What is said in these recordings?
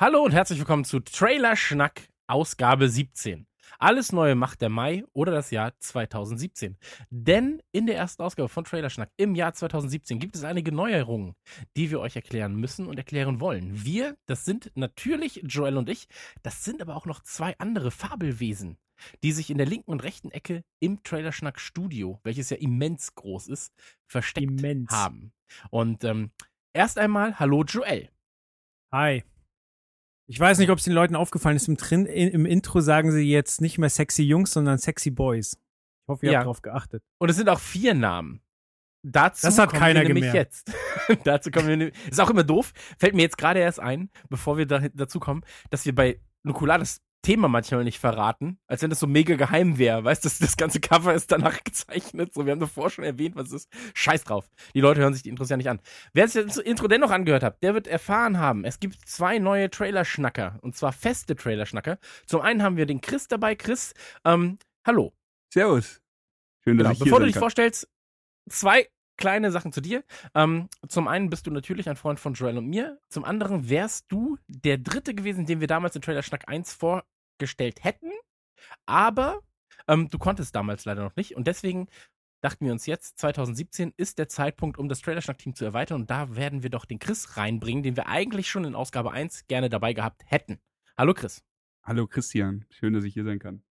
Hallo und herzlich willkommen zu Trailer Schnack, Ausgabe 17. Alles Neue macht der Mai oder das Jahr 2017. Denn in der ersten Ausgabe von Trailer Schnack im Jahr 2017 gibt es einige Neuerungen, die wir euch erklären müssen und erklären wollen. Wir, das sind natürlich Joel und ich, das sind aber auch noch zwei andere Fabelwesen, die sich in der linken und rechten Ecke im Trailer Schnack Studio, welches ja immens groß ist, versteckt Immens. haben. Und ähm, erst einmal, hallo Joel. Hi. Ich weiß nicht, ob es den Leuten aufgefallen ist. Im, Trin in, Im Intro sagen sie jetzt nicht mehr sexy Jungs, sondern sexy Boys. Ich hoffe, ihr Ja. habt darauf geachtet. Und es sind auch vier Namen. Dazu Das hat kommen keiner wir nämlich gemerkt. jetzt. Dazu kommen wir nämlich, ist auch immer doof, fällt mir jetzt gerade erst ein, bevor wir da, dazu kommen, dass wir bei Nukular das Thema manchmal nicht verraten, als wenn das so mega geheim wäre. Weißt du, das, das ganze Cover ist danach gezeichnet. So, wir haben davor schon erwähnt, was es ist. Scheiß drauf. Die Leute hören sich die Intros ja nicht an. Wer sich das Intro dennoch angehört hat, der wird erfahren haben, es gibt zwei neue Trailer-Schnacker. Und zwar feste Trailer-Schnacker. Zum einen haben wir den Chris dabei. Chris, ähm, hallo. Servus. Schön, dass Genau, ich hier bevor du dich kann. vorstellst, zwei kleine Sachen zu dir. Ähm, zum einen bist du natürlich ein Freund von Joel und mir. Zum anderen wärst du der dritte gewesen, den wir damals in Trailer Schnack 1 vorgestellt hätten. Aber ähm, du konntest damals leider noch nicht. Und deswegen dachten wir uns jetzt, 2017 ist der Zeitpunkt, um das Trailer Schnack Team zu erweitern. Und da werden wir doch den Chris reinbringen, den wir eigentlich schon in Ausgabe 1 gerne dabei gehabt hätten. Hallo Chris. Hallo Christian. Schön, dass ich hier sein kann.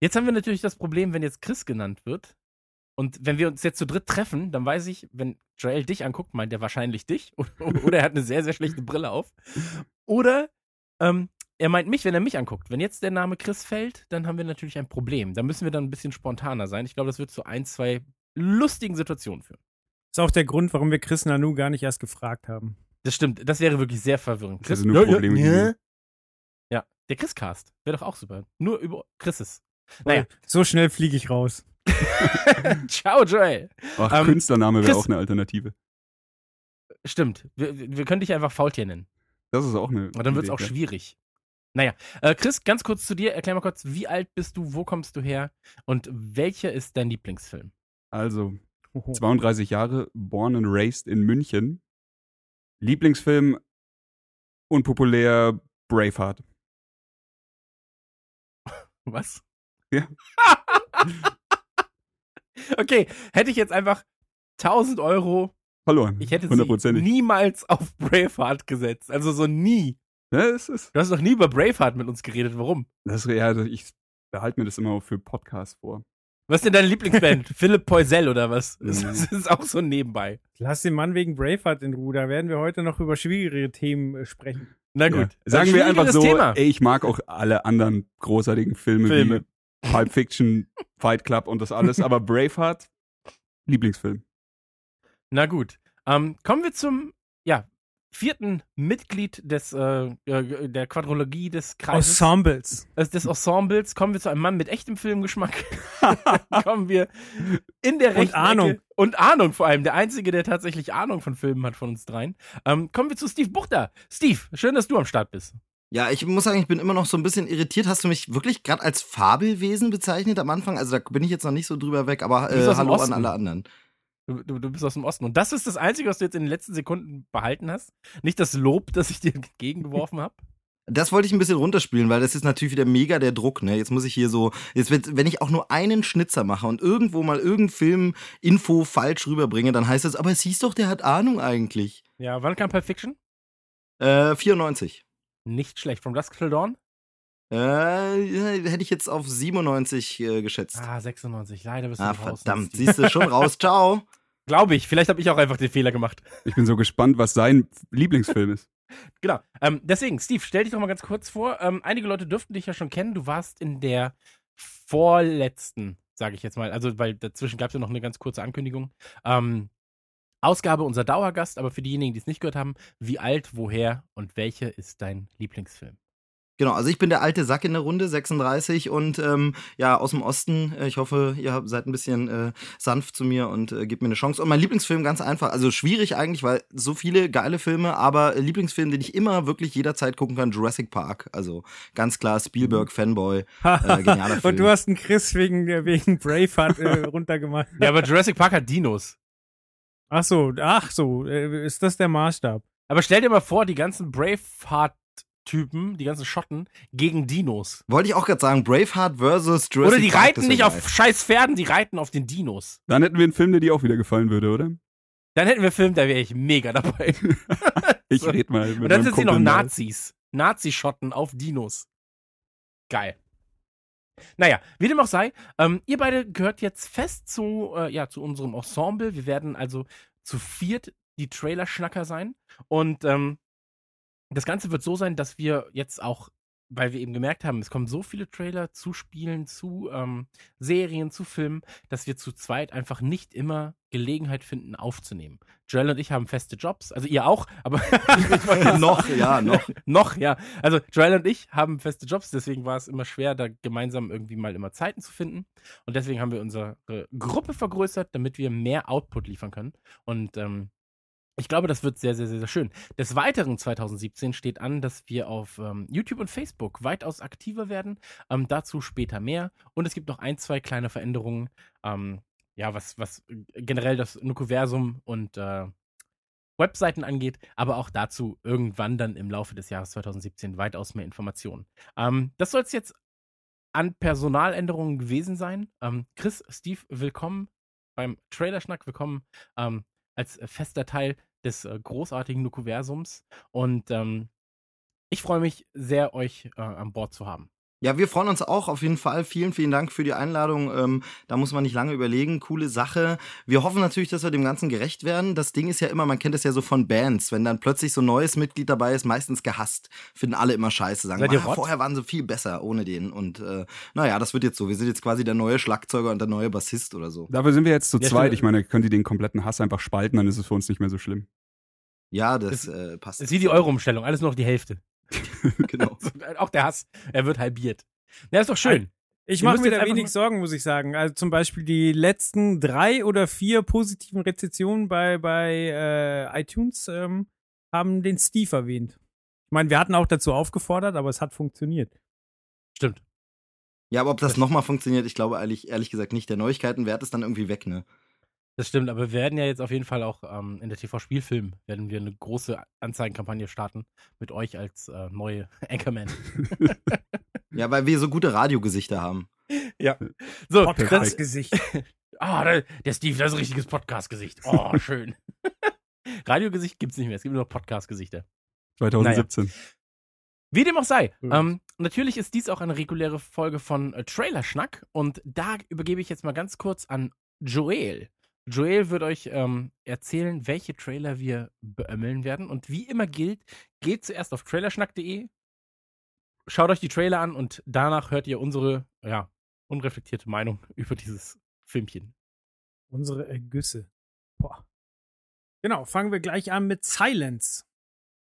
Jetzt haben wir natürlich das Problem, wenn jetzt Chris genannt wird. Und wenn wir uns jetzt zu dritt treffen, dann weiß ich, wenn Joel dich anguckt, meint er wahrscheinlich dich. Oder er hat eine sehr, sehr schlechte Brille auf. Oder ähm, er meint mich, wenn er mich anguckt. Wenn jetzt der Name Chris fällt, dann haben wir natürlich ein Problem. Da müssen wir dann ein bisschen spontaner sein. Ich glaube, das wird zu ein, zwei lustigen Situationen führen. Ist auch der Grund, warum wir Chris Nanu gar nicht erst gefragt haben. Das stimmt. Das wäre wirklich sehr verwirrend. Das hätte nur Probleme gegeben. Ja, der Chris-Cast wäre doch auch super. Nur über Chrises. Naja. So schnell fliege ich raus. Ciao, Joel. Ach, Ähm, Künstlername wäre Chris- auch eine Alternative. Stimmt. Wir, wir können dich einfach Faultier nennen. Das ist auch eine. Und dann wird es auch ja. schwierig. Naja, äh, Chris, ganz kurz zu dir. Erklär mal kurz, wie alt bist du, wo kommst du her und welcher ist dein Lieblingsfilm? Also, Hoho. 32 Jahre, born and raised in München. Lieblingsfilm, unpopulär, Braveheart. Was? Ja. okay, hätte ich jetzt einfach 1000 Euro, Verloren. ich hätte sie niemals auf Braveheart gesetzt. Also so nie. Ja, das ist, Du hast noch nie über Braveheart mit uns geredet. Warum? das ist, ja, also ich behalte mir das immer für Podcasts vor. Was ist denn deine Lieblingsband? Philipp Poisel oder was? Das, Mhm. das ist auch so nebenbei. Lass den Mann wegen Braveheart in Ruhe. Da werden wir heute noch über schwierigere Themen äh, sprechen. Na Ja. gut. Sagen wir einfach so, ey, ich mag auch alle anderen großartigen Filme, Filme. wie Pulp Fiction, Fight Club und das alles, aber Braveheart, Lieblingsfilm. Na gut. Ähm, kommen wir zum ja, vierten Mitglied des, äh, der Quadrologie des Kreises. Ensembles. äh, des Ensembles. Kommen wir zu einem Mann mit echtem Filmgeschmack. kommen wir in der rechten Ahnung. Ecke, und Ahnung vor allem. Der Einzige, der tatsächlich Ahnung von Filmen hat von uns dreien. Ähm, kommen wir zu Steve Buchter. Steve, schön, dass du am Start bist. Ja, ich muss sagen, ich bin immer noch so ein bisschen irritiert. Hast du mich wirklich gerade als Fabelwesen bezeichnet am Anfang? Also da bin ich jetzt noch nicht so drüber weg, aber äh, hallo Osten. an alle anderen. Du, du, du bist aus dem Osten. Und das ist das Einzige, was du jetzt in den letzten Sekunden behalten hast. Nicht das Lob, das ich dir entgegengeworfen habe. Das wollte ich ein bisschen runterspielen, weil das ist natürlich wieder mega der Druck, ne? Jetzt muss ich hier so, jetzt wird, wenn ich auch nur einen Schnitzer mache und irgendwo mal irgendein Film-Info falsch rüberbringe, dann heißt das, aber es hieß doch, der hat Ahnung eigentlich. Ja, wann kam Pulp Fiction? Äh, 94. Nicht schlecht. From Dusk Till Dawn? Äh, hätte ich jetzt auf 97 äh, geschätzt. Ah, 96. Leider bist du Ah, verdammt. Siehst du schon raus. Ciao. Glaube ich. Vielleicht habe ich auch einfach den Fehler gemacht. Ich bin so gespannt, was sein Lieblingsfilm ist. Genau. Ähm, deswegen, Steve, stell dich doch mal ganz kurz vor. Ähm, einige Leute dürften dich ja schon kennen. Du warst in der vorletzten, sage ich jetzt mal, also weil dazwischen gab es ja noch eine ganz kurze Ankündigung. Ähm, Ausgabe unser Dauergast, aber für diejenigen, die es nicht gehört haben, wie alt, woher und welche ist dein Lieblingsfilm? Genau, also ich bin der alte Sack in der Runde, 36 und ähm, ja, aus dem Osten. Äh, Ich hoffe, ihr habt- seid ein bisschen äh, sanft zu mir und äh, gebt mir eine Chance. Und mein Lieblingsfilm ganz einfach, also schwierig eigentlich, weil so viele geile Filme, aber äh, Lieblingsfilm, den ich immer wirklich jederzeit gucken kann, Jurassic Park. Also ganz klar Spielberg, Fanboy, äh, genialer Film. Und du hast einen Chris wegen, wegen Braveheart äh, runtergemacht. Ja, aber Jurassic Park hat Dinos. Ach so, ach so, äh, ist das der Maßstab? Aber stell dir mal vor, die ganzen Braveheart-Typen, die ganzen Schotten, gegen Dinos. Wollte ich auch gerade sagen, Braveheart versus Jurassic Oder die Park, reiten nicht auf scheiß Pferden, die reiten auf den Dinos. Dann hätten wir einen Film, der dir auch wieder gefallen würde, oder? Dann hätten wir einen Film, da wäre ich mega dabei. Ich So. red mal mit Und dann sind sie noch. Nazis. Nazi-Schotten auf Dinos. Geil. Naja, wie dem auch sei, ähm, ihr beide gehört jetzt fest zu, äh, ja, zu unserem Ensemble. Wir werden also zu viert die Trailer-Schnacker sein. Und ähm, das Ganze wird so sein, dass wir jetzt auch, weil wir eben gemerkt haben, es kommen so viele Trailer zu Spielen, zu ähm, Serien, zu Filmen, dass wir zu zweit einfach nicht immer Gelegenheit finden, aufzunehmen. Joel und ich haben feste Jobs, also ihr auch, aber noch, ja, noch. noch, ja. Also Joel und ich haben feste Jobs, deswegen war es immer schwer, da gemeinsam irgendwie mal immer Zeiten zu finden. Und deswegen haben wir unsere Gruppe vergrößert, damit wir mehr Output liefern können. Und ähm, ich glaube, das wird sehr, sehr, sehr, sehr schön. Des Weiteren 2017 steht an, dass wir auf ähm, YouTube und Facebook weitaus aktiver werden. Ähm, dazu später mehr. Und es gibt noch ein, zwei kleine Veränderungen. Ähm, ja, was, was generell das Nukuversum und äh, Webseiten angeht, aber auch dazu irgendwann dann im Laufe des Jahres 2017 weitaus mehr Informationen. Ähm, das soll es jetzt an Personaländerungen gewesen sein. Ähm, Chris, Steve, willkommen beim Trailerschnack, willkommen ähm, als fester Teil des äh, großartigen Nukuversums und ähm, ich freue mich sehr, euch äh, an Bord zu haben. Ja, wir freuen uns auch auf jeden Fall. Vielen, vielen Dank für die Einladung. Ähm, da muss man nicht lange überlegen. Coole Sache. Wir hoffen natürlich, dass wir dem Ganzen gerecht werden. Das Ding ist ja immer, man kennt es ja so von Bands, wenn dann plötzlich so ein neues Mitglied dabei ist, meistens gehasst. Finden alle immer scheiße. Sagen, ihr "Ah, Rott?" vorher waren sie viel besser ohne den. Und äh, naja, das wird jetzt so. Wir sind jetzt quasi der neue Schlagzeuger und der neue Bassist oder so. Dafür sind wir jetzt zu Ja, zweit. Ich meine, könnt ihr den kompletten Hass einfach spalten, dann ist es für uns nicht mehr so schlimm. Ja, das Das- äh, passt. Das ist wie die Euro-Umstellung, alles nur noch die Hälfte. genau. auch der Hass, er wird halbiert. Ja, ist doch schön. Ich mache mir da wenig mal- Sorgen, muss ich sagen. Also zum Beispiel die letzten drei oder vier positiven Rezensionen bei, bei äh, iTunes ähm, haben den Steve erwähnt. Ich meine, wir hatten auch dazu aufgefordert, aber es hat funktioniert. Stimmt. Ja, aber ob das Das- nochmal funktioniert, ich glaube ehrlich, ehrlich gesagt nicht. Der Neuigkeitenwert ist dann irgendwie weg, ne? Das stimmt, aber wir werden ja jetzt auf jeden Fall auch ähm, in der TV-Spielfilm werden wir eine große Anzeigenkampagne starten mit euch als äh, neue Anchorman. Ja, weil wir so gute Radiogesichter haben. So, das, Podcast-Gesicht. ah, der, der Steve, das ist ein richtiges Podcast-Gesicht. Oh, schön. Radiogesicht gibt's nicht mehr, es gibt nur noch Podcast-Gesichter. 2017. Wie dem auch sei. Mhm. Ähm, natürlich ist dies auch eine reguläre Folge von äh, Trailerschnack und da übergebe ich jetzt mal ganz kurz an Joel. Joel wird euch ähm, erzählen, welche Trailer wir beömmeln werden. Und wie immer gilt, geht zuerst auf trailerschnack.de, schaut euch die Trailer an und danach hört ihr unsere, ja, unreflektierte Meinung über dieses Filmchen. Unsere Ergüsse. Boah. Genau, fangen wir gleich an mit Silence.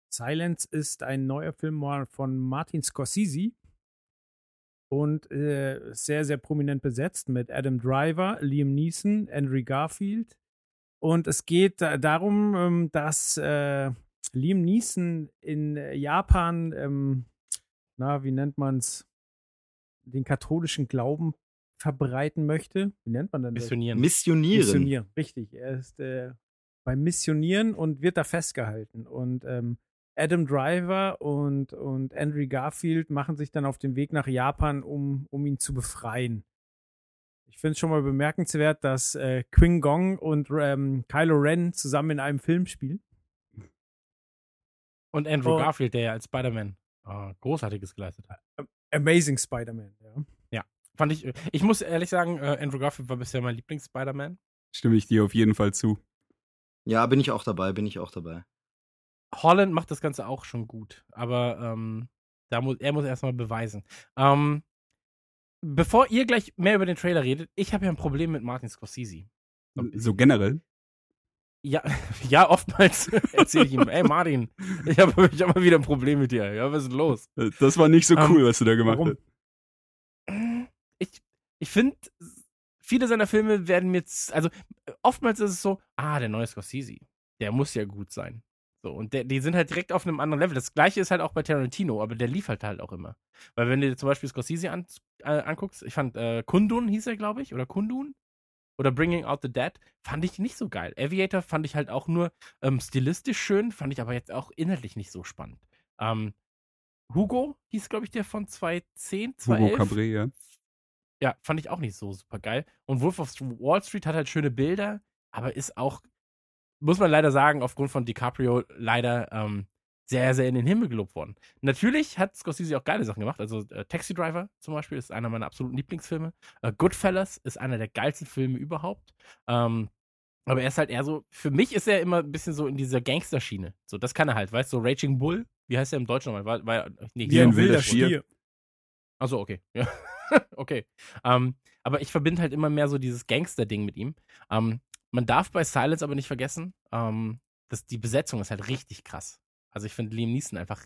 Silence ist ein neuer Film von Martin Scorsese und äh, sehr, sehr prominent besetzt mit Adam Driver, Liam Neeson, Andrew Garfield. Und es geht da darum, ähm, dass äh, Liam Neeson in Japan, ähm, na, wie nennt man es, den katholischen Glauben verbreiten möchte. Wie nennt man denn das? Missionieren. Missionieren. Missionieren, richtig. Er ist äh, beim Missionieren und wird da festgehalten. Und ähm, Adam Driver und, und Andrew Garfield machen sich dann auf den Weg nach Japan, um, um ihn zu befreien. Ich finde es schon mal bemerkenswert, dass äh, Quing Gong und ähm, Kylo Ren zusammen in einem Film spielen. Und Andrew Oh. Garfield, der ja als Spider-Man äh, Großartiges geleistet hat. Amazing Spider-Man, ja. Fand ich, ich muss ehrlich sagen, äh, Andrew Garfield war bisher mein Lieblings-Spider-Man. Stimme ich dir auf jeden Fall zu. Ja, bin ich auch dabei, bin ich auch dabei. Holland macht das Ganze auch schon gut, aber ähm, da muss, er muss erstmal beweisen. Ähm, bevor ihr gleich mehr über den Trailer redet, ich habe ja ein Problem mit Martin Scorsese. So generell. Ja, ja, oftmals erzähle ich ihm, ey Martin, ich habe ich hab mal wieder ein Problem mit dir. Ja, was ist los? Äh, Das war nicht so Ähm, cool, was du da gemacht warum? hast. Ich, ich finde, viele seiner Filme werden mir, also oftmals ist es so, ah, der neue Scorsese, der muss ja gut sein. So, und der, die sind halt direkt auf einem anderen Level. Das gleiche ist halt auch bei Tarantino, aber der liefert halt auch immer. Weil wenn du dir zum Beispiel Scorsese an, äh, anguckst, ich fand äh, Kundun hieß er, glaube ich, oder Kundun oder Bringing Out the Dead, fand ich nicht so geil. Aviator fand ich halt auch nur ähm, stilistisch schön, fand ich aber jetzt auch inhaltlich nicht so spannend. Ähm, Hugo hieß, glaube ich, der von 2010, Hugo 2011. Cabret, ja. Ja, fand ich auch nicht so super geil. Und Wolf of Wall Street hat halt schöne Bilder, aber ist auch, muss man leider sagen, aufgrund von DiCaprio leider ähm, sehr, sehr in den Himmel gelobt worden. Natürlich hat Scorsese auch geile Sachen gemacht. Also äh, Taxi Driver zum Beispiel ist einer meiner absoluten Lieblingsfilme. Äh, Goodfellas ist einer der geilsten Filme überhaupt. Ähm, aber er ist halt eher so, für mich ist er immer ein bisschen so in dieser Gangsterschiene. So, das kann er halt, weißt du, so Raging Bull, wie heißt er im Deutschen nochmal? War, war, nee, Wie ein wilder. Stier. Achso, okay. Ja. okay. Ähm, aber ich verbinde halt immer mehr so dieses Gangster-Ding mit ihm. Ähm, man darf bei Silence aber nicht vergessen, ähm, dass die Besetzung ist halt richtig krass. Also ich finde Liam Neeson einfach,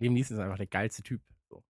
Liam Neeson ist einfach der geilste Typ. So.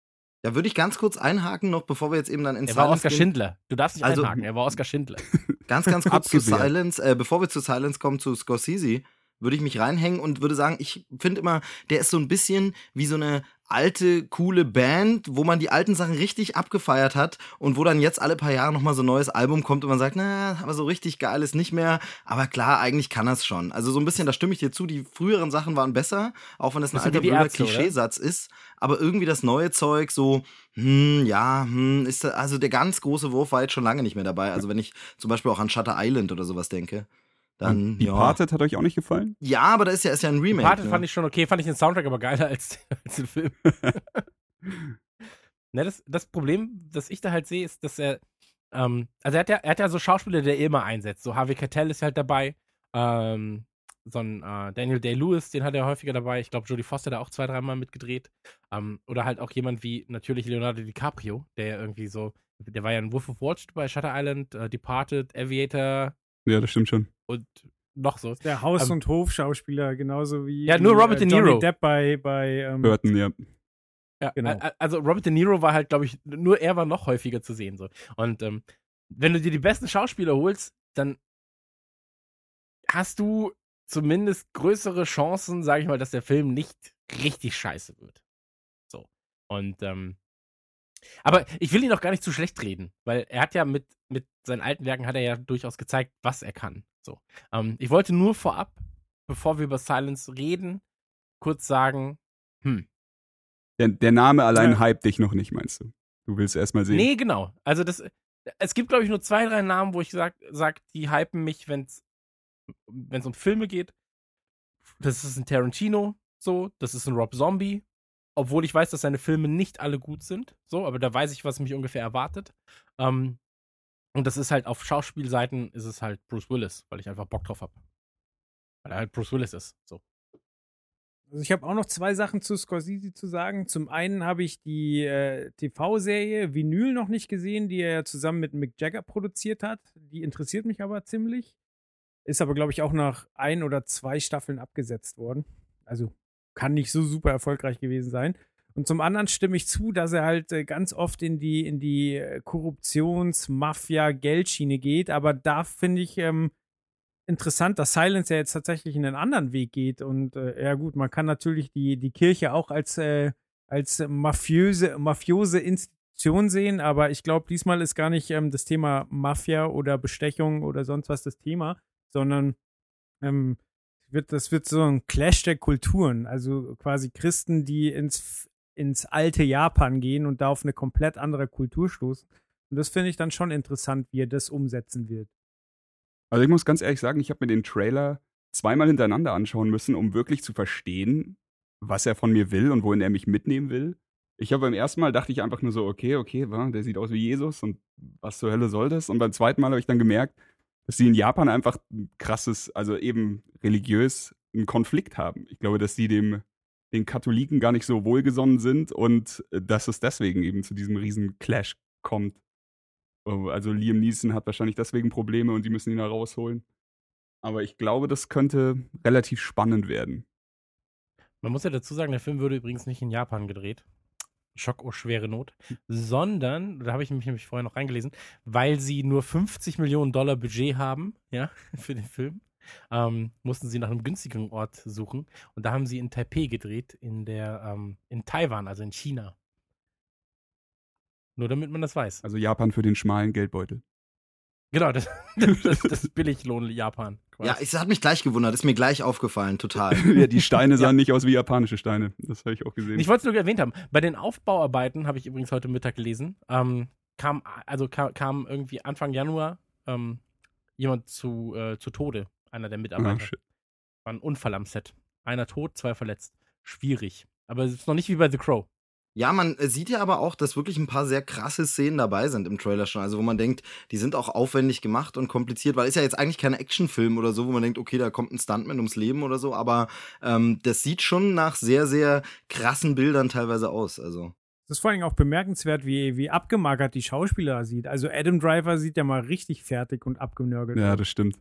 Da würde ich ganz kurz einhaken, noch bevor wir jetzt eben dann ins Er war Oskar Schindler. Du darfst nicht Also- einhaken, er war Oskar Schindler. Ganz, ganz kurz zu. Silence. Äh, bevor wir zu Silence kommen, zu Scorsese, würde ich mich reinhängen und würde sagen, ich finde immer, der ist so ein bisschen wie so eine alte, coole Band, wo man die alten Sachen richtig abgefeiert hat und wo dann jetzt alle paar Jahre nochmal so ein neues Album kommt und man sagt, na, aber so richtig geil ist nicht mehr. Aber klar, eigentlich kann es schon. Also so ein bisschen, da stimme ich dir zu, die früheren Sachen waren besser, auch wenn das ein Bisschen alter blöder Ärzte, oder? Klischeesatz ist. Aber irgendwie das neue Zeug so, hm, ja, hm, ist da, also der ganz große Wurf war jetzt schon lange nicht mehr dabei. Also wenn ich zum Beispiel auch an Shutter Island oder sowas denke, dann, ja. Departed hat euch auch nicht gefallen? Ja, aber da ist ja, ist ja ein Remake. Parted ne? fand ich schon okay, fand ich den Soundtrack aber geiler als, als den Film. ne, das, das Problem, das ich da halt sehe, ist, dass er, ähm, also er hat, ja, er hat ja so Schauspieler, der er immer einsetzt. So Harvey Keitel ist halt dabei, ähm, so ein äh, Daniel Day-Lewis, den hat er häufiger dabei. Ich glaube, Jodie Foster da auch zwei, dreimal mitgedreht. Ähm, oder halt auch jemand wie natürlich Leonardo DiCaprio, der ja irgendwie so, der war ja in Wolf of Wall Street bei Shutter Island, äh, Departed, Aviator Ja, das stimmt schon. und noch so. Der Haus- Ähm, und Hofschauspieler, genauso wie Ja, nur Robert äh, De Niro. Depp bei, bei ähm, Burton, ja. Ja, Genau. also Robert De Niro war halt, glaube ich, nur er war noch häufiger zu sehen. So. Und ähm, wenn du dir die besten Schauspieler holst, dann hast du zumindest größere Chancen, sage ich mal, dass der Film nicht richtig scheiße wird. So. Und ähm, aber ich will ihn auch gar nicht zu schlecht reden, weil er hat ja mit, mit seinen alten Werken hat er ja durchaus gezeigt, was er kann. So. Ähm, ich wollte nur vorab, bevor wir über Silence reden, kurz sagen, hm, Der, der Name allein Ja. hypt dich noch nicht, meinst du? Du willst erst mal sehen. Nee, genau. Also das, es gibt, glaube ich, nur zwei, drei Namen, wo ich sag, sag die hypen mich, wenn es um Filme geht. Das ist ein Tarantino, so, das ist ein Rob Zombie, obwohl ich weiß, dass seine Filme nicht alle gut sind, so, aber da weiß ich, was mich ungefähr erwartet. Ähm, und das ist halt auf Schauspielseiten ist es halt Bruce Willis, weil ich einfach Bock drauf habe. Weil er halt Bruce Willis ist, so. Also ich habe auch noch zwei Sachen zu Scorsese zu sagen. Zum einen habe ich die äh, TV-Serie Vinyl noch nicht gesehen, die er zusammen mit Mick Jagger produziert hat. Die interessiert mich aber ziemlich. Ist aber, glaube ich, auch nach ein oder zwei Staffeln abgesetzt worden. Also kann nicht so super erfolgreich gewesen sein. Und zum anderen stimme ich zu, dass er halt äh, ganz oft in die, in die äh, Korruptions-Mafia-Geldschiene geht. Aber da finde ich, ähm, interessant, dass Silence ja jetzt tatsächlich in einen anderen Weg geht. Und äh, ja gut, man kann natürlich die, die Kirche auch als, äh, als mafiöse, mafiose Institution sehen, aber ich glaube, diesmal ist gar nicht ähm, das Thema Mafia oder Bestechung oder sonst was das Thema, sondern ähm, wird, das wird so ein Clash der Kulturen. Also quasi Christen, die ins, ins alte Japan gehen und da auf eine komplett andere Kultur stoßen. Und das finde ich dann schon interessant, wie er das umsetzen wird. Also ich muss ganz ehrlich sagen, ich habe mir den Trailer zweimal hintereinander anschauen müssen, um wirklich zu verstehen, was er von mir will und wohin er mich mitnehmen will. Ich habe beim ersten Mal dachte ich einfach nur so, okay, okay, der sieht aus wie Jesus und was zur Hölle soll das? Und beim zweiten Mal habe ich dann gemerkt, dass sie in Japan einfach ein krasses, also eben religiös einen Konflikt haben. Ich glaube, dass sie dem den Katholiken gar nicht so wohlgesonnen sind und äh, dass es deswegen eben zu diesem riesen Clash kommt. Oh, Also Liam Neeson hat wahrscheinlich deswegen Probleme und die müssen ihn da rausholen. Aber ich glaube, das könnte relativ spannend werden. Man muss ja dazu sagen, der Film wurde übrigens nicht in Japan gedreht. Schock, oh schwere Not. Sondern, da habe ich mich nämlich vorher noch reingelesen, weil sie nur 50 Millionen Dollar Budget haben, ja, für den Film, ähm, mussten sie nach einem günstigeren Ort suchen. Und da haben sie in Taipei gedreht, in der, ähm, in Taiwan, also in China. Nur damit man das weiß. Also Japan für den schmalen Geldbeutel. Genau, das, das, das Billiglohn Japan. Quasi. Ja, es hat mich gleich gewundert, ist mir gleich aufgefallen, total. ja, die Steine sahen nicht aus wie japanische Steine. Das habe ich auch gesehen. Ich wollte es nur erwähnt haben. Bei den Aufbauarbeiten, habe ich übrigens heute Mittag gelesen, ähm, kam, also kam, kam irgendwie Anfang Januar ähm, jemand zu, äh, zu Tode, einer der Ah, Mitarbeiter. shit. War ein Unfall am Set. Einer tot, zwei verletzt. Schwierig. Aber es ist noch nicht wie bei The Crow. Ja, man äh, sieht ja aber auch, dass wirklich ein paar sehr krasse Szenen dabei sind im Trailer schon. Also wo man denkt, die sind auch aufwendig gemacht und kompliziert, weil ist ja jetzt eigentlich kein Actionfilm oder so, wo man denkt, okay, da kommt ein Stuntman ums Leben oder so, aber ähm, das sieht schon nach sehr, sehr krassen Bildern teilweise aus. Also Das ist vor allem auch bemerkenswert, wie, wie abgemagert die Schauspieler sieht. Also Adam Driver sieht ja mal richtig fertig und abgenörgelt Ja, das stimmt.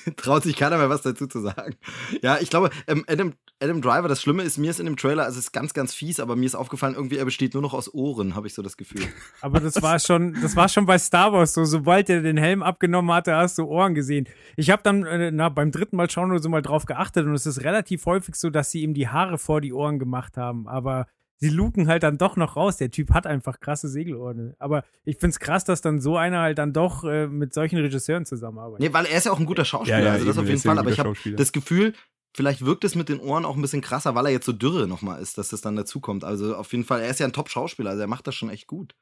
traut sich keiner mehr was dazu zu sagen. Ja, ich glaube, ähm, Adam, Adam Driver, das Schlimme ist, mir ist in dem Trailer, also es ist ganz, ganz fies, aber mir ist aufgefallen, irgendwie er besteht nur noch aus Ohren, habe ich so das Gefühl. Aber das war schon, das war schon bei Star Wars so. Sobald er den Helm abgenommen hatte, hast du Ohren gesehen. Ich habe dann äh, na, beim dritten Mal schauen oder so mal drauf geachtet und es ist relativ häufig so, dass sie ihm die Haare vor die Ohren gemacht haben. Aber sie luken halt dann doch noch raus. Der Typ hat einfach krasse Segelohren. Aber ich find's krass, dass dann so einer halt dann doch äh, mit solchen Regisseuren zusammenarbeitet. Nee, weil er ist ja auch ein guter Schauspieler, Ja, ja, also das eben, auf jeden ja Fall, aber ich habe das Gefühl, vielleicht wirkt es mit den Ohren auch ein bisschen krasser, weil er jetzt so dürre nochmal ist, dass das dann dazukommt. Also auf jeden Fall, er ist ja ein Top-Schauspieler, also er macht das schon echt gut.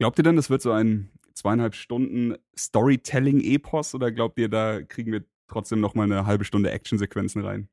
Glaubt ihr denn, das wird so ein zweieinhalb Stunden Storytelling-Epos oder glaubt ihr, da kriegen wir trotzdem noch mal eine halbe Stunde Actionsequenzen rein?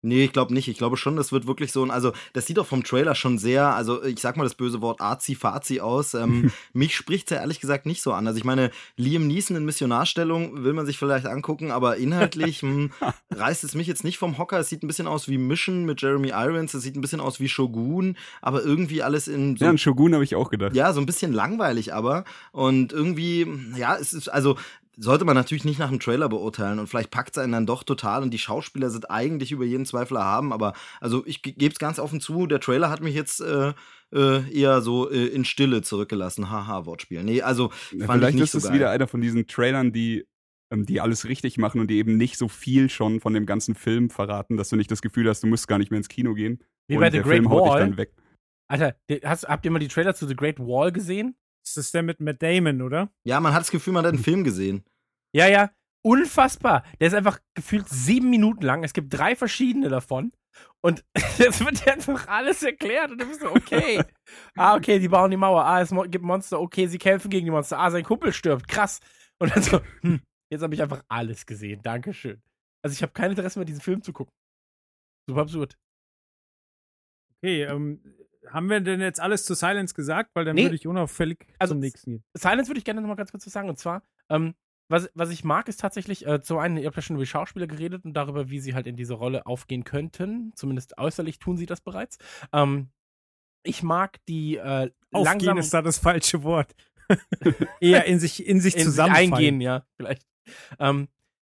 Nee, ich glaube nicht. Ich glaube schon, das wird wirklich so ein, also das sieht auch vom Trailer schon sehr, also ich sag mal das böse Wort Azi-Fazi aus. Ähm, mich spricht's ja ehrlich gesagt nicht so an. Also ich meine, Liam Neeson in Missionarstellung will man sich vielleicht angucken, aber inhaltlich hm, reißt es mich jetzt nicht vom Hocker. Es sieht ein bisschen aus wie Mission mit Jeremy Irons, es sieht ein bisschen aus wie Shogun, aber irgendwie alles in so Ja, an Shogun habe ich auch gedacht. ja, so ein bisschen langweilig aber. Und irgendwie, ja, es ist, also sollte man natürlich nicht nach dem Trailer beurteilen und vielleicht packt es einen dann doch total und die Schauspieler sind eigentlich über jeden Zweifel erhaben, aber also ich gebe es ganz offen zu, der Trailer hat mich jetzt äh, äh, eher so äh, in Stille zurückgelassen. Haha, Wortspiel. Nee, also Ja, fand Vielleicht ich nicht ist so es geil. wieder einer von diesen Trailern, die, ähm, die alles richtig machen und die eben nicht so viel schon von dem ganzen Film verraten, dass du nicht das Gefühl hast, du musst gar nicht mehr ins Kino gehen. Wie und bei The der Great Film haut dich Wall. dann weg. Alter, hast, habt ihr mal die Trailer zu The Great Wall gesehen? Das ist der mit Matt Damon, oder? Ja, man hat das Gefühl, man hat einen Film gesehen. Ja, ja. Unfassbar. Der ist einfach gefühlt sieben Minuten lang. Es gibt drei verschiedene davon. Und jetzt wird dir einfach alles erklärt. Und du bist so, okay. ah, okay, die bauen die Mauer. Ah, es gibt Monster. Okay, sie kämpfen gegen die Monster. Ah, sein Kumpel stirbt. Krass. Und dann so, hm, jetzt habe ich einfach alles gesehen. Dankeschön. Also ich habe kein Interesse mehr, diesen Film zu gucken. Super absurd. Okay, ähm, haben wir denn jetzt alles zu Silence gesagt? Weil dann Nee. würde ich unauffällig Also, zum nächsten gehen. Silence würde ich gerne noch mal ganz kurz was sagen. Und zwar, ähm, was, was ich mag, ist tatsächlich, äh, zum einen, ihr habt ja schon über die Schauspieler geredet und darüber, wie sie halt in diese Rolle aufgehen könnten. Zumindest äußerlich tun sie das bereits. Ähm, ich mag die äh, Aufgehen ist da das falsche Wort. Eher in sich, in sich in sich zusammenfallen. eingehen, ja, vielleicht. Ähm,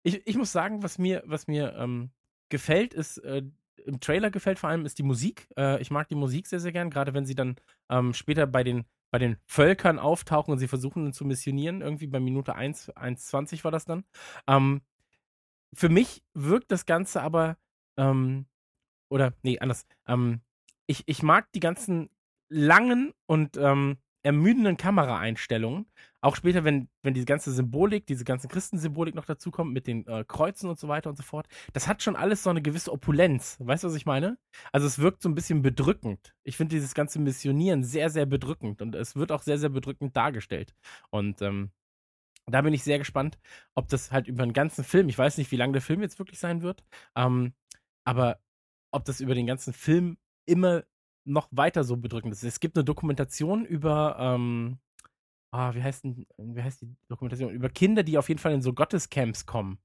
ich, ich muss sagen, was mir, was mir ähm, gefällt, ist, äh, im Trailer gefällt vor allem, ist die Musik. Äh, ich mag die Musik sehr, sehr gern, gerade wenn sie dann ähm, später bei den, bei den Völkern auftauchen und sie versuchen zu missionieren. Irgendwie bei Minute 1, 1,20 war das dann. Ähm, für mich wirkt das Ganze aber, ähm, oder, nee, anders. Ähm, ich, ich mag die ganzen langen und ähm, ermüdenden Kameraeinstellungen. Auch später, wenn, wenn diese ganze Symbolik, diese ganze Christensymbolik noch dazukommt mit den äh, Kreuzen und so weiter und so fort. Das hat schon alles so eine gewisse Opulenz. Weißt du, was ich meine? Also es wirkt so ein bisschen bedrückend. Ich finde dieses ganze Missionieren sehr, sehr bedrückend und es wird auch sehr, sehr bedrückend dargestellt. Und ähm, da bin ich sehr gespannt, ob das halt über den ganzen Film, ich weiß nicht, wie lang der Film jetzt wirklich sein wird, ähm, aber ob das über den ganzen Film immer noch weiter so bedrückend ist. Es gibt eine Dokumentation über, ähm, ah, wie heißt denn, wie heißt die Dokumentation? Über Kinder, die auf jeden Fall in so Gottescamps kommen,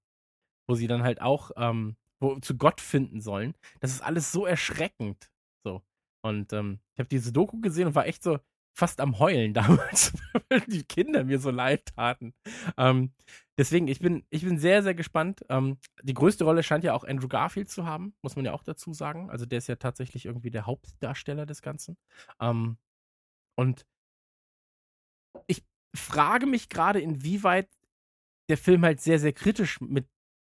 wo sie dann halt auch, ähm, wo, zu Gott finden sollen. Das ist alles so erschreckend. So. Und ähm, ich habe diese Doku gesehen und war echt so, fast am Heulen damals, weil die Kinder mir so leid taten. Ähm, deswegen, ich bin, ich bin sehr, sehr gespannt. Ähm, die größte Rolle scheint ja auch Andrew Garfield zu haben, muss man ja auch dazu sagen. Also der ist ja tatsächlich irgendwie der Hauptdarsteller des Ganzen. Ähm, und ich frage mich gerade, inwieweit der Film halt sehr, sehr kritisch mit,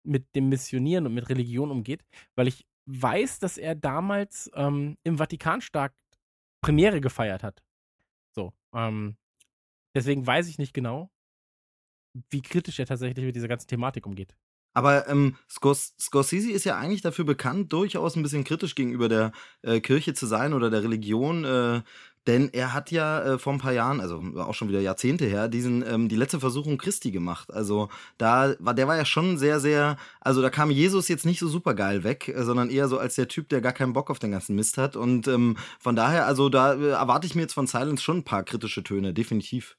mit dem Missionieren und mit Religion umgeht, weil ich weiß, dass er damals ähm, im Vatikanstaat Premiere gefeiert hat. Ähm, deswegen weiß ich nicht genau, wie kritisch er tatsächlich mit dieser ganzen Thematik umgeht. Aber ähm, Scors Scorsese ist ja eigentlich dafür bekannt, durchaus ein bisschen kritisch gegenüber der äh, Kirche zu sein oder der Religion. Äh, denn er hat ja äh, vor ein paar Jahren, also auch schon wieder Jahrzehnte her, diesen ähm, die letzte Versuchung Christi gemacht. Also da war der war ja schon sehr sehr, also da kam Jesus jetzt nicht so super geil weg, äh, sondern eher so als der Typ, der gar keinen Bock auf den ganzen Mist hat. Und ähm, von daher, also da äh, erwarte ich mir jetzt von Silence schon ein paar kritische Töne, definitiv.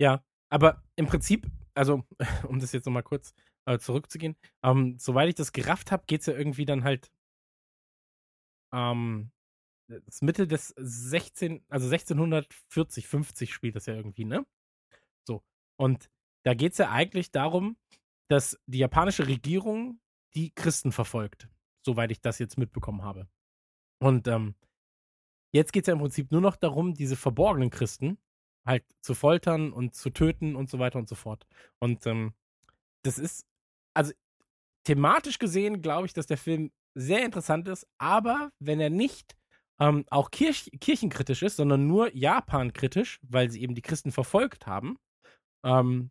Ja, aber im Prinzip, also um das jetzt nochmal kurz äh, zurückzugehen, ähm, soweit ich das gerafft habe, geht es ja irgendwie dann halt ähm, das Mitte des 16, also 1640, 50 spielt das ja irgendwie, ne? So. Und da geht es ja eigentlich darum, dass die japanische Regierung die Christen verfolgt, soweit ich das jetzt mitbekommen habe. Und ähm, jetzt geht es ja im Prinzip nur noch darum, diese verborgenen Christen halt zu foltern und zu töten und so weiter und so fort. Und ähm, das ist, also thematisch gesehen glaube ich, dass der Film sehr interessant ist, aber wenn er nicht ähm, auch kirch kirchenkritisch ist, sondern nur Japan-kritisch, weil sie eben die Christen verfolgt haben, ähm,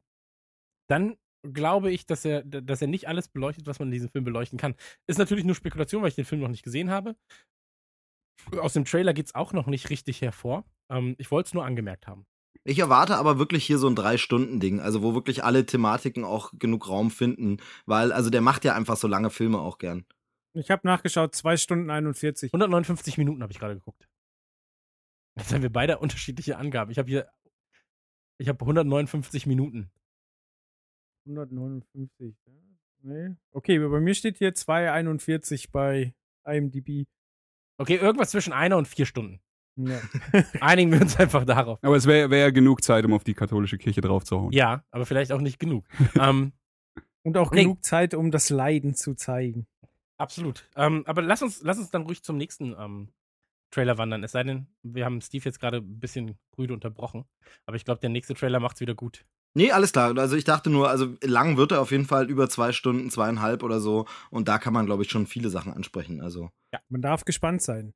dann glaube ich, dass er, dass er nicht alles beleuchtet, was man in diesem Film beleuchten kann. Ist natürlich nur Spekulation, weil ich den Film noch nicht gesehen habe. Aus dem Trailer geht es auch noch nicht richtig hervor. Ähm, ich wollte es nur angemerkt haben. Ich erwarte aber wirklich hier so ein Drei-Stunden-Ding, also wo wirklich alle Thematiken auch genug Raum finden, weil, also der macht ja einfach so lange Filme auch gern. Ich habe nachgeschaut, 2 Stunden 41. 159 Minuten habe ich gerade geguckt. Jetzt haben wir beide unterschiedliche Angaben. Ich habe hier, ich habe 159 Minuten. 159, nee. Okay, bei mir steht hier 2,41 bei IMDb. Okay, irgendwas zwischen einer und vier Stunden. Ja. Einigen wir uns einfach darauf. Aber es wäre wär ja genug Zeit, um auf die katholische Kirche draufzuhauen. Ja, aber vielleicht auch nicht genug. ähm, Und auch Nee. genug Zeit, um das Leiden zu zeigen. Absolut. Ähm, aber lass uns, lass uns dann ruhig zum nächsten ähm, Trailer wandern. Es sei denn, wir haben Steve jetzt gerade ein bisschen rüde unterbrochen. Aber ich glaube, der nächste Trailer macht's wieder gut. Nee, alles klar. Also ich dachte nur, also lang wird er auf jeden Fall über zwei Stunden, zweieinhalb oder so. Und da kann man, glaube ich, schon viele Sachen ansprechen. Also. Man darf gespannt sein.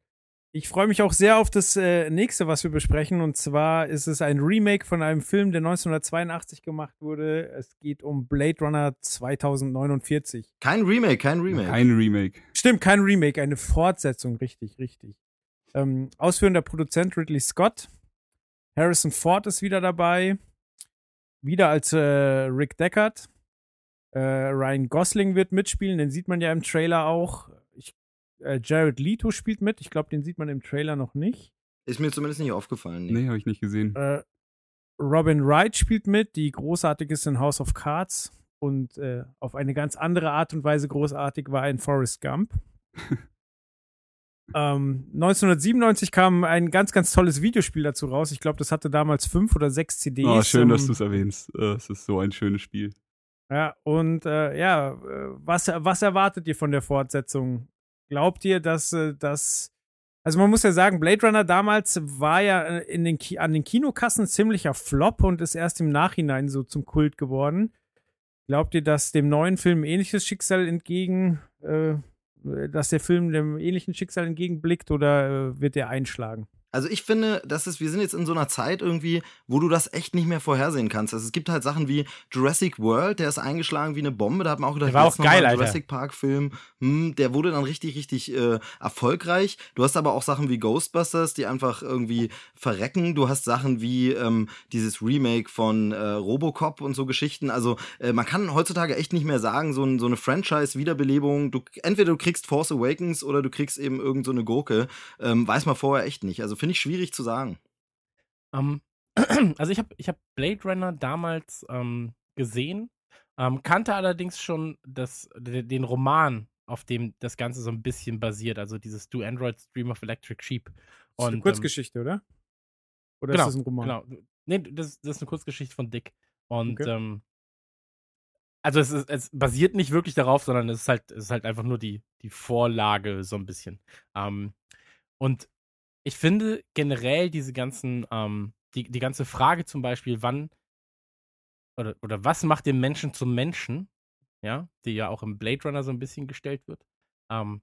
Ich freue mich auch sehr auf das äh, nächste, was wir besprechen. Und zwar ist es ein Remake von einem Film, der 1982 gemacht wurde. Es geht um Blade Runner 2049. Kein Remake, kein Remake. Kein Remake. Stimmt, kein Remake, eine Fortsetzung, richtig, richtig. Ähm, ausführender Produzent Ridley Scott. Harrison Ford ist wieder dabei. Wieder als äh, Rick Deckard. Äh, Ryan Gosling wird mitspielen, den sieht man ja im Trailer auch. Äh, Jared Leto spielt mit, ich glaube, den sieht man im Trailer noch nicht. Ist mir zumindest nicht aufgefallen. Nee. Nee, habe ich nicht gesehen. Äh, Robin Wright spielt mit, die großartig ist in House of Cards und äh, auf eine ganz andere Art und Weise großartig war in Forrest Gump. ähm, 1997 kam ein ganz, ganz tolles Videospiel dazu raus. Ich glaube, das hatte damals fünf oder sechs CDs. Oh, schön, dass ähm, du es erwähnst. Äh, Es ist so ein schönes Spiel. Ja, und äh, ja, äh, was, was erwartet ihr von der Fortsetzung? Glaubt ihr, dass äh, das. Also man muss ja sagen, Blade Runner damals war ja äh, in den Ki an den Kinokassen ziemlicher Flop und ist erst im Nachhinein so zum Kult geworden. Glaubt ihr, dass dem neuen Film ähnliches Schicksal entgegen, äh, dass der Film dem ähnlichen Schicksal entgegenblickt oder äh, wird er einschlagen? Also ich finde, das ist, wir sind jetzt in so einer Zeit irgendwie, wo du das echt nicht mehr vorhersehen kannst. Also es gibt halt Sachen wie Jurassic World, der ist eingeschlagen wie eine Bombe. Da hat man auch gedacht, Der war jetzt auch geil, Alter. Jurassic Park Film, hm, der wurde dann richtig, richtig äh, erfolgreich. Du hast aber auch Sachen wie Ghostbusters, die einfach irgendwie verrecken. Du hast Sachen wie ähm, dieses Remake von äh, Robocop und so Geschichten. Also äh, man kann heutzutage echt nicht mehr sagen, so, ein, so eine Franchise-Wiederbelebung. Du entweder du kriegst Force Awakens oder du kriegst eben irgend so eine Gurke. Ähm, weiß man vorher echt nicht. Also finde ich schwierig zu sagen. Ähm, also ich habe ich hab Blade Runner damals ähm, gesehen, ähm, kannte allerdings schon das, de- den Roman, auf dem das Ganze so ein bisschen basiert, also dieses Do Androids Dream of Electric Sheep. Das ist eine Und, ähm, Kurzgeschichte, oder? Oder genau, ist das ein Roman? Genau. Nee, das, das ist eine Kurzgeschichte von Dick. Und Okay. ähm, also es, ist, es basiert nicht wirklich darauf, sondern es ist halt, es ist halt einfach nur die, die Vorlage so ein bisschen. Ähm, und ich finde generell diese ganzen, ähm, die, die ganze Frage zum Beispiel, wann oder, oder was macht den Menschen zum Menschen, ja, die ja auch im Blade Runner so ein bisschen gestellt wird, ähm,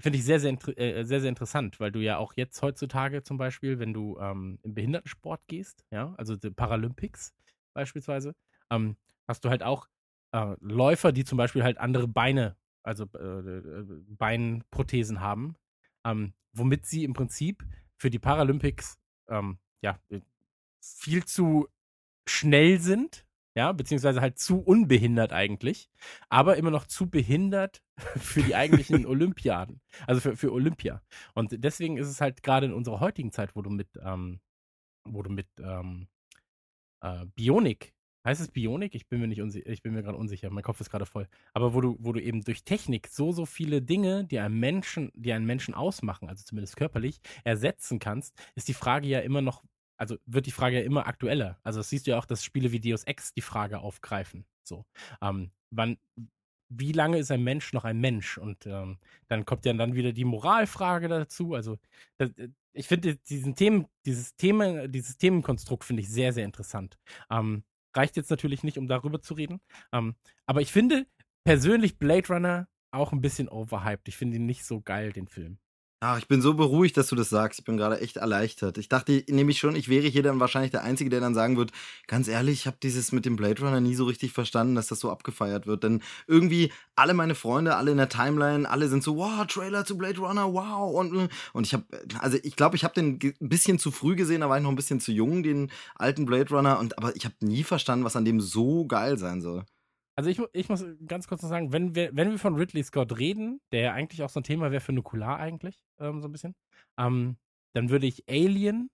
finde ich sehr, sehr, inter- äh, sehr, sehr interessant, weil du ja auch jetzt heutzutage zum Beispiel, wenn du ähm, im Behindertensport gehst, ja, also die Paralympics beispielsweise, ähm, hast du halt auch äh, Läufer, die zum Beispiel halt andere Beine, also äh, äh, Beinprothesen haben, ähm, womit sie im Prinzip für die Paralympics ähm, ja äh, viel zu schnell sind, ja, beziehungsweise halt zu unbehindert eigentlich, aber immer noch zu behindert für die eigentlichen Olympiaden, also für, für Olympia. Und deswegen ist es halt gerade in unserer heutigen Zeit, wo du mit, ähm, wo du mit ähm, äh, Bionik, heißt es Bionik? Ich bin mir nicht unsicher, ich bin mir gerade unsicher, mein Kopf ist gerade voll. Aber wo du, wo du eben durch Technik so, so viele Dinge, die einen Menschen, die einen Menschen ausmachen, also zumindest körperlich, ersetzen kannst, ist die Frage ja immer noch, also wird die Frage ja immer aktueller. Also das siehst du ja auch, dass Spiele wie Deus Ex die Frage aufgreifen. So. Ähm, wann, wie lange ist ein Mensch noch ein Mensch? Und ähm, dann kommt ja dann wieder die Moralfrage dazu. Also das, äh, ich finde diesen Themen, dieses Thema, dieses Themenkonstrukt finde ich sehr, sehr interessant. Ähm, reicht jetzt natürlich nicht, um darüber zu reden. Ähm, aber ich finde persönlich Blade Runner auch ein bisschen overhyped. Ich finde ihn nicht so geil, den Film. Ach, ich bin so beruhigt, dass du das sagst. Ich bin gerade echt erleichtert. Ich dachte nämlich schon, ich wäre hier dann wahrscheinlich der Einzige, der dann sagen wird, ganz ehrlich, ich habe dieses mit dem Blade Runner nie so richtig verstanden, dass das so abgefeiert wird. Denn irgendwie alle meine Freunde, alle in der Timeline, alle sind so, wow, Trailer zu Blade Runner, wow. Und, und ich habe, also ich glaube, ich habe den ein bisschen zu früh gesehen, da war ich noch ein bisschen zu jung, den alten Blade Runner. Und, aber ich habe nie verstanden, was an dem so geil sein soll. Also ich, ich muss ganz kurz noch sagen, wenn wir, wenn wir von Ridley Scott reden, der ja eigentlich auch so ein Thema wäre für Nukular eigentlich, ähm, so ein bisschen, ähm, dann würde ich Alien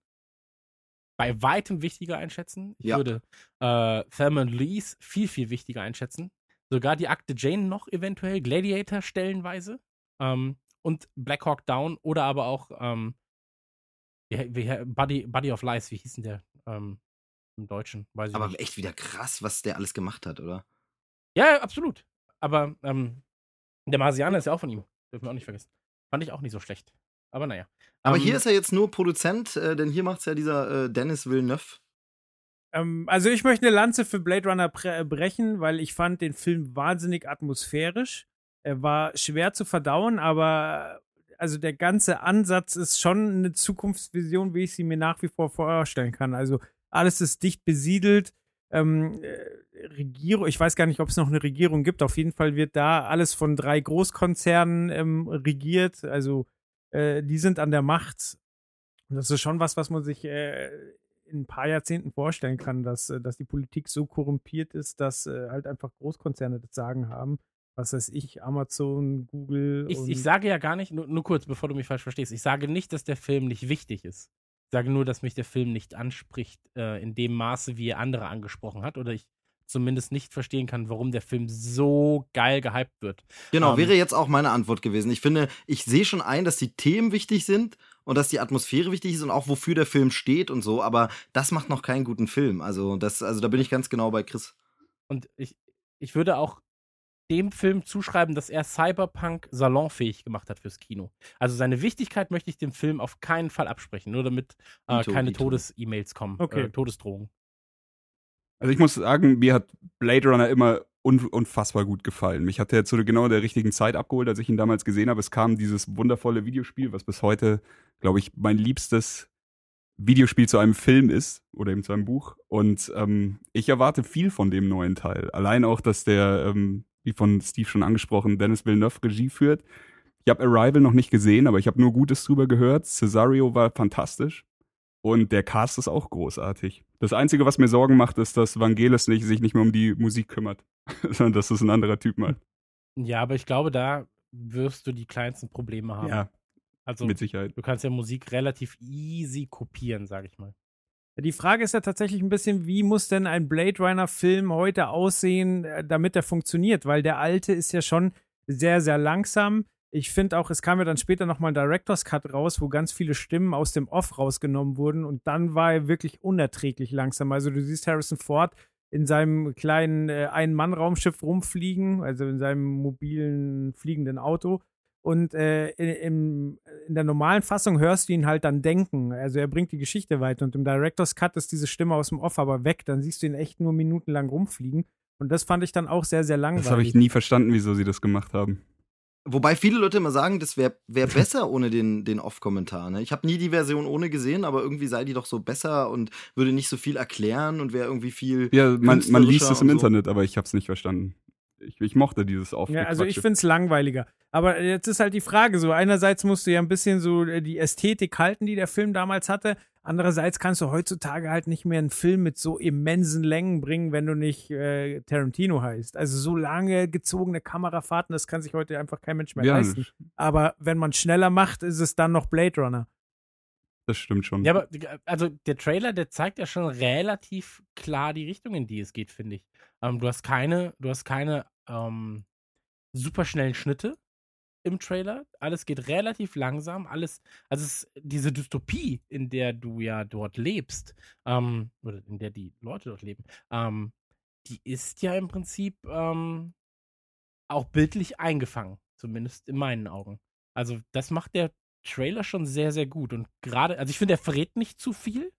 bei weitem wichtiger einschätzen. Ich Ja. würde äh, Thelma Lees viel, viel wichtiger einschätzen. Sogar die Akte Jane noch eventuell, Gladiator stellenweise ähm, und Black Hawk Down oder aber auch ähm, wie, wie, Buddy, Buddy of Lies, wie hieß denn der ähm, im Deutschen? Aber echt wieder krass, was der alles gemacht hat, oder? Ja, absolut. Aber ähm, der Marsianer ist ja auch von ihm. Dürfen wir auch nicht vergessen. Fand ich auch nicht so schlecht. Aber naja. Aber Ähm, hier ist er jetzt nur Produzent, äh, denn hier macht's ja dieser äh, Dennis Villeneuve. Ähm, also ich möchte eine Lanze für Blade Runner bre- brechen, weil ich fand den Film wahnsinnig atmosphärisch. Er war schwer zu verdauen, aber also der ganze Ansatz ist schon eine Zukunftsvision, wie ich sie mir nach wie vor vorstellen kann. Also alles ist dicht besiedelt. Ähm, äh, Regierung, ich weiß gar nicht, ob es noch eine Regierung gibt. Auf jeden Fall wird da alles von drei Großkonzernen ähm, regiert. Also äh, die sind an der Macht. Und das ist schon was, was man sich äh, in ein paar Jahrzehnten vorstellen kann, dass, äh, dass die Politik so korrumpiert ist, dass äh, halt einfach Großkonzerne das Sagen haben. Was weiß ich, Amazon, Google Ich, ich sage ja gar nicht, nur, nur kurz, bevor du mich falsch verstehst, ich sage nicht, dass der Film nicht wichtig ist. Sage nur, dass mich der Film nicht anspricht äh, in dem Maße, wie er andere angesprochen hat. Oder ich zumindest nicht verstehen kann, warum der Film so geil gehypt wird. Genau, Ähm, wäre jetzt auch meine Antwort gewesen. Ich finde, ich sehe schon ein, dass die Themen wichtig sind und dass die Atmosphäre wichtig ist und auch wofür der Film steht und so, aber das macht noch keinen guten Film. Also, das, also da bin ich ganz genau bei Chris. Und ich, ich würde auch dem Film zuschreiben, dass er Cyberpunk salonfähig gemacht hat fürs Kino. Also seine Wichtigkeit möchte ich dem Film auf keinen Fall absprechen, nur damit äh, Dito, keine. Todes-E-Mails kommen, Okay. äh, Todesdrohungen. Also ich muss sagen, mir hat Blade Runner immer un unfassbar gut gefallen. Mich hat er zu genau der richtigen Zeit abgeholt, als ich ihn damals gesehen habe. Es kam dieses wundervolle Videospiel, was bis heute, glaube ich, mein liebstes Videospiel zu einem Film ist oder eben zu einem Buch. Und ähm, ich erwarte viel von dem neuen Teil. Allein auch, dass der, ähm, wie von Steve schon angesprochen, Dennis Villeneuve Regie führt. Ich habe Arrival noch nicht gesehen, aber ich habe nur Gutes drüber gehört. Cesario war fantastisch. Und der Cast ist auch großartig. Das Einzige, was mir Sorgen macht, ist, dass Vangelis nicht, sich nicht mehr um die Musik kümmert, sondern dass es ein anderer Typ macht. Ja, aber ich glaube, da wirst du die kleinsten Probleme haben. Ja, also mit Sicherheit. du kannst ja Musik relativ easy kopieren, sage ich mal. Die Frage ist ja tatsächlich ein bisschen, wie muss denn ein Blade Runner-Film heute aussehen, äh, damit er funktioniert? Weil der alte ist ja schon sehr, sehr langsam. ich finde auch, es kam ja dann später nochmal ein Director's Cut raus, wo ganz viele Stimmen aus dem Off rausgenommen wurden und dann war er wirklich unerträglich langsam. Also du siehst Harrison Ford in seinem kleinen äh, Ein-Mann-Raumschiff rumfliegen, also in seinem mobilen fliegenden Auto. Und äh, in, in, der normalen Fassung hörst du ihn halt dann denken. Also er bringt die Geschichte weiter. Und im Director's Cut ist diese Stimme aus dem Off aber weg. Dann siehst du ihn echt nur minutenlang rumfliegen. Und das fand ich dann auch sehr, sehr langweilig. Das habe ich nie verstanden, wieso sie das gemacht haben. Wobei viele Leute immer sagen, das wäre wär besser ohne den, den Off-Kommentar. Ne? Ich habe nie die Version ohne gesehen, aber irgendwie sei die doch so besser und würde nicht so viel erklären und wäre irgendwie viel. Ja, man, man liest es im so. Internet, aber ich habe es nicht verstanden. Ich, ich, mochte dieses off Ja, also ich finde es langweiliger. Aber jetzt ist halt die Frage so, einerseits musst du ja ein bisschen so äh, die Ästhetik halten, die der Film damals hatte. Andererseits kannst du heutzutage halt nicht mehr einen Film mit so immensen Längen bringen, wenn du nicht äh, Tarantino heißt. Also so lange gezogene Kamerafahrten, das kann sich heute einfach kein Mensch mehr Ja, leisten. Aber wenn man schneller macht, ist es dann noch Blade Runner. Das stimmt schon. Ja, aber also der Trailer, der zeigt ja schon relativ klar die Richtung, in die es geht, finde ich. Ähm, du hast keine, du hast keine ähm, superschnellen Schnitte im Trailer. Alles geht relativ langsam. Alles, also es diese Dystopie, in der du ja dort lebst, ähm, oder in der die Leute dort leben, ähm, die ist ja im Prinzip ähm, auch bildlich eingefangen, zumindest in meinen Augen. Also das macht der Trailer schon sehr, sehr gut. Und gerade, also ich finde, er verrät nicht zu viel.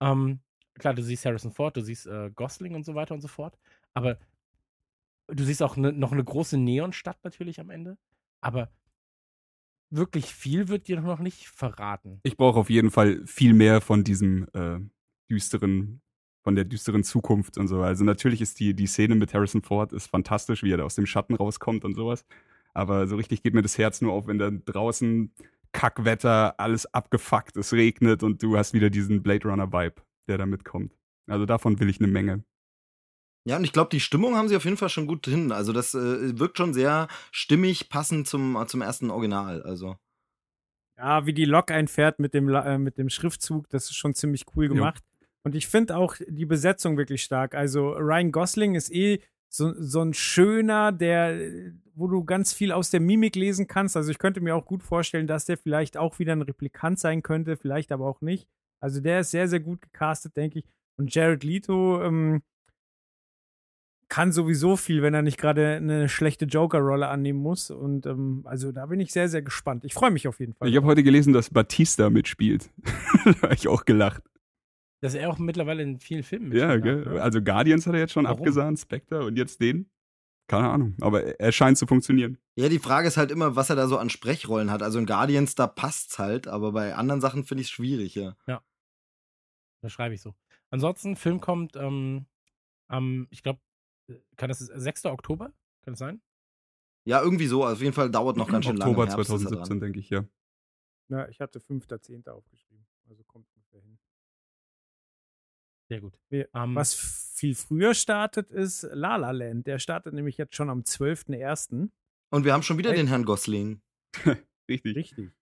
Ähm, klar, du siehst Harrison Ford, du siehst äh, Gosling und so weiter und so fort. Aber du siehst auch ne, noch eine große Neonstadt natürlich am Ende. Aber wirklich viel wird dir noch nicht verraten. Ich brauche auf jeden Fall viel mehr von diesem äh, düsteren, von der düsteren Zukunft und so. Also natürlich ist die, die Szene mit Harrison Ford ist fantastisch, wie er da aus dem Schatten rauskommt und sowas. Aber so richtig geht mir das Herz nur auf, wenn da draußen Kackwetter, alles abgefuckt, es regnet und du hast wieder diesen Blade Runner-Vibe, der da mitkommt. Also davon will ich eine Menge. Ja, und ich glaube, die Stimmung haben sie auf jeden Fall schon gut hin. Also das äh, wirkt schon sehr stimmig, passend zum, zum ersten Original. Also. Ja, wie die Lok einfährt mit dem, äh, mit dem Schriftzug, das ist schon ziemlich cool gemacht. Ja. Und ich finde auch die Besetzung wirklich stark. Also Ryan Gosling ist eh so, so ein schöner, der, wo du ganz viel aus der Mimik lesen kannst. Also ich könnte mir auch gut vorstellen, dass der vielleicht auch wieder ein Replikant sein könnte, vielleicht aber auch nicht. Also der ist sehr, sehr gut gecastet, denke ich. Und Jared Leto ähm, kann sowieso viel, wenn er nicht gerade eine schlechte Joker-Rolle annehmen muss. Und ähm, also da bin ich sehr, sehr gespannt. Ich freue mich auf jeden Fall. Ich habe heute gelesen, dass Batista mitspielt. da habe ich auch gelacht. Dass er auch mittlerweile in vielen Filmen Ja, gell? ne? also Guardians hat er jetzt schon Warum? abgesahnt, Spectre und jetzt den. Keine Ahnung, aber er scheint zu funktionieren. Ja, die Frage ist halt immer, was er da so an Sprechrollen hat. Also in Guardians, da passt's halt, aber bei anderen Sachen finde ich es schwierig, ja. Das schreibe ich so. Ansonsten, Film kommt ähm, am, ich glaube, kann das 6. Oktober? Kann das sein? Ja, irgendwie so. Auf jeden Fall dauert noch ganz schön lange. Oktober Im Herbst ist er 2017, dran. denke ich, ja. Ja, ich hatte 5.10. aufgeschrieben. Also kommt ungefähr hin. Sehr gut. Wir- Ähm, Was viel früher startet, ist La La Land. Der startet nämlich jetzt schon am 12.01. Und wir haben schon wieder Hey. den Herrn Gosling. Richtig. Richtig.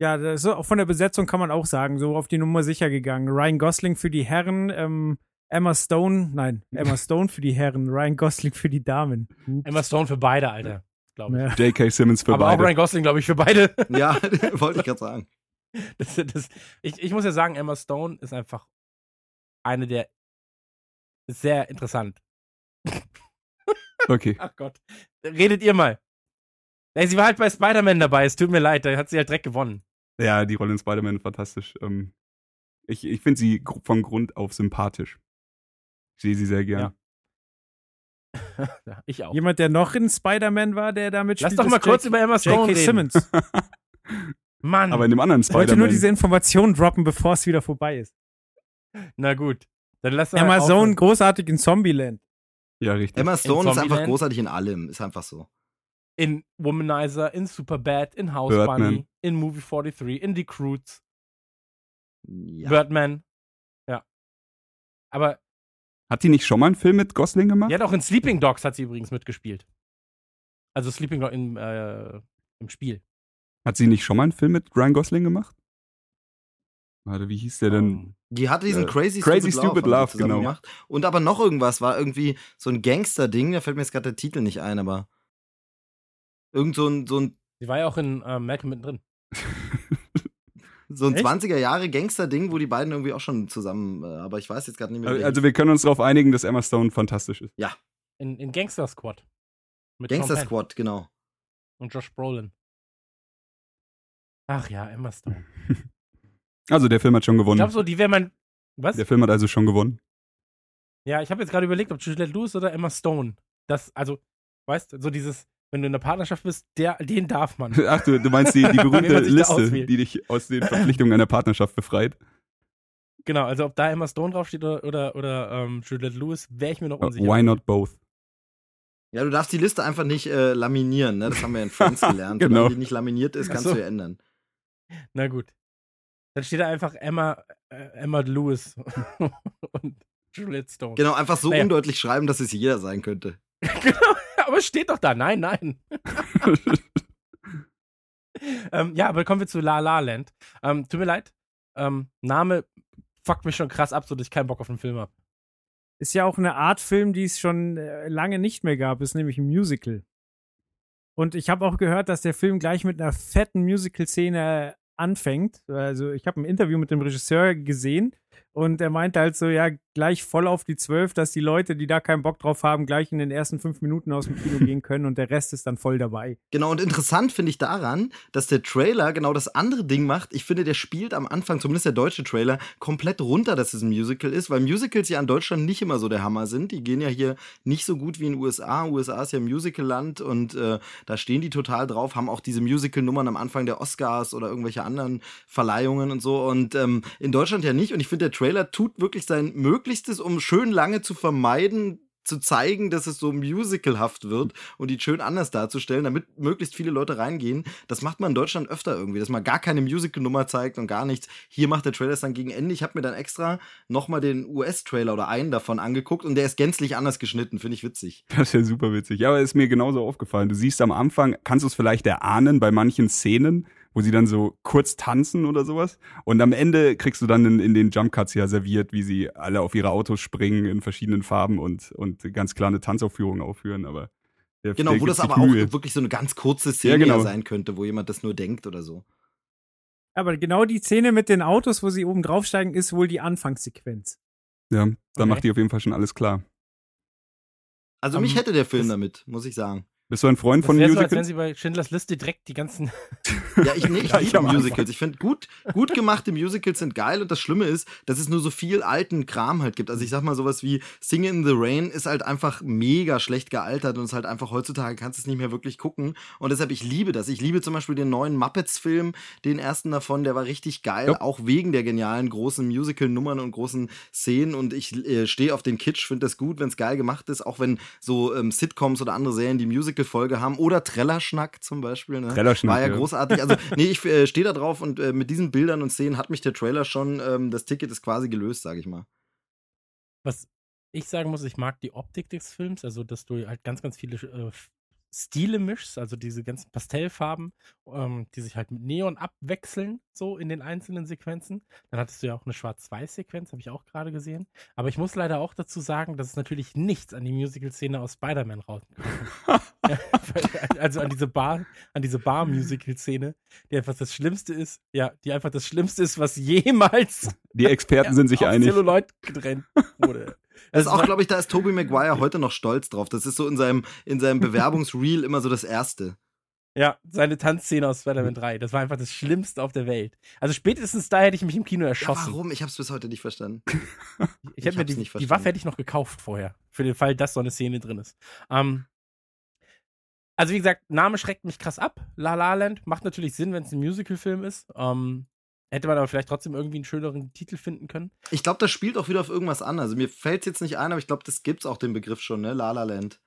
Ja, das ist auch von der Besetzung kann man auch sagen, so auf die Nummer sicher gegangen. Ryan Gosling für die Herren, ähm, Emma Stone, nein, Emma Stone für die Herren, Ryan Gosling für die Damen. Ups. Emma Stone für beide, Alter. Glaube ich. Ja. J.K. Simmons für Aber auch beide. Ryan Gosling, glaube ich, für beide. Ja, wollte ich gerade sagen. Das, das, ich, ich muss ja sagen, Emma Stone ist einfach eine der sehr interessant. Okay. Ach Gott. Redet ihr mal. Ey, sie war halt bei Spider-Man dabei, es tut mir leid, da hat sie halt direkt gewonnen. Ja, die Rolle in Spider-Man fantastisch. Ähm, ich ich finde sie von Grund auf sympathisch. Ich sehe sie sehr gern. Ja, ich auch. Jemand, der noch in Spider-Man war, der damit Lass spielt, doch mal kurz über Emma Stone J.K. reden. Simmons. Mann. Aber in dem anderen Ich wollte Spider-Man. nur diese Informationen droppen, bevor es wieder vorbei ist. Na gut. Dann lass doch Emma mal Stone großartig in Zombieland. ja, richtig. Emma Stone ist einfach großartig in allem. Ist einfach so. in Womanizer, in Superbad, in House Birdman. Bunny, in Movie 43, in The Croods, Ja. Birdman. Ja. Aber Hat die nicht schon mal einen Film mit Gosling gemacht? die hat auch in Sleeping Dogs hat sie übrigens mitgespielt. Also Sleeping Dog im, äh, im Spiel. Hat sie nicht schon mal einen Film mit Ryan Gosling gemacht? Warte, wie hieß der denn? Ähm, Die hatte diesen Äh, Crazy, Crazy Stupid, Stupid Love, Love, sie genau. gemacht. Und aber noch irgendwas war irgendwie so ein Gangster-Ding. Da fällt mir jetzt gerade der Titel nicht ein, aber Irgend so ein, so ein, Die war ja auch in äh, Malcolm mittendrin. so ein Echt? 20er-Jahre-Gangster-Ding, wo die beiden irgendwie auch schon zusammen, äh, aber ich weiß jetzt gerade nicht mehr. Also wir können uns darauf einigen, dass Emma Stone fantastisch ist. In, in Gangster Squad. Gangster Sean Penn Squad, genau. Und Josh Brolin. Ach ja, Emma Stone. Also der Film hat schon Ich gewonnen. glaube so, die wäre mein. Was? Der Film hat also schon gewonnen. Ja, ich habe jetzt gerade überlegt, ob Juliette Lewis oder Emma Stone. Das, also, weißt du, so dieses, wenn du in einer Partnerschaft bist, der, den darf man. Ach, du, du meinst die, die berühmte Liste, die dich aus den Verpflichtungen einer Partnerschaft befreit. Genau, also ob da Emma Stone draufsteht oder, oder, oder ähm, Juliette Lewis, wäre ich mir noch unsicher. Why not both? Ja, du darfst die Liste einfach nicht äh, laminieren, ne? Das haben wir in Friends gelernt. Genau. Wenn die nicht laminiert ist, kannst so. du ja ändern. Na gut. Dann steht da einfach Emma, äh, Emma Lewis und Juliette Stone. Genau, einfach so Naja. undeutlich schreiben, dass es jeder sein könnte. genau, aber es steht doch da. Nein, nein. ähm, ja, aber kommen wir zu La La Land. Ähm, tut mir leid. Ähm, Name fuckt mich schon krass ab, so dass ich keinen Bock auf den Film habe. Ist ja auch eine Art Film, die es schon äh, lange nicht mehr gab, ist nämlich ein Musical. Und ich habe auch gehört, dass der Film gleich mit einer fetten Musical-Szene anfängt. Also ich habe ein Interview mit dem Regisseur gesehen und er meinte halt so, ja, gleich voll auf die Zwölf, dass die Leute, die da keinen Bock drauf haben, gleich in den ersten fünf Minuten aus dem Kino gehen können und der Rest ist dann voll dabei. Genau, und interessant finde ich daran, dass der Trailer genau das andere Ding macht. Ich finde, der spielt am Anfang, zumindest der deutsche Trailer, komplett runter, dass es ein Musical ist, weil Musicals ja in Deutschland nicht immer so der Hammer sind. Die gehen ja hier nicht so gut wie in den USA. USA ist ja ein Musicalland und äh, da stehen die total drauf, haben auch diese Musical-Nummern am Anfang der Oscars oder irgendwelche anderen Verleihungen und so. Und ähm, in Deutschland ja nicht. Und ich finde, der Trailer tut wirklich sein Möglichstes, um schön lange zu vermeiden, zu zeigen, dass es so musicalhaft wird und die schön anders darzustellen, damit möglichst viele Leute reingehen. Das macht man in Deutschland öfter irgendwie, dass man gar keine Musical-Nummer zeigt und gar nichts. Hier macht der Trailer es dann gegen Ende. Ich habe mir dann extra nochmal den US-Trailer oder einen davon angeguckt und der ist gänzlich anders geschnitten, finde ich witzig. Das ist ja super witzig. Ja, aber ist mir genauso aufgefallen. Du siehst am Anfang, kannst du es vielleicht erahnen bei manchen Szenen, wo sie dann so kurz tanzen oder sowas. Und am Ende kriegst du dann in, in den Jump Cuts ja serviert, wie sie alle auf ihre Autos springen in verschiedenen Farben und, und ganz klar eine Tanzaufführung aufführen. Aber der, Genau, der wo das aber auch Mühe. wirklich so eine ganz kurze Szene Ja, genau. sein könnte, wo jemand das nur denkt oder so. Aber genau die Szene mit den Autos, wo sie oben draufsteigen, ist wohl die Anfangssequenz. Ja, da Okay. macht die auf jeden Fall schon alles klar. Also Ähm, mich hätte der Film damit, muss ich sagen. Bist du ein Freund Das von wäre so, als wenn Musicals? sie bei Schindlers Liste direkt die ganzen. Ja, ich, nee, ich liebe. Musicals. Ich finde gut, gut gemachte Musicals sind geil und das Schlimme ist, dass es nur so viel alten Kram halt gibt. Also ich sag mal sowas wie Sing in the Rain ist halt einfach mega schlecht gealtert und ist halt einfach heutzutage kannst du es nicht mehr wirklich gucken und deshalb ich liebe das. Ich liebe zum Beispiel den neuen Muppets-Film, den ersten davon, der war richtig geil, Ja. auch wegen der genialen großen Musical-Nummern und großen Szenen und ich äh, stehe auf den Kitsch, finde das gut, wenn es geil gemacht ist, auch wenn so ähm, Sitcoms oder andere Serien die Musical-Folge haben oder Trellerschnack zum Beispiel. Ne? Trellerschnack, War ja ja. großartig. Also, nee, ich äh, stehe da drauf und äh, mit diesen Bildern und Szenen hat mich der Trailer schon, ähm, das Ticket ist quasi gelöst, sage ich mal. Was ich sagen muss, ich mag die Optik des Films, also dass du halt ganz, ganz viele äh, Stile mischst, also diese ganzen Pastellfarben, ähm, die sich halt mit Neon abwechseln, so in den einzelnen Sequenzen. Dann hattest du ja auch eine Schwarz-Weiß-Sequenz, habe ich auch gerade gesehen. Aber ich muss leider auch dazu sagen, dass es natürlich nichts an die Musical-Szene aus Spider-Man rauskommt. also an diese Bar, an diese Bar-Musical-Szene, die einfach das Schlimmste ist, ja, die einfach das Schlimmste ist, was jemals Die Experten sind sich auf einig. Celluloid getrennt wurde. Das ist auch, glaube ich, da ist Tobey Maguire heute noch stolz drauf. Das ist so in seinem, in seinem Bewerbungsreel immer so das Erste. Ja, seine Tanzszene aus Spider-Man 3. Das war einfach das Schlimmste auf der Welt. Also spätestens da hätte ich mich im Kino Ja, erschossen. warum? Ich habe es bis heute nicht verstanden. ich hätte Ich mir die, nicht die verstanden. Waffe hätte ich noch gekauft vorher. Für den Fall, dass so eine Szene drin ist. Ähm, also wie gesagt, Name schreckt mich krass ab. La La Land macht natürlich Sinn, wenn es ein Musical-Film ist. Ähm, hätte man aber vielleicht trotzdem irgendwie einen schöneren Titel finden können. Ich glaube, das spielt auch wieder auf irgendwas an. Also mir fällt jetzt nicht ein, aber ich glaube, das gibt's auch den Begriff schon, ne? La La Land.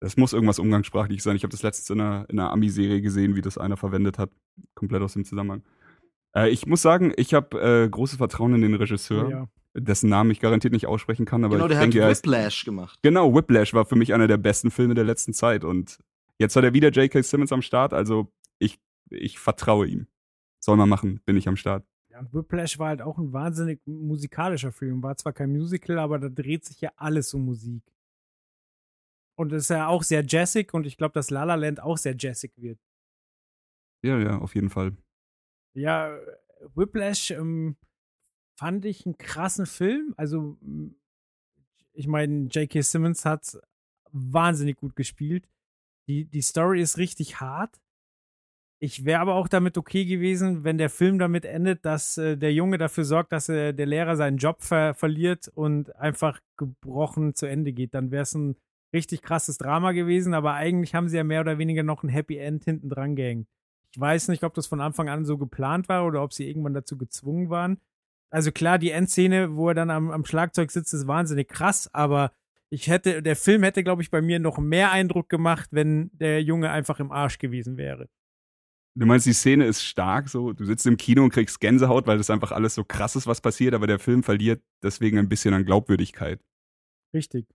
Das muss irgendwas umgangssprachlich sein. Ich habe das letztens in einer, in einer Ami-Serie gesehen, wie das einer verwendet hat. Komplett aus dem Zusammenhang. Äh, ich muss sagen, ich habe äh, großes Vertrauen in den Regisseur, Ja. dessen Namen ich garantiert nicht aussprechen kann, aber genau, ich der denke, hat Whiplash gemacht. Genau, Whiplash war für mich einer der besten Filme der letzten Zeit und jetzt hat er wieder J.K. Simmons am Start, also ich, ich vertraue ihm. Soll man machen, bin ich am Start. Ja, Whiplash war halt auch ein wahnsinnig musikalischer Film. War zwar kein Musical, aber da dreht sich ja alles um Musik. Und es ist ja auch sehr jazzig und ich glaube, dass La La Land auch sehr jazzig wird. Ja, ja, auf jeden Fall. Ja, Whiplash ähm, fand ich einen krassen Film. Also, ich meine, J.K. Simmons hat wahnsinnig gut gespielt. Die, die Story ist richtig hart. Ich wäre aber auch damit okay gewesen, wenn der Film damit endet, dass äh, der Junge dafür sorgt, dass äh, der Lehrer seinen Job ver verliert und einfach gebrochen zu Ende geht. Dann wäre es ein richtig krasses Drama gewesen, aber eigentlich haben sie ja mehr oder weniger noch ein Happy End hinten dran gehängt. Ich weiß nicht, ob das von Anfang an so geplant war oder ob sie irgendwann dazu gezwungen waren. Also klar, die Endszene, wo er dann am, am Schlagzeug sitzt, ist wahnsinnig krass, aber ich hätte, der Film hätte, glaube ich, bei mir noch mehr Eindruck gemacht, wenn der Junge einfach im Arsch gewesen wäre. Du meinst, die Szene ist stark, so, du sitzt im Kino und kriegst Gänsehaut, weil das einfach alles so krass ist, was passiert, aber der Film verliert deswegen ein bisschen an Glaubwürdigkeit. Richtig.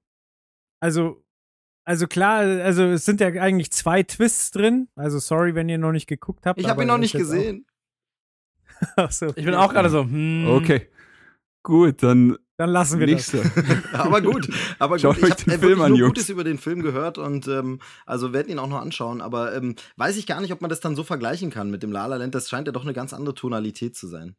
Also, also klar, also es sind ja eigentlich zwei Twists drin. Also sorry, wenn ihr noch nicht geguckt habt. Ich habe ihn noch nicht gesehen. Auch, Ach so, Ich bin auch gerade so, hm. Okay. Gut, dann Dann lassen wir das. nächster. aber gut, aber Schaut gut. euch Ich habe äh, nur Jungs. Gutes über den Film gehört und ähm, also werden ihn auch noch anschauen. Aber ähm, weiß ich gar nicht, ob man das dann so vergleichen kann mit dem La La Land. Das scheint ja doch eine ganz andere Tonalität zu sein.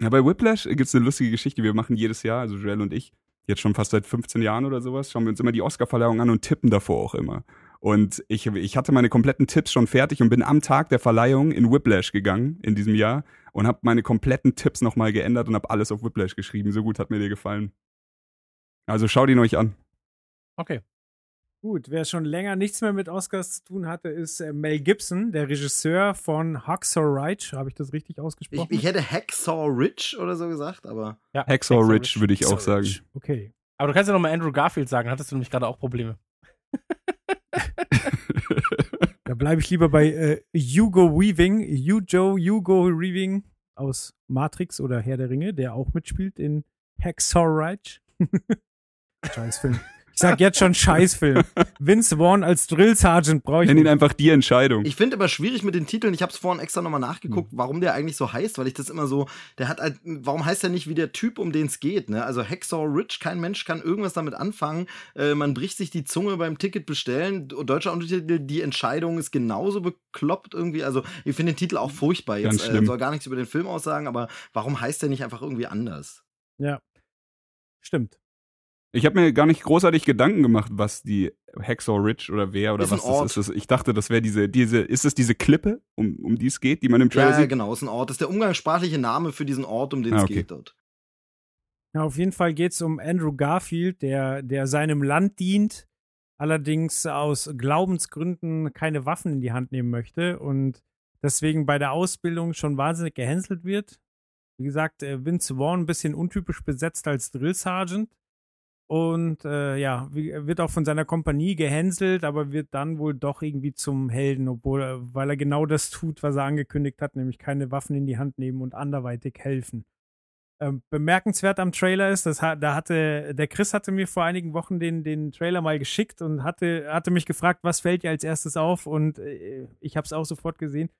Ja, bei Whiplash gibt es eine lustige Geschichte. Wir machen jedes Jahr, also Joel und ich, jetzt schon fast seit 15 Jahren oder sowas, schauen wir uns immer die Oscar-Verleihung an und tippen davor auch immer. Und ich, ich hatte meine kompletten Tipps schon fertig und bin am Tag der Verleihung in Whiplash gegangen in diesem Jahr und habe meine kompletten Tipps nochmal geändert und habe alles auf Whiplash geschrieben. So gut hat mir der gefallen. Also schaut ihn euch an. Okay. Gut, wer schon länger nichts mehr mit Oscars zu tun hatte, ist äh, Mel Gibson, der Regisseur von Hacksaw Ridge. Habe ich das richtig Ich, ausgesprochen? ich hätte Hacksaw Rich oder so gesagt, aber Ja, Hacksaw Ridge würde ich auch Hacksaw sagen. Ridge. Okay. Aber du kannst ja noch mal Andrew Garfield sagen, hattest du nämlich gerade auch Probleme. Da bleibe ich lieber bei äh, Hugo Weaving, Hugo, Hugo Weaving aus Matrix oder Herr der Ringe, der auch mitspielt in Hacksaw Ridge. Scheißfilm. Ich sag jetzt schon Scheißfilm. Vince Vaughn als Drill Sergeant brauche ich Nenn ihn nicht. einfach die Entscheidung. Ich finde immer schwierig mit den Titeln. Ich habe es vorhin extra nochmal nachgeguckt, warum der eigentlich so heißt, weil ich das immer so, der hat halt, warum heißt er nicht wie der Typ, um den es geht, ne? Also Hacksaw Rich, kein Mensch kann irgendwas damit anfangen. Äh, man bricht sich die Zunge beim Ticket bestellen. Deutscher Untertitel, die Entscheidung ist genauso bekloppt irgendwie. Also ich finde den Titel auch furchtbar. Ganz Jetzt äh, soll gar nichts über den Film aussagen, aber warum heißt der nicht einfach irgendwie anders? Ja. Stimmt. Ich habe mir gar nicht großartig Gedanken gemacht, was die Hacksaw Ridge oder wer oder Ist ein was Ort. das ist. Ich dachte, das wäre diese, diese, ist es diese Klippe, um, um die es geht, die man im Ja, Trailer ja, sieht? genau, ist ein Ort. Das ist der umgangssprachliche Name für diesen Ort, um den es Ah, okay. geht dort. Ja, auf jeden Fall geht es um Andrew Garfield, der, der seinem Land dient, allerdings aus Glaubensgründen keine Waffen in die Hand nehmen möchte und deswegen bei der Ausbildung schon wahnsinnig gehänselt wird. Wie gesagt, äh, Vince Vaughn ein bisschen untypisch besetzt als Drill Sergeant. Und äh, ja, wird auch von seiner Kompanie gehänselt, aber wird dann wohl doch irgendwie zum Helden, obwohl er, weil er genau das tut, was er angekündigt hat, nämlich keine Waffen in die Hand nehmen und anderweitig helfen. Ähm, bemerkenswert am Trailer ist, dass da hatte der Chris hatte mir vor einigen Wochen den, den Trailer mal geschickt und hatte, hatte mich gefragt, was fällt dir als erstes auf und äh, ich habe es auch sofort gesehen.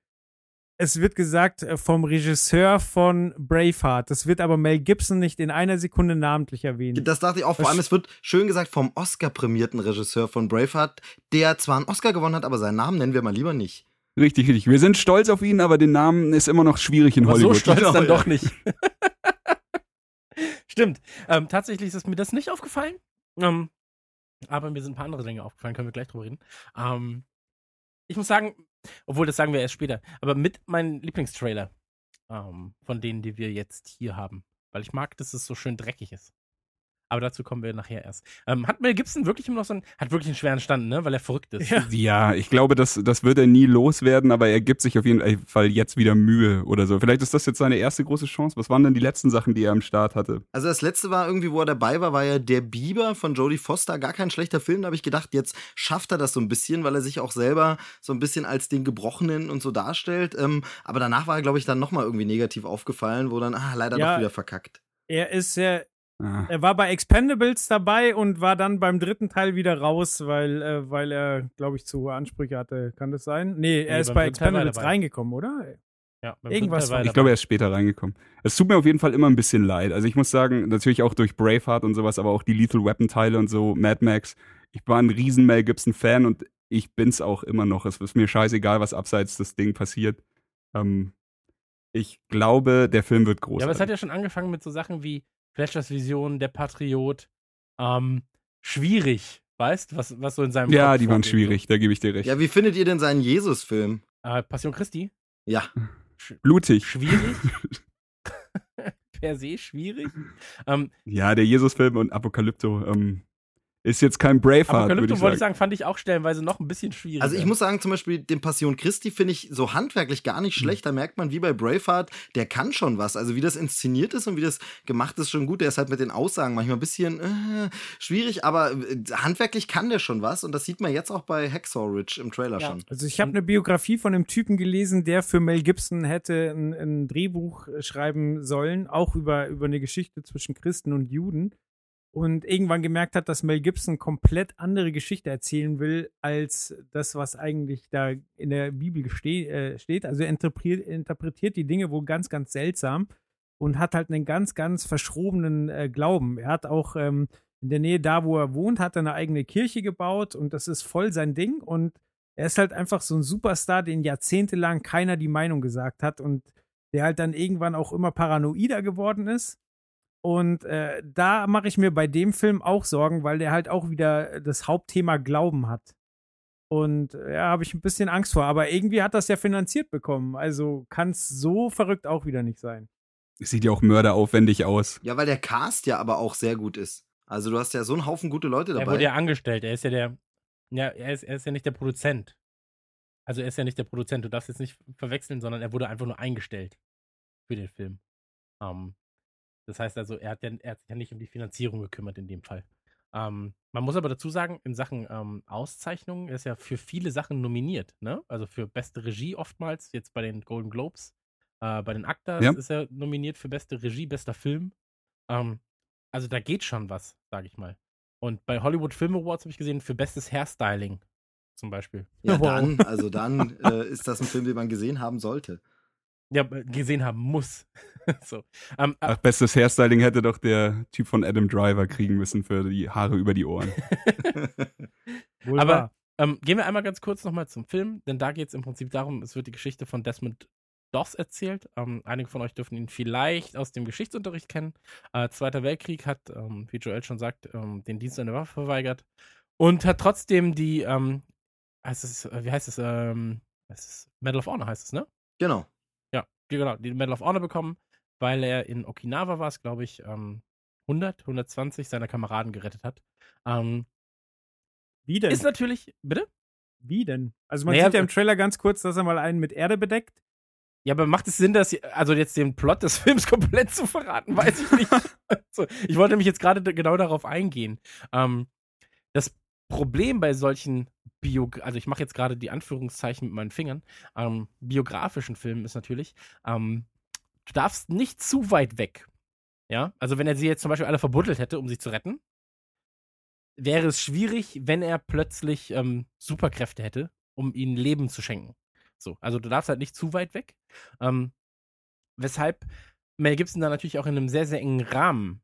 Es wird gesagt äh, vom Regisseur von Braveheart. Das wird aber Mel Gibson nicht in einer Sekunde namentlich erwähnt. Das dachte ich auch. Vor allem, es wird schön gesagt vom Oscar-prämierten Regisseur von Braveheart, der zwar einen Oscar gewonnen hat, aber seinen Namen nennen wir mal lieber nicht. Richtig, richtig. Wir sind stolz auf ihn, aber den Namen ist immer noch schwierig in Aber so Hollywood. stolz Genau, dann ja. doch nicht. Stimmt. Ähm, tatsächlich ist mir das nicht aufgefallen. Ähm, aber mir sind ein paar andere Dinge aufgefallen, können wir gleich drüber reden. Ähm, ich muss sagen, obwohl das sagen wir erst später, aber mit meinem Lieblingstrailer ähm, von denen, die wir jetzt hier haben. Weil ich mag, dass es so schön dreckig ist. Aber dazu kommen wir nachher erst. Ähm, hat Mel Gibson wirklich immer noch so einen, hat wirklich einen schweren Stand, ne? Weil er verrückt ist. Ja. Ja, ich glaube, das, das wird er nie loswerden, aber er gibt sich auf jeden Fall jetzt wieder Mühe oder so. Vielleicht ist das jetzt seine erste große Chance. Was waren denn die letzten Sachen, die er am Start hatte? Also das letzte war irgendwie, wo er dabei war, war ja Der Biber von Jodie Foster. Gar kein schlechter Film. Da habe ich gedacht, jetzt schafft er das so ein bisschen, weil er sich auch selber so ein bisschen als den Gebrochenen und so darstellt. Ähm, aber danach war er, glaube ich, dann nochmal irgendwie negativ aufgefallen, wo dann, ah, leider Ja. doch wieder verkackt. Er ist sehr, Ah. er war bei Expendables dabei und war dann beim dritten Teil wieder raus, weil, äh, weil er, glaube ich, zu hohe Ansprüche hatte. Kann das sein? Nee, er Nee, ist bei Expendables reingekommen, oder? Ja, Irgendwas Ich glaube, er ist später reingekommen. Es tut mir auf jeden Fall immer ein bisschen leid. Also ich muss sagen, natürlich auch durch Braveheart und sowas, aber auch die Lethal Weapon Teile und so, Mad Max. Ich war ein riesen Mel Gibson Fan und ich bin's auch immer noch. Es ist mir scheißegal, was abseits des Ding passiert. Ähm, ich glaube, der Film wird groß. Ja, aber es hat ja schon angefangen mit so Sachen wie Flashers Vision, Der Patriot. Ähm, schwierig, weißt was, was so in seinem ja, Kopf die waren vorgeht, schwierig, da gebe ich dir recht. Ja, wie findet ihr denn seinen Jesus-Film? So. Äh, Passion Christi? Ja. Sch Blutig. schwierig. per se schwierig. Ähm, Ja, der Jesus-Film und Apokalypto ähm, ist jetzt kein Braveheart, Apokalypto ich wollte ich sagen. sagen, fand ich auch stellenweise noch ein bisschen schwierig. Also ich muss sagen, zum Beispiel den Passion Christi finde ich so handwerklich gar nicht schlecht. Da merkt man, wie bei Braveheart, der kann schon was. Also wie das inszeniert ist und wie das gemacht ist, schon gut. Der ist halt mit den Aussagen manchmal ein bisschen äh, schwierig, aber äh, handwerklich kann der schon was. Und das sieht man jetzt auch bei Hacksaw Ridge im Trailer Ja. schon. Also ich habe eine Biografie von einem Typen gelesen, der für Mel Gibson hätte ein, ein Drehbuch schreiben sollen, auch über, über eine Geschichte zwischen Christen und Juden. Und irgendwann gemerkt hat, dass Mel Gibson komplett andere Geschichte erzählen will, als das, was eigentlich da in der Bibel äh, steht. Also er interpretiert, interpretiert die Dinge wohl ganz, ganz seltsam und hat halt einen ganz, ganz verschrobenen äh, Glauben. Er hat auch ähm, in der Nähe da, wo er wohnt, hat er eine eigene Kirche gebaut und das ist voll sein Ding und er ist halt einfach so ein Superstar, den jahrzehntelang keiner die Meinung gesagt hat und der halt dann irgendwann auch immer paranoider geworden ist. Und äh, da mache ich mir bei dem Film auch Sorgen, weil der halt auch wieder das Hauptthema Glauben hat. Und äh, ja, habe ich ein bisschen Angst vor. Aber irgendwie hat das ja finanziert bekommen. Also kann es so verrückt auch wieder nicht sein. Sieht ja auch mörderaufwendig aus. Ja, weil der Cast ja aber auch sehr gut ist. Also du hast ja so einen Haufen gute Leute er dabei. wurde ja angestellt. Er ist ja der. Ja, er ist, er ist ja nicht der Produzent. Also er ist ja nicht der Produzent. Du darfst jetzt nicht verwechseln, sondern er wurde einfach nur eingestellt für den Film. Ähm, das heißt also, er hat, ja, er hat sich ja nicht um die Finanzierung gekümmert in dem Fall. Ähm, man muss aber dazu sagen, in Sachen ähm, Auszeichnungen, er ist ja für viele Sachen nominiert. Ne? Also für beste Regie oftmals, jetzt bei den Golden Globes. Äh, bei den Actors Ja. ist er nominiert für beste Regie, bester Film. Ähm, also da geht schon was, sage ich mal. Und bei Hollywood Film Awards habe ich gesehen, für bestes Hairstyling zum Beispiel. ja, Wow. dann, also dann äh, ist das ein Film, den man gesehen haben sollte. Ja, gesehen haben muss. so. Ähm, Ach, bestes Hairstyling hätte doch der Typ von Adam Driver kriegen müssen für die Haare über die Ohren. Aber-. Ähm, gehen wir einmal ganz kurz nochmal zum Film, denn da geht es im Prinzip darum, es wird die Geschichte von Desmond Doss erzählt. Ähm, einige von euch dürfen ihn vielleicht aus dem Geschichtsunterricht kennen. Äh, Zweiter Weltkrieg hat, ähm, wie Joel schon sagt, ähm, den Dienst an der Waffe verweigert und hat trotzdem die, ähm, heißt es, äh, wie heißt es, ähm, es ist Medal of Honor heißt es, ne? Genau. Genau, die Medal of Honor bekommen, weil er in Okinawa war es, glaube ich, ähm, 100, 120 seiner Kameraden gerettet hat. Ähm, Wie denn? ist natürlich, bitte? Wie denn? Also man Naja, sieht ja im Trailer ganz kurz, dass er mal einen mit Erde bedeckt. Ja, aber macht es Sinn, dass also jetzt den Plot des Films komplett zu verraten? Weiß ich nicht. also, ich wollte nämlich jetzt gerade genau darauf eingehen. Ähm, das Problem bei solchen Bio, also ich mache jetzt gerade die Anführungszeichen mit meinen Fingern, ähm, biografischen Filmen ist natürlich, ähm, du darfst nicht zu weit weg. Ja, also wenn er sie jetzt zum Beispiel alle verbuddelt hätte, um sie zu retten, wäre es schwierig, wenn er plötzlich ähm, Superkräfte hätte, um ihnen Leben zu schenken. So, also du darfst halt nicht zu weit weg. Ähm, weshalb Mel Gibson da natürlich auch in einem sehr, sehr engen Rahmen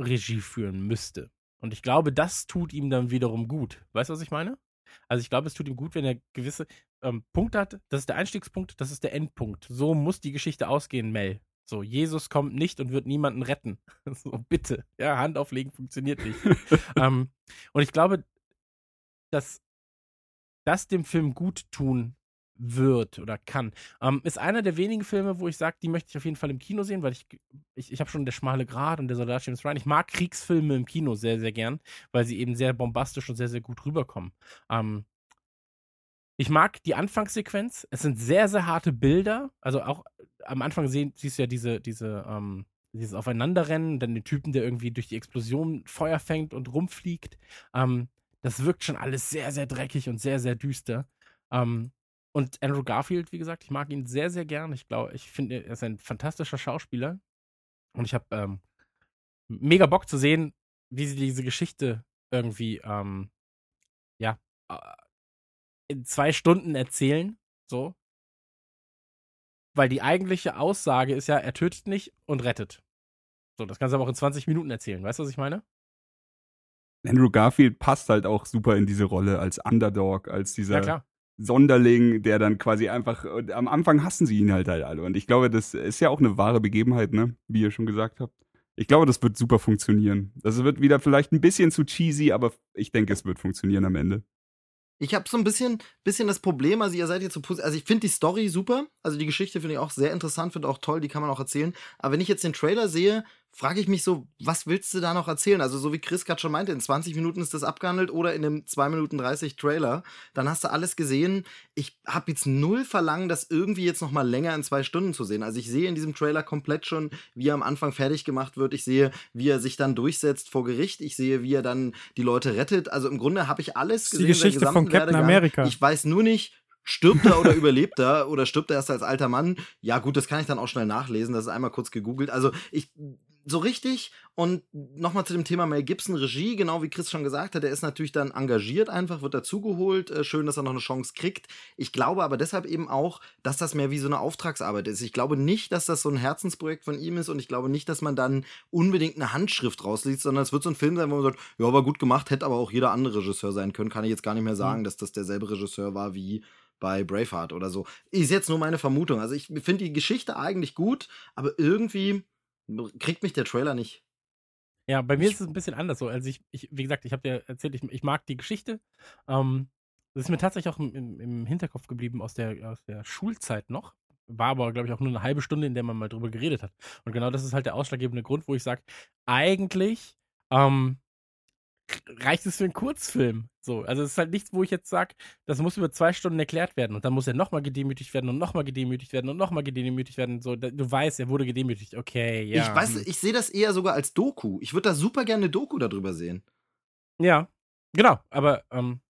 Regie führen müsste. Und ich glaube, das tut ihm dann wiederum gut. Weißt du, was ich meine? Also ich glaube, es tut ihm gut, wenn er gewisse ähm, Punkte hat. Das ist der Einstiegspunkt, das ist der Endpunkt. So muss die Geschichte ausgehen, Mel. So, Jesus kommt nicht und wird niemanden retten. So, bitte. Ja, Hand auflegen funktioniert nicht. ähm, und ich glaube, dass das dem Film gut tun wird oder kann. Ähm, ist einer der wenigen Filme, wo ich sage, die möchte ich auf jeden Fall im Kino sehen, weil ich, ich, ich habe schon der schmale Grat und der Soldat James Ryan. Ich mag Kriegsfilme im Kino sehr, sehr gern, weil sie eben sehr bombastisch und sehr, sehr gut rüberkommen. Ähm, ich mag die Anfangssequenz. Es sind sehr, sehr harte Bilder. Also auch am Anfang sehen, siehst du ja diese, diese, ähm, dieses Aufeinanderrennen, dann den Typen, der irgendwie durch die Explosion Feuer fängt und rumfliegt. Ähm, das wirkt schon alles sehr, sehr dreckig und sehr, sehr düster. Ähm, und Andrew Garfield, wie gesagt, ich mag ihn sehr, sehr gern. Ich glaube, ich finde, er ist ein fantastischer Schauspieler. Und ich habe ähm, mega Bock zu sehen, wie sie diese Geschichte irgendwie, ähm, ja, äh, in zwei Stunden erzählen. So. weil die eigentliche Aussage ist ja, er tötet nicht und rettet. So, das kannst du aber auch in 20 Minuten erzählen. Weißt du, was ich meine? Andrew Garfield passt halt auch super in diese Rolle als Underdog, als dieser Ja, klar. Sonderling, der dann quasi einfach, am Anfang hassen sie ihn halt halt alle. Und ich glaube, das ist ja auch eine wahre Begebenheit, ne? Wie ihr schon gesagt habt. Ich glaube, das wird super funktionieren. Das wird wieder vielleicht ein bisschen zu cheesy, aber ich denke, es wird funktionieren am Ende. Ich habe so ein bisschen, bisschen das Problem, also ihr seid jetzt so positiv, also ich finde die Story super, also die Geschichte finde ich auch sehr interessant, finde auch toll, die kann man auch erzählen. Aber wenn ich jetzt den Trailer sehe, frage ich mich so, was willst du da noch erzählen? Also so wie Chris gerade schon meinte, in 20 Minuten ist das abgehandelt oder in einem 2 Minuten 30 Trailer, dann hast du alles gesehen. Ich habe jetzt null Verlangen, das irgendwie jetzt noch mal länger in zwei Stunden zu sehen. Also ich sehe in diesem Trailer komplett schon, wie er am Anfang fertig gemacht wird. Ich sehe, wie er sich dann durchsetzt vor Gericht. Ich sehe, wie er dann die Leute rettet. Also im Grunde habe ich alles die gesehen. seinen Geschichte von Captain. America. Ich weiß nur nicht, stirbt er oder überlebt er oder stirbt er erst als alter Mann? Ja, gut, das kann ich dann auch schnell nachlesen. Das ist einmal kurz gegoogelt. Also ich so richtig und nochmal zu dem Thema Mel Gibson Regie, genau wie Chris schon gesagt hat, der ist natürlich dann engagiert einfach, wird dazugeholt. Äh, schön, dass er noch eine Chance kriegt. Ich glaube aber deshalb eben auch, dass das mehr wie so eine Auftragsarbeit ist. Ich glaube nicht, dass das so ein Herzensprojekt von ihm ist und ich glaube nicht, dass man dann unbedingt eine Handschrift rausliest, sondern es wird so ein Film sein, wo man sagt, ja, war gut gemacht, hätte aber auch jeder andere Regisseur sein können. Kann ich jetzt gar nicht mehr sagen, dass das derselbe Regisseur war wie bei Braveheart oder so. Ist jetzt nur meine Vermutung. Also ich finde die Geschichte eigentlich gut, aber irgendwie kriegt mich der Trailer nicht. Ja, bei mir ist es ein bisschen anders so. Also ich, ich wie gesagt, ich habe dir erzählt, ich, ich mag die Geschichte. Ähm, das ist mir tatsächlich auch im, im, im Hinterkopf geblieben aus der, aus der Schulzeit noch. War aber, glaube ich, auch nur eine halbe Stunde, in der man mal drüber geredet hat. Und genau das ist halt der ausschlaggebende Grund, wo ich sage, eigentlich ähm, reicht es für einen Kurzfilm. So, also es ist halt nichts, wo ich jetzt sage, das muss über zwei Stunden erklärt werden und dann muss er nochmal gedemütigt werden und nochmal gedemütigt werden und nochmal gedemütigt werden. So, du weißt, er wurde gedemütigt. Okay, ja. ich weiß, ich sehe das eher sogar als Doku. Ich würde da super gerne eine Doku darüber sehen. Ja, genau, aber ähm,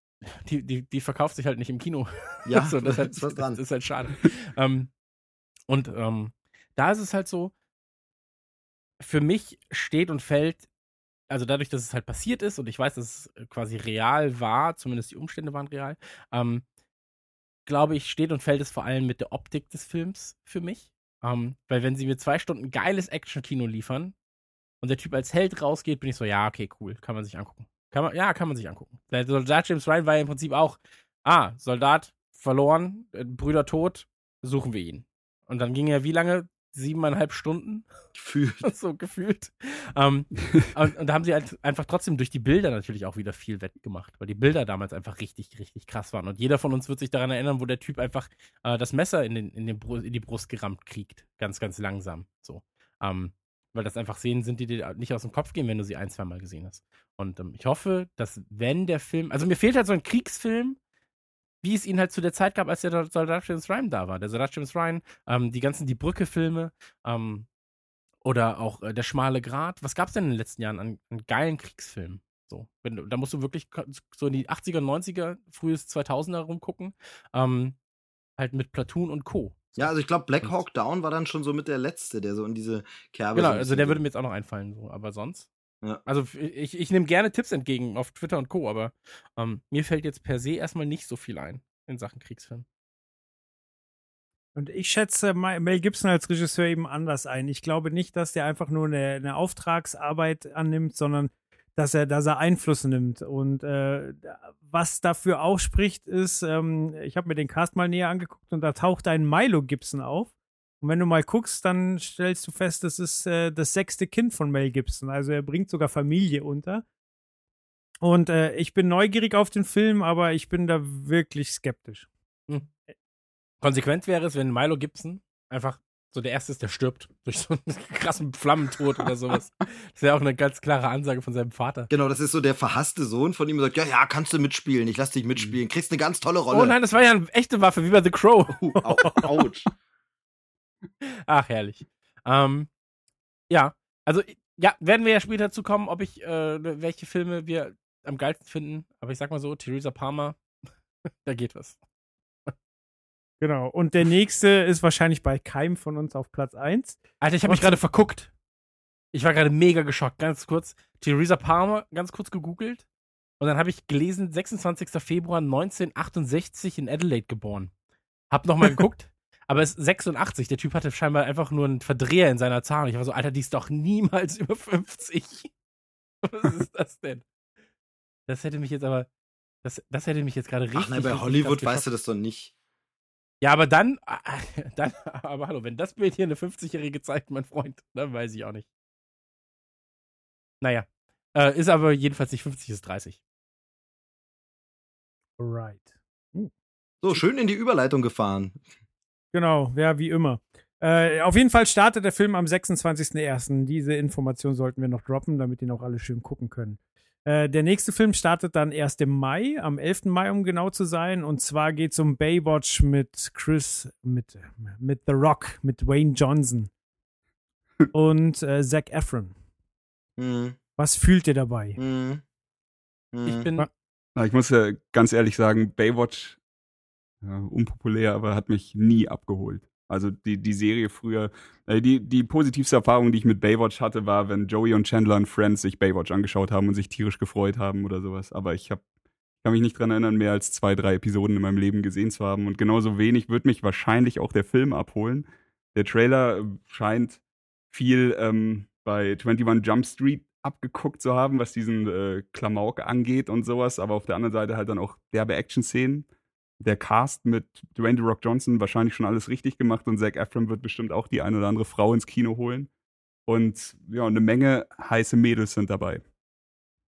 die, die, die verkauft sich halt nicht im Kino. Ja, so, das, ist halt, was dran. das ist halt schade. ähm, und ähm, da ist es halt so, für mich steht und fällt, also dadurch, dass es halt passiert ist und ich weiß, dass es quasi real war, zumindest die Umstände waren real, ähm, glaube ich, steht und fällt es vor allem mit der Optik des Films für mich. Ähm, weil wenn sie mir zwei Stunden geiles Action-Kino liefern und der Typ als Held rausgeht, bin ich so, ja, okay, cool, kann man sich angucken. Kann man, ja, kann man sich angucken. Der Soldat James Ryan war ja im Prinzip auch, ah, Soldat verloren, äh, Brüder tot, suchen wir ihn. Und dann ging er wie lange? Siebeneinhalb Stunden? Gefühlt. so gefühlt. Ähm, und, und da haben sie halt einfach trotzdem durch die Bilder natürlich auch wieder viel wettgemacht, weil die Bilder damals einfach richtig, richtig krass waren. Und jeder von uns wird sich daran erinnern, wo der Typ einfach äh, das Messer in, den, in, den in die Brust gerammt kriegt. Ganz, ganz langsam. So. Ähm, weil das einfach Szenen sind, die dir nicht aus dem Kopf gehen, wenn du sie ein, zwei Mal gesehen hast. Und ähm, ich hoffe, dass wenn der Film, also mir fehlt halt so ein Kriegsfilm, wie es ihn halt zu der Zeit gab, als der Soldat James Ryan da war. Der Soldat James Ryan, ähm, die ganzen Die Brücke-Filme, ähm, oder auch äh, Der schmale Grat. Was gab es denn in den letzten Jahren an, an geilen Kriegsfilmen? So, wenn da musst du wirklich so in die 80er, 90er, frühes 2000er rumgucken. Ähm, halt mit Platoon und Co. Ja, also ich glaube, Black Hawk Down war dann schon so mit der letzte, der so in diese Kerbe. Genau, also der würde mir jetzt auch noch einfallen, so, aber sonst. Ja. Also ich, ich nehme gerne Tipps entgegen auf Twitter und Co., aber ähm, mir fällt jetzt per se erstmal nicht so viel ein in Sachen Kriegsfilm. Und ich schätze Mel Gibson als Regisseur eben anders ein. Ich glaube nicht, dass der einfach nur eine, eine Auftragsarbeit annimmt, sondern dass er, dass er Einfluss nimmt. Und äh, was dafür auch spricht, ist, ähm, ich habe mir den Cast mal näher angeguckt und da taucht ein Milo Gibson auf. Und wenn du mal guckst, dann stellst du fest, das ist äh, das sechste Kind von Mel Gibson. Also er bringt sogar Familie unter. Und äh, ich bin neugierig auf den Film, aber ich bin da wirklich skeptisch. Konsequent wäre es, wenn Milo Gibson einfach so der Erste ist, der stirbt durch so einen krassen Flammentod oder sowas. Das wäre auch eine ganz klare Ansage von seinem Vater. Genau, das ist so der verhasste Sohn von ihm, der sagt, ja, ja, kannst du mitspielen, ich lass dich mitspielen, kriegst eine ganz tolle Rolle. Oh nein, das war ja eine echte Waffe, wie bei The Crow. Au, Autsch. Ach, herrlich. Ähm, ja, also, ja, werden wir ja später dazu kommen, ob ich, äh, welche Filme wir am geilsten finden. Aber ich sag mal so, Theresa Palmer, da geht was. Genau. Und der nächste ist wahrscheinlich bei keinem von uns auf Platz 1. Alter, ich habe mich gerade verguckt. Ich war gerade mega geschockt. Ganz kurz. Theresa Palmer, ganz kurz gegoogelt. Und dann habe ich gelesen, 26. Februar 1968 in Adelaide geboren. Hab nochmal geguckt. Aber es ist 86. Der Typ hatte scheinbar einfach nur einen Verdreher in seiner Zahl. Ich war so, Alter, die ist doch niemals über 50. Was ist das denn? Das hätte mich jetzt aber. Das, das hätte mich jetzt gerade richtig. Ach nein, bei richtig Hollywood weißt du das doch nicht. Ja, aber dann, dann, aber hallo, wenn das Bild hier eine 50-Jährige zeigt, mein Freund, dann weiß ich auch nicht. Naja. Äh, ist aber jedenfalls nicht 50, ist 30. Right. So, schön in die Überleitung gefahren. Genau, ja, wie immer. Äh, auf jeden Fall startet der Film am 26.01. Diese Information sollten wir noch droppen, damit ihn auch alle schön gucken können. Äh, der nächste Film startet dann erst im Mai, am 11. Mai, um genau zu sein. Und zwar geht es um Baywatch mit Chris, mit, mit The Rock, mit Wayne Johnson und äh, Zac Efron. Hm, Was fühlt ihr dabei? hm, hm. Ich bin, Na, ich muss ja ganz ehrlich sagen, Baywatch, ja, unpopulär, aber hat mich nie abgeholt. Also die, die Serie früher, äh, die, die positivste Erfahrung, die ich mit Baywatch hatte, war, wenn Joey und Chandler und Friends sich Baywatch angeschaut haben und sich tierisch gefreut haben oder sowas. Aber ich hab, kann mich nicht dran erinnern, mehr als zwei, drei Episoden in meinem Leben gesehen zu haben. Und genauso wenig wird mich wahrscheinlich auch der Film abholen. Der Trailer äh, scheint viel ähm, bei 21 Jump Street abgeguckt zu haben, was diesen äh, Klamauk angeht und sowas, aber auf der anderen Seite halt dann auch derbe Action-Szenen. Der Cast mit Dwayne The Rock Johnson wahrscheinlich schon alles richtig gemacht und Zac Efron wird bestimmt auch die eine oder andere Frau ins Kino holen. Und ja, eine Menge heiße Mädels sind dabei.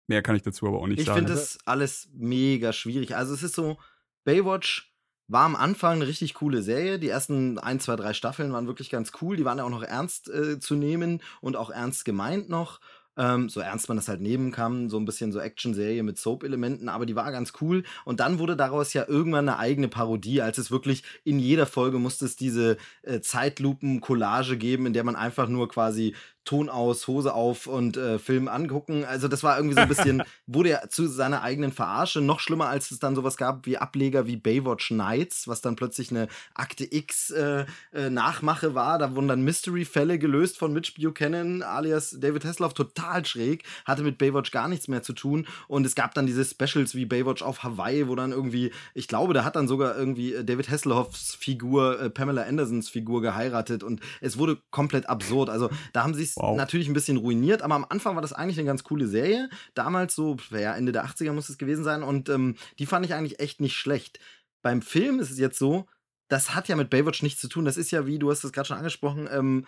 Mehr kann ich dazu aber auch nicht Ich sagen. finde das alles mega schwierig. Also es ist so, Baywatch war am Anfang eine richtig coole Serie. Die ersten ein, zwei, drei Staffeln waren wirklich ganz cool. Die waren ja auch noch ernst äh, zu nehmen und auch ernst gemeint noch. Ähm, so ernst man das halt nehmen kann, so ein bisschen so Action-Serie mit Soap-Elementen, aber die war ganz cool. Und dann wurde daraus ja irgendwann eine eigene Parodie, als es wirklich in jeder Folge musste es diese äh, Zeitlupen-Collage geben, in der man einfach nur quasi Ton aus, Hose auf und äh, Film angucken. Also das war irgendwie so ein bisschen, wurde ja zu seiner eigenen Verarsche. Noch schlimmer, als es dann sowas gab wie Ableger wie Baywatch Nights, was dann plötzlich eine Akte X äh, äh, Nachmache war. Da wurden dann Mystery-Fälle gelöst von Mitch Buchanan alias David Hasselhoff. Total schräg. Hatte mit Baywatch gar nichts mehr zu tun. Und es gab dann diese Specials wie Baywatch auf Hawaii, wo dann irgendwie, ich glaube, da hat dann sogar irgendwie äh, David Hasselhoffs Figur, äh, Pamela Andersons Figur geheiratet. Und es wurde komplett absurd. Also da haben sie es Wow. natürlich ein bisschen ruiniert, aber am Anfang war das eigentlich eine ganz coole Serie. Damals so, ja, Ende der 80er muss es gewesen sein und ähm, die fand ich eigentlich echt nicht schlecht. Beim Film ist es jetzt so, das hat ja mit Baywatch nichts zu tun. Das ist ja, wie du hast es gerade schon angesprochen, ähm,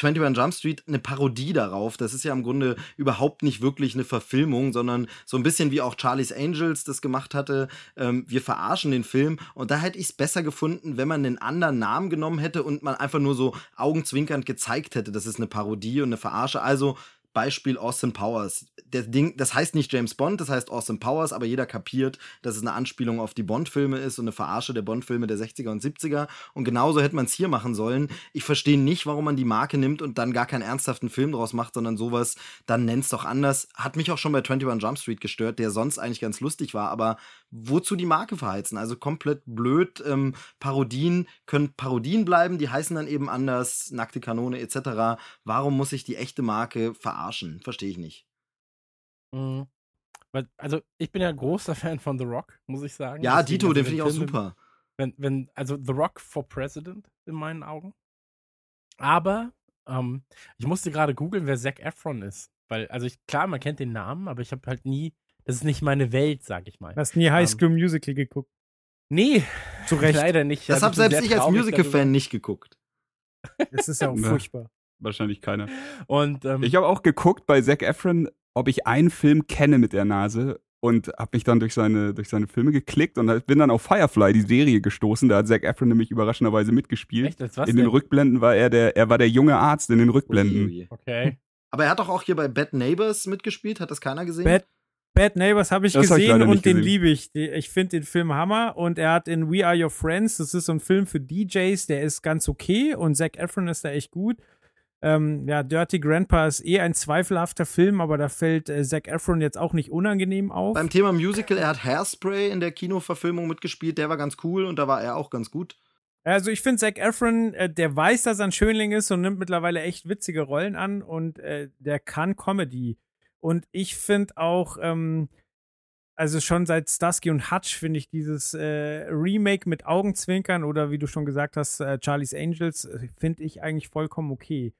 21 Jump Street eine Parodie darauf. Das ist ja im Grunde überhaupt nicht wirklich eine Verfilmung, sondern so ein bisschen wie auch Charlie's Angels das gemacht hatte. Ähm, wir verarschen den Film und da hätte ich es besser gefunden, wenn man einen anderen Namen genommen hätte und man einfach nur so augenzwinkernd gezeigt hätte, das ist eine Parodie und eine Verarsche. Also Beispiel Austin Powers. Der Ding, das heißt nicht James Bond, das heißt Austin Powers, aber jeder kapiert, dass es eine Anspielung auf die Bond-Filme ist und eine Verarsche der Bond-Filme der 60er und 70er. Und genauso hätte man es hier machen sollen. Ich verstehe nicht, warum man die Marke nimmt und dann gar keinen ernsthaften Film draus macht, sondern sowas, dann nennt's doch anders. Hat mich auch schon bei 21 Jump Street gestört, der sonst eigentlich ganz lustig war, aber wozu die Marke verheizen? Also komplett blöd. Ähm, Parodien können Parodien bleiben, die heißen dann eben anders, nackte Kanone etc. Warum muss ich die echte Marke verarschen? Verstehe ich nicht. Mhm. Also, ich bin ja großer Fan von The Rock, muss ich sagen. Ja, Deswegen, Dito, also, den finde ich auch super. Wenn, wenn, also The Rock for President in meinen Augen. Aber ähm, ich musste gerade googeln, wer Zac Efron ist. Weil, also ich, klar, man kennt den Namen, aber ich habe halt nie, das ist nicht meine Welt, sag ich mal. Du hast nie High School Musical geguckt. Nee, Zu Recht. leider nicht. Das Also habe selbst ich als Musical-Fan nicht geguckt. Das ist ja auch furchtbar. Wahrscheinlich keiner. Und ähm, Ich habe auch geguckt bei Zac Efron, ob ich einen Film kenne mit der Nase und habe mich dann durch seine, durch seine Filme geklickt und bin dann auf Firefly, die Serie, gestoßen. Da hat Zac Efron nämlich überraschenderweise mitgespielt. echt, als was in den denn? Rückblenden war er der, er war der junge Arzt in den Rückblenden. Ui, ui. Okay. Aber er hat doch auch hier bei Bad Neighbors mitgespielt. Hat das keiner gesehen? Bad, Bad Neighbors habe ich Das hab ich gesehen und den gesehen. liebe ich. Ich finde den Film Hammer und er hat in We Are Your Friends, das ist so ein Film für DJs, der ist ganz okay und Zac Efron ist da echt gut. Ähm, ja, Dirty Grandpa ist eh ein zweifelhafter Film, aber da fällt äh, Zac Efron jetzt auch nicht unangenehm auf. Beim Thema Musical, er hat Hairspray in der Kinoverfilmung mitgespielt. Der war ganz cool und da war er auch ganz gut. Also ich finde Zac Efron, äh, der weiß, dass er ein Schönling ist und nimmt mittlerweile echt witzige Rollen an und äh, der kann Comedy. Und ich finde auch, ähm, also schon seit Starsky und Hutch finde ich dieses äh, Remake mit Augenzwinkern oder wie du schon gesagt hast, äh, Charlie's Angels, äh, finde ich eigentlich vollkommen okay.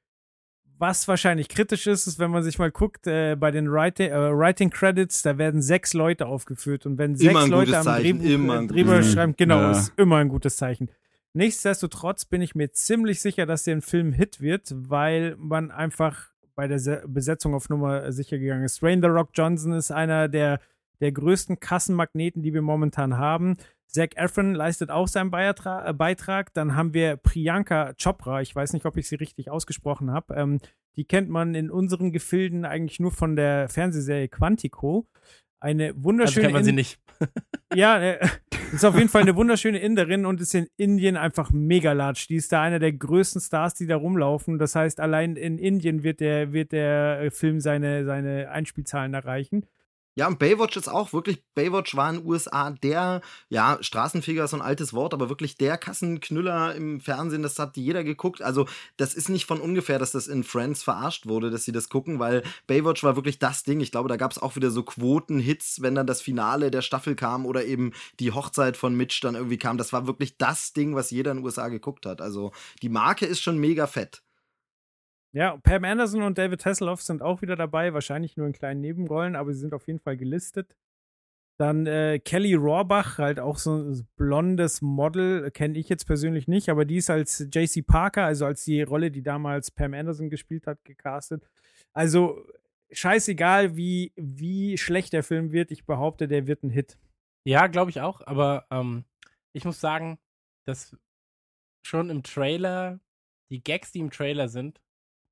Was wahrscheinlich kritisch ist, ist, wenn man sich mal guckt, äh, bei den Writing, äh, Writing Credits, da werden sechs Leute aufgeführt und wenn sechs Immer Leute am Drehbuch, immer äh, ein Drehbuch schreiben, genau, Ja. ist immer ein gutes Zeichen. Nichtsdestotrotz bin ich mir ziemlich sicher, dass der ein Film Hit wird, weil man einfach bei der Se Besetzung auf Nummer sicher gegangen ist. Dwayne The Rock Johnson ist einer der, der größten Kassenmagneten, die wir momentan haben. Zac Efron leistet auch seinen äh, Beitrag. Dann haben wir Priyanka Chopra. Ich weiß nicht, ob ich sie richtig ausgesprochen habe. Ähm, die kennt man in unseren Gefilden eigentlich nur von der Fernsehserie Quantico. Eine Also wunderschöne kennt man sie nicht. ja, äh, ist auf jeden Fall eine wunderschöne Inderin und ist in Indien einfach mega large. Die ist da einer der größten Stars, die da rumlaufen. Das heißt, allein in Indien wird der, wird der äh, Film seine, seine Einspielzahlen erreichen. Ja, und Baywatch ist auch wirklich, Baywatch war in den USA der, ja, Straßenfeger ist so ein altes Wort, aber wirklich der Kassenknüller im Fernsehen, das hat jeder geguckt. Also, das ist nicht von ungefähr, dass das in Friends verarscht wurde, dass sie das gucken, weil Baywatch war wirklich das Ding. Ich glaube, da gab es auch wieder so Quotenhits, wenn dann das Finale der Staffel kam oder eben die Hochzeit von Mitch dann irgendwie kam. Das war wirklich das Ding, was jeder in den USA geguckt hat. Also, die Marke ist schon mega fett. Ja, Pam Anderson und David Hasselhoff sind auch wieder dabei, wahrscheinlich nur in kleinen Nebenrollen, aber sie sind auf jeden Fall gelistet. Dann äh, Kelly Rohrbach, halt auch so ein blondes Model, kenne ich jetzt persönlich nicht, aber die ist als JC Parker, also als die Rolle, die damals Pam Anderson gespielt hat, gecastet. Also scheißegal, wie, wie schlecht der Film wird, ich behaupte, der wird ein Hit. Ja, glaube ich auch, aber ähm, ich muss sagen, dass schon im Trailer, die Gags, die im Trailer sind,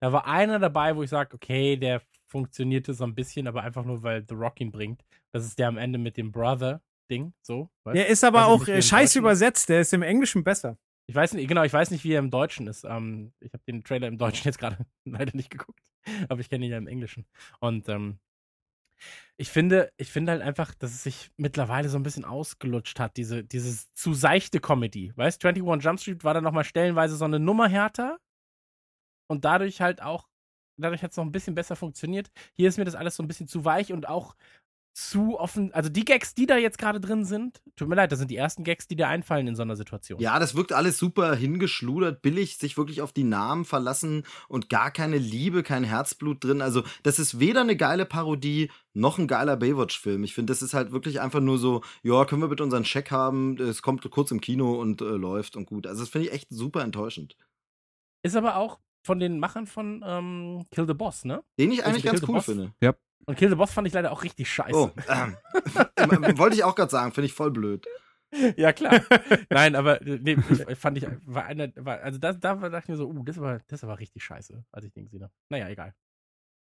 da war einer dabei, wo ich sage, okay, der funktionierte so ein bisschen, aber einfach nur, weil The Rock ihn bringt. Das ist der am Ende mit dem Brother-Ding, so. weißt? Der ist aber auch äh, scheiß übersetzt, der ist im Englischen besser. Ich weiß nicht, genau, ich weiß nicht, wie er im Deutschen ist. Ähm, ich habe den Trailer im Deutschen jetzt gerade leider nicht geguckt, aber ich kenne ihn ja im Englischen. Und ähm, ich finde, ich finde halt einfach, dass es sich mittlerweile so ein bisschen ausgelutscht hat, diese, dieses zu seichte Comedy. Weißt 21 Jump Street war dann nochmal stellenweise so eine Nummer härter und dadurch halt auch, dadurch hat es noch ein bisschen besser funktioniert. Hier ist mir das alles so ein bisschen zu weich und auch zu offen. Also die Gags, die da jetzt gerade drin sind, tut mir leid, das sind die ersten Gags, die dir einfallen in so einer Situation. Ja, das wirkt alles super hingeschludert, billig, sich wirklich auf die Namen verlassen und gar keine Liebe, kein Herzblut drin. Also, das ist weder eine geile Parodie noch ein geiler Baywatch-Film. Ich finde, das ist halt wirklich einfach nur so, ja, können wir bitte unseren Scheck haben? Es kommt kurz im Kino und äh, läuft und gut. Also, das finde ich echt super enttäuschend. Ist aber auch von den Machern von ähm, Kill the Boss, ne? Den ich eigentlich Kill ganz the cool Boss? finde. Und Kill the Boss fand ich leider auch richtig scheiße. Oh, ähm, ähm, wollte ich auch gerade sagen, finde ich voll blöd. Ja, klar. Nein, aber äh, nee, ich, fand ich, war einer, war, also das, da dachte ich mir so, uh, das war, das war richtig scheiße, als ich den gesehen habe. Naja, egal.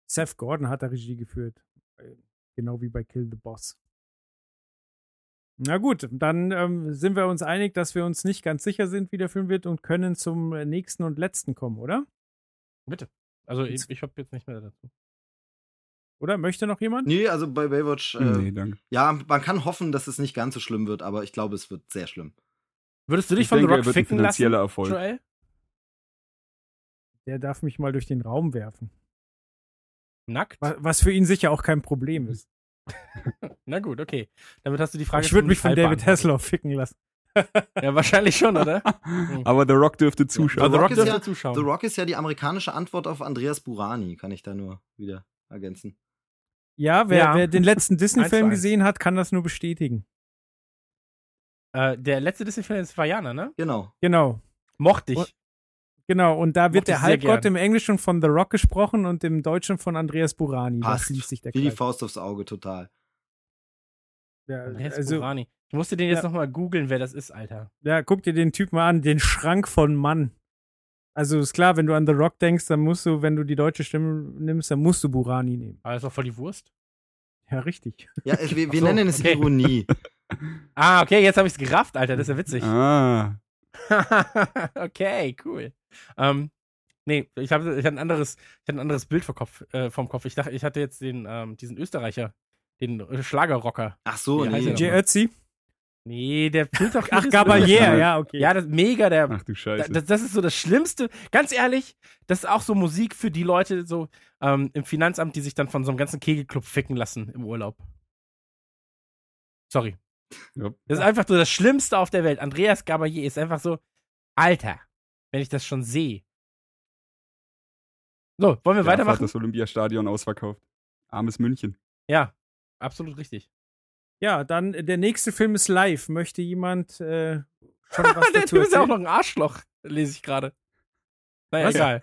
Seth Gordon hat da Regie geführt. Äh, Genau wie bei Kill the Boss. Na gut, dann ähm, sind wir uns einig, dass wir uns nicht ganz sicher sind, wie der Film wird und können zum äh, nächsten und letzten kommen, oder? Bitte. Also ich, ich habe jetzt nicht mehr dazu. Oder möchte noch jemand? Nee, also bei Baywatch, äh, nee, danke. ja, man kann hoffen, dass es nicht ganz so schlimm wird, aber ich glaube, es wird sehr schlimm. Würdest du dich Ich von denke, The Rock ficken lassen, finanzieller Erfolg. Joel? Der darf mich mal durch den Raum werfen. Nackt? Wa- Was für ihn sicher auch kein Problem ist. Na gut, okay. Damit hast du die Frage Ich würde mich von David. Hasselhoff ficken lassen. Ja, wahrscheinlich schon, oder? Aber The Rock dürfte zuschauen. The Rock Rock ist dürfte ja- zuschauen. The Rock ist ja die amerikanische Antwort auf Andreas Burani, kann ich da nur wieder ergänzen. Ja, wer, Ja. wer den letzten Disney-Film gesehen hat, kann das nur bestätigen. Äh, der letzte Disney-Film ist Vajana, ne? Genau. Genau. Mochte ich. Und- Genau, und da wird Mochte der Halbgott im Englischen von The Rock gesprochen und im Deutschen von Andreas Burani. Passt. Das liest sich der Wie die. Faust aufs Auge, total. Ja, Andreas also, Burani. Ich musste den jetzt Ja. nochmal googeln, wer das ist, Alter. ja, guck dir den Typ mal an, den Schrank von Mann. Also ist klar, wenn du an The Rock denkst, dann musst du, wenn du die deutsche Stimme nimmst, dann musst du Burani nehmen. Aber das ist doch voll die Wurst. Ja, richtig. Ja, es, wir, wir so, nennen es okay. Ironie. Ah, okay, jetzt habe ich es gerafft, Alter. Das ist ja witzig. Ah, okay, cool. Ähm, nee, ich habe ich hatte ein anderes, ich hatte ein anderes Bild vom Kopf, äh, vom Kopf. Ich dachte, ich hatte jetzt den, ähm, diesen Österreicher, den äh, Schlagerrocker. Ach so, Wie heißt nee. J. nochmal? Ötzi. Nee, der fühlt doch Ach, Gabalier, ja, okay. Ja, das mega, der. ach du Scheiße. Das, das ist so das Schlimmste. Ganz ehrlich, das ist auch so Musik für die Leute so ähm, im Finanzamt, die sich dann von so einem ganzen Kegelclub ficken lassen im Urlaub. Sorry. Ja. Das ist einfach so das Schlimmste auf der Welt. Andreas Gabalier ist einfach so, Alter, wenn ich das schon sehe. So, wollen wir Der Affe hat weitermachen? das Olympiastadion ausverkauft. Armes München. Ja, absolut richtig. Ja, dann äh, der nächste Film ist live. Möchte jemand äh, schon was Der dazu Typ ist ja auch noch ein Arschloch, lese ich gerade. Naja, Was? egal.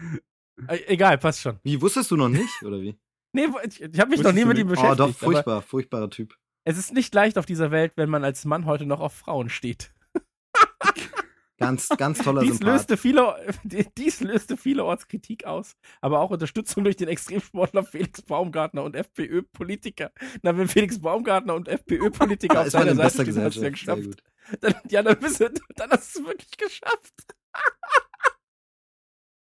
Äh, egal, passt schon. Wie, wusstest du noch nicht, oder wie? Nee, ich, ich habe mich Wusstest noch nie mit ihm nicht? Oh, beschäftigt. doch, furchtbar, furchtbarer Typ. es ist nicht leicht auf dieser Welt, wenn man als Mann heute noch auf Frauen steht. Ganz, ganz toller Dies Sympath. löste, viele, dies löste vielerorts Kritik aus, aber auch Unterstützung durch den Extremsportler Felix Baumgartner und FPÖ-Politiker. Na, wenn Felix Baumgartner und FPÖ-Politiker auf seiner in Seite stehen, hast du ja geschafft. Dann, ja, dann, bist du, dann hast du es wirklich geschafft.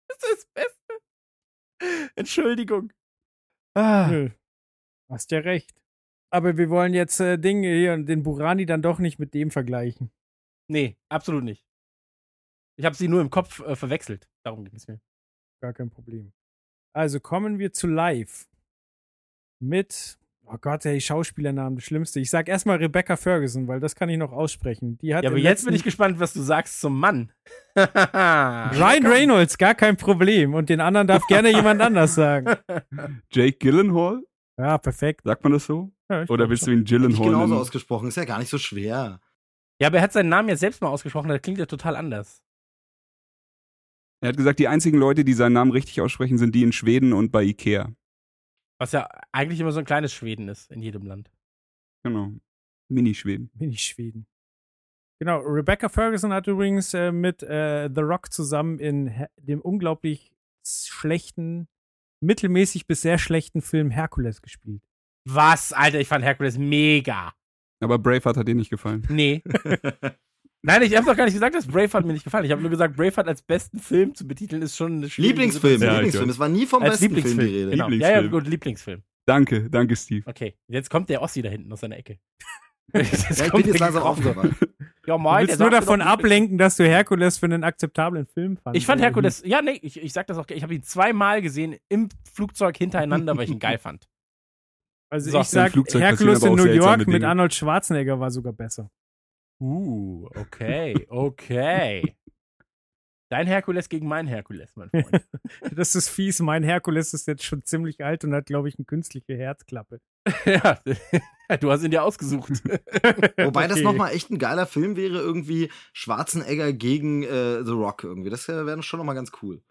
das ist das Beste. Entschuldigung. Ah, Nö. Hast ja recht. Aber wir wollen jetzt äh, Dinge hier und den Burani dann doch nicht mit dem vergleichen. nee, absolut nicht. Ich habe sie nur im Kopf äh, verwechselt. Darum ging es mir. Gar kein Problem. Also kommen wir zu live. Mit, oh Gott, ey, Schauspielernamen, das Schlimmste. Ich sag erstmal Rebecca Ferguson, weil das kann ich noch aussprechen. Die hat Ja, aber jetzt bin ich gespannt, was du sagst zum Mann. Ryan Reynolds, gar kein Problem. Und den anderen darf gerne jemand anders sagen. Jake Gyllenhaal? Ja, perfekt. Sagt man das so? Ja, Oder willst du ihn Gyllenhaal Nicht genauso ausgesprochen, ist ja gar nicht so schwer. Ja, aber er hat seinen Namen ja selbst mal ausgesprochen, das klingt ja total anders. Er hat gesagt, die einzigen Leute, die seinen Namen richtig aussprechen, sind die in Schweden und bei Ikea. Was ja eigentlich immer so ein kleines Schweden ist in jedem Land. Genau. Mini-Schweden. Mini-Schweden. Genau, Rebecca Ferguson hat übrigens äh, mit äh, The Rock zusammen in Her dem unglaublich schlechten, mittelmäßig bis sehr schlechten Film Hercules gespielt. Was, Alter, ich fand Hercules mega. Aber Braveheart hat dir nicht gefallen. Nee. Nein, ich habe doch gar nicht gesagt, dass Braveheart mir nicht gefallen. Ich habe nur gesagt, Braveheart als besten Film zu betiteln ist schon eine Lieblingsfilm, Ja, Lieblingsfilm. Es war nie vom Als besten Film die Lieblingsfilm. Rede. Genau. Ja, ja, Lieblingsfilm. gut, Lieblingsfilm. Danke, danke, Steve. Okay, jetzt kommt der Ossi da hinten aus seiner Ecke. Ja, ich bin jetzt langsam aufgewacht. Ja, Du mein, willst der nur davon ablenken, dass du Hercules für einen akzeptablen Film fandest. Ich fand Oder Herkules, ja, nee, ich, ich sag das auch, ich habe ihn zweimal gesehen im Flugzeug hintereinander, weil ich ihn geil fand. Also So, ich sag, passieren in New York mit Dinge. Arnold Schwarzenegger war sogar besser. Uh, okay, okay. Dein Herkules gegen mein Herkules, mein Freund. Das ist fies. Mein Herkules ist jetzt schon ziemlich alt und hat, glaube ich, eine künstliche Herzklappe. ja, du hast ihn dir ausgesucht. Wobei das Okay. nochmal echt ein geiler Film wäre, irgendwie Schwarzenegger gegen äh, The Rock irgendwie. Das äh, wäre schon nochmal ganz cool.